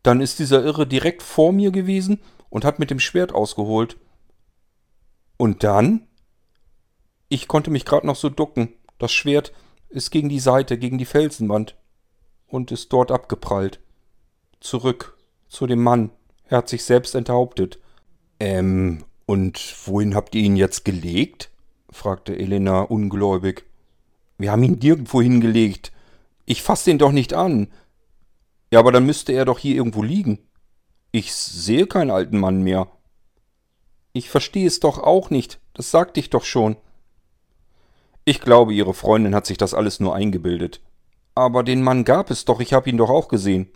Dann ist dieser Irre direkt vor mir gewesen und hat mit dem Schwert ausgeholt. Und dann? Ich konnte mich gerade noch so ducken. Das Schwert ist gegen die Seite, gegen die Felsenwand und ist dort abgeprallt. Zurück zu dem Mann. Er hat sich selbst enthauptet. Ähm, und wohin habt ihr ihn jetzt gelegt? fragte Elena ungläubig. Wir haben ihn nirgendwo hingelegt. Ich fass ihn doch nicht an. Ja, aber dann müsste er doch hier irgendwo liegen. Ich sehe keinen alten Mann mehr. Ich verstehe es doch auch nicht, das sagte ich doch schon. Ich glaube, Ihre Freundin hat sich das alles nur eingebildet. Aber den Mann gab es doch, ich habe ihn doch auch gesehen.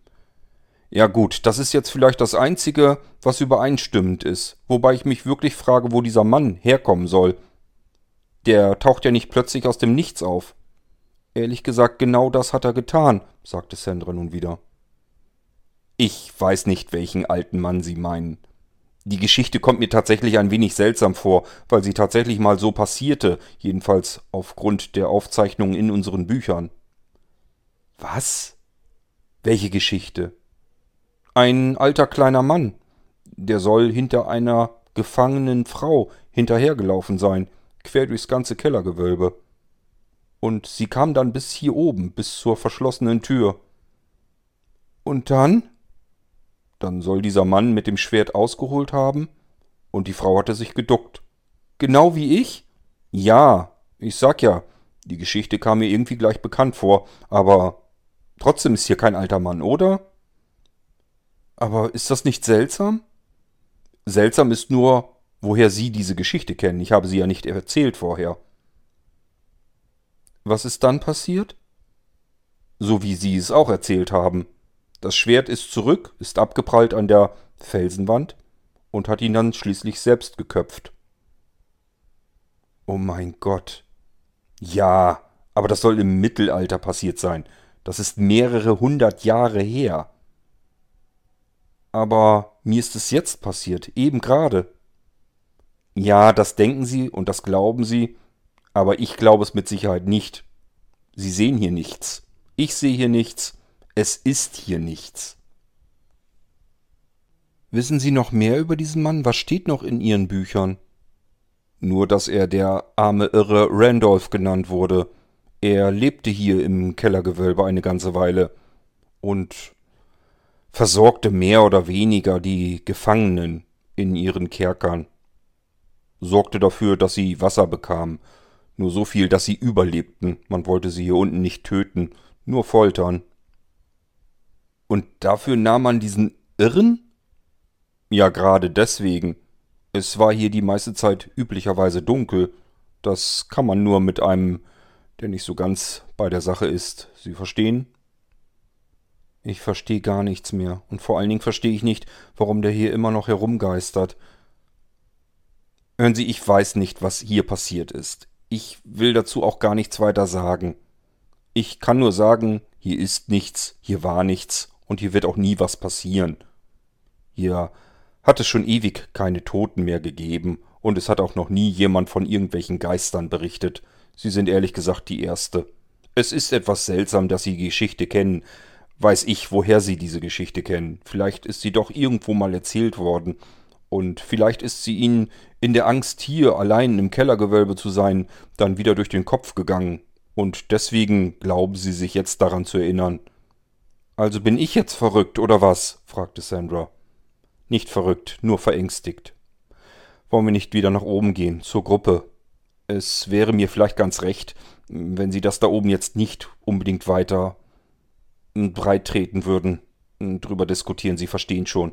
Ja gut, das ist jetzt vielleicht das Einzige, was übereinstimmend ist, wobei ich mich wirklich frage, wo dieser Mann herkommen soll. Der taucht ja nicht plötzlich aus dem Nichts auf. Ehrlich gesagt, genau das hat er getan, sagte Sandra nun wieder. Ich weiß nicht, welchen alten Mann Sie meinen. Die Geschichte kommt mir tatsächlich ein wenig seltsam vor, weil sie tatsächlich mal so passierte, jedenfalls aufgrund der Aufzeichnungen in unseren Büchern. Was? Welche Geschichte? Ein alter kleiner Mann. Der soll hinter einer gefangenen Frau hinterhergelaufen sein, quer durchs ganze Kellergewölbe. Und sie kam dann bis hier oben, bis zur verschlossenen Tür. Und dann? Dann soll dieser Mann mit dem Schwert ausgeholt haben, und die Frau hatte sich geduckt. Genau wie ich? Ja, ich sag ja, die Geschichte kam mir irgendwie gleich bekannt vor, aber trotzdem ist hier kein alter Mann, oder? Aber ist das nicht seltsam? Seltsam ist nur, woher Sie diese Geschichte kennen. Ich habe sie ja nicht erzählt vorher. Was ist dann passiert? So wie Sie es auch erzählt haben. Das Schwert ist zurück, ist abgeprallt an der Felsenwand und hat ihn dann schließlich selbst geköpft. Oh mein Gott. Ja, aber das soll im Mittelalter passiert sein. Das ist mehrere hundert Jahre her. Aber mir ist es jetzt passiert, eben gerade. Ja, das denken Sie und das glauben Sie, aber ich glaube es mit Sicherheit nicht. Sie sehen hier nichts. Ich sehe hier nichts. Es ist hier nichts. Wissen Sie noch mehr über diesen Mann? Was steht noch in Ihren Büchern? Nur, dass er der arme Irre Randolph genannt wurde. Er lebte hier im Kellergewölbe eine ganze Weile und versorgte mehr oder weniger die Gefangenen in ihren Kerkern. Sorgte dafür, dass sie Wasser bekamen. Nur so viel, dass sie überlebten. Man wollte sie hier unten nicht töten, nur foltern. Und dafür nahm man diesen Irren? Ja, gerade deswegen. Es war hier die meiste Zeit üblicherweise dunkel. Das kann man nur mit einem, der nicht so ganz bei der Sache ist. Sie verstehen? Ich verstehe gar nichts mehr. Und vor allen Dingen verstehe ich nicht, warum der hier immer noch herumgeistert. Hören Sie, ich weiß nicht, was hier passiert ist. Ich will dazu auch gar nichts weiter sagen. Ich kann nur sagen, hier ist nichts, hier war nichts und hier wird auch nie was passieren. Hier hat es schon ewig keine Toten mehr gegeben und es hat auch noch nie jemand von irgendwelchen Geistern berichtet. Sie sind ehrlich gesagt die Erste. Es ist etwas seltsam, dass Sie die Geschichte kennen, weiß ich, woher Sie diese Geschichte kennen. Vielleicht ist sie doch irgendwo mal erzählt worden. Und vielleicht ist sie Ihnen in der Angst, hier allein im Kellergewölbe zu sein, dann wieder durch den Kopf gegangen. Und deswegen glauben Sie sich jetzt daran zu erinnern. Also bin ich jetzt verrückt, oder was? fragte Sandra. Nicht verrückt, nur verängstigt. Wollen wir nicht wieder nach oben gehen, zur Gruppe? Es wäre mir vielleicht ganz recht, wenn Sie das da oben jetzt nicht unbedingt weiter breit treten würden. Drüber diskutieren, Sie verstehen schon.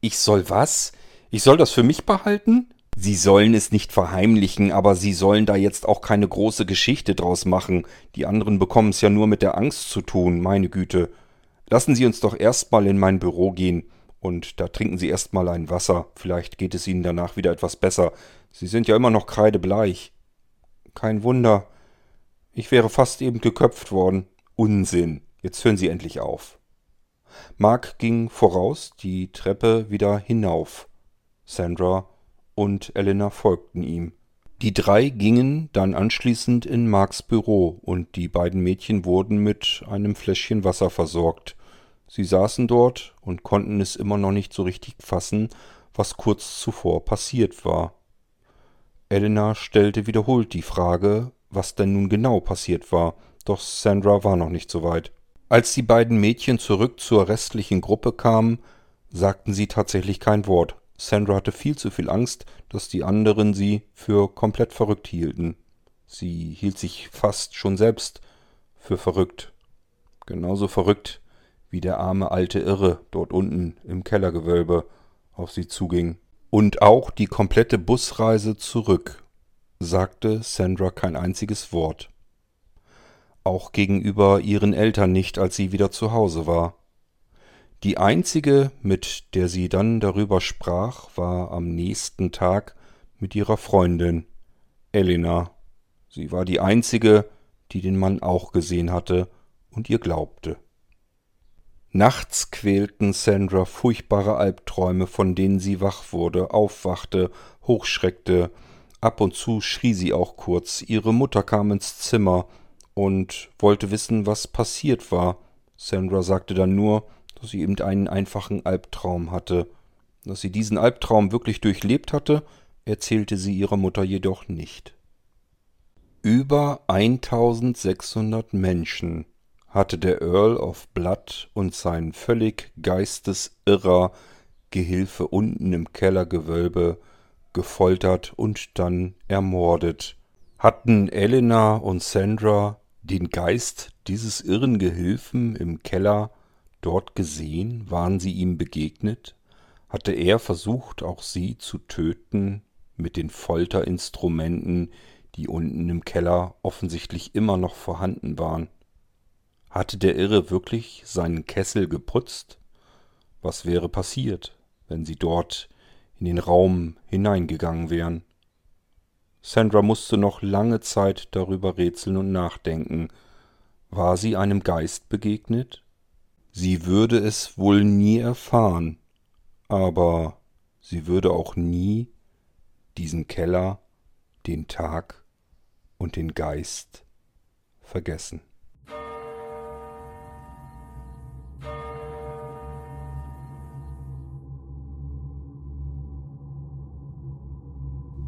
Ich soll was? Ich soll das für mich behalten? Sie sollen es nicht verheimlichen, aber Sie sollen da jetzt auch keine große Geschichte draus machen. Die anderen bekommen es ja nur mit der Angst zu tun, meine Güte. Lassen Sie uns doch erstmal in mein Büro gehen und da trinken Sie erstmal ein Wasser. Vielleicht geht es Ihnen danach wieder etwas besser. Sie sind ja immer noch kreidebleich. Kein Wunder. Ich wäre fast eben geköpft worden. Unsinn. Jetzt hören Sie endlich auf. Mark ging voraus, die Treppe wieder hinauf. Sandra und Elena folgten ihm. Die drei gingen dann anschließend in Marks Büro, und die beiden Mädchen wurden mit einem Fläschchen Wasser versorgt. Sie saßen dort und konnten es immer noch nicht so richtig fassen, was kurz zuvor passiert war. Elena stellte wiederholt die Frage, was denn nun genau passiert war, doch Sandra war noch nicht so weit. Als die beiden Mädchen zurück zur restlichen Gruppe kamen, sagten sie tatsächlich kein Wort. Sandra hatte viel zu viel Angst, dass die anderen sie für komplett verrückt hielten. Sie hielt sich fast schon selbst für verrückt. Genauso verrückt, wie der arme alte Irre dort unten im Kellergewölbe auf sie zuging. Und auch die komplette Busreise zurück sagte Sandra kein einziges Wort. Auch gegenüber ihren Eltern nicht, als sie wieder zu Hause war. Die einzige, mit der sie dann darüber sprach, war am nächsten Tag mit ihrer Freundin, Elena. Sie war die einzige, die den Mann auch gesehen hatte und ihr glaubte. Nachts quälten Sandra furchtbare Albträume, von denen sie wach wurde, aufwachte, hochschreckte. Ab und zu schrie sie auch kurz. Ihre Mutter kam ins Zimmer und wollte wissen, was passiert war. Sandra sagte dann nur, dass sie eben einen einfachen Albtraum hatte. Dass sie diesen Albtraum wirklich durchlebt hatte, erzählte sie ihrer Mutter jedoch nicht. Über 1600 Menschen hatte der Earl of Blood und sein völlig geistesirrer Gehilfe unten im Kellergewölbe gefoltert und dann ermordet. Hatten Elena und Sandra den Geist dieses irren Gehilfen im Keller dort gesehen? Waren sie ihm begegnet? Hatte er versucht, auch sie zu töten mit den Folterinstrumenten, die unten im Keller offensichtlich immer noch vorhanden waren? Hatte der Irre wirklich seinen Kessel geputzt? Was wäre passiert, wenn sie dort in den Raum hineingegangen wären? Sandra musste noch lange Zeit darüber rätseln und nachdenken. War sie einem Geist begegnet? Sie würde es wohl nie erfahren, aber sie würde auch nie diesen Keller, den Tag und den Geist vergessen.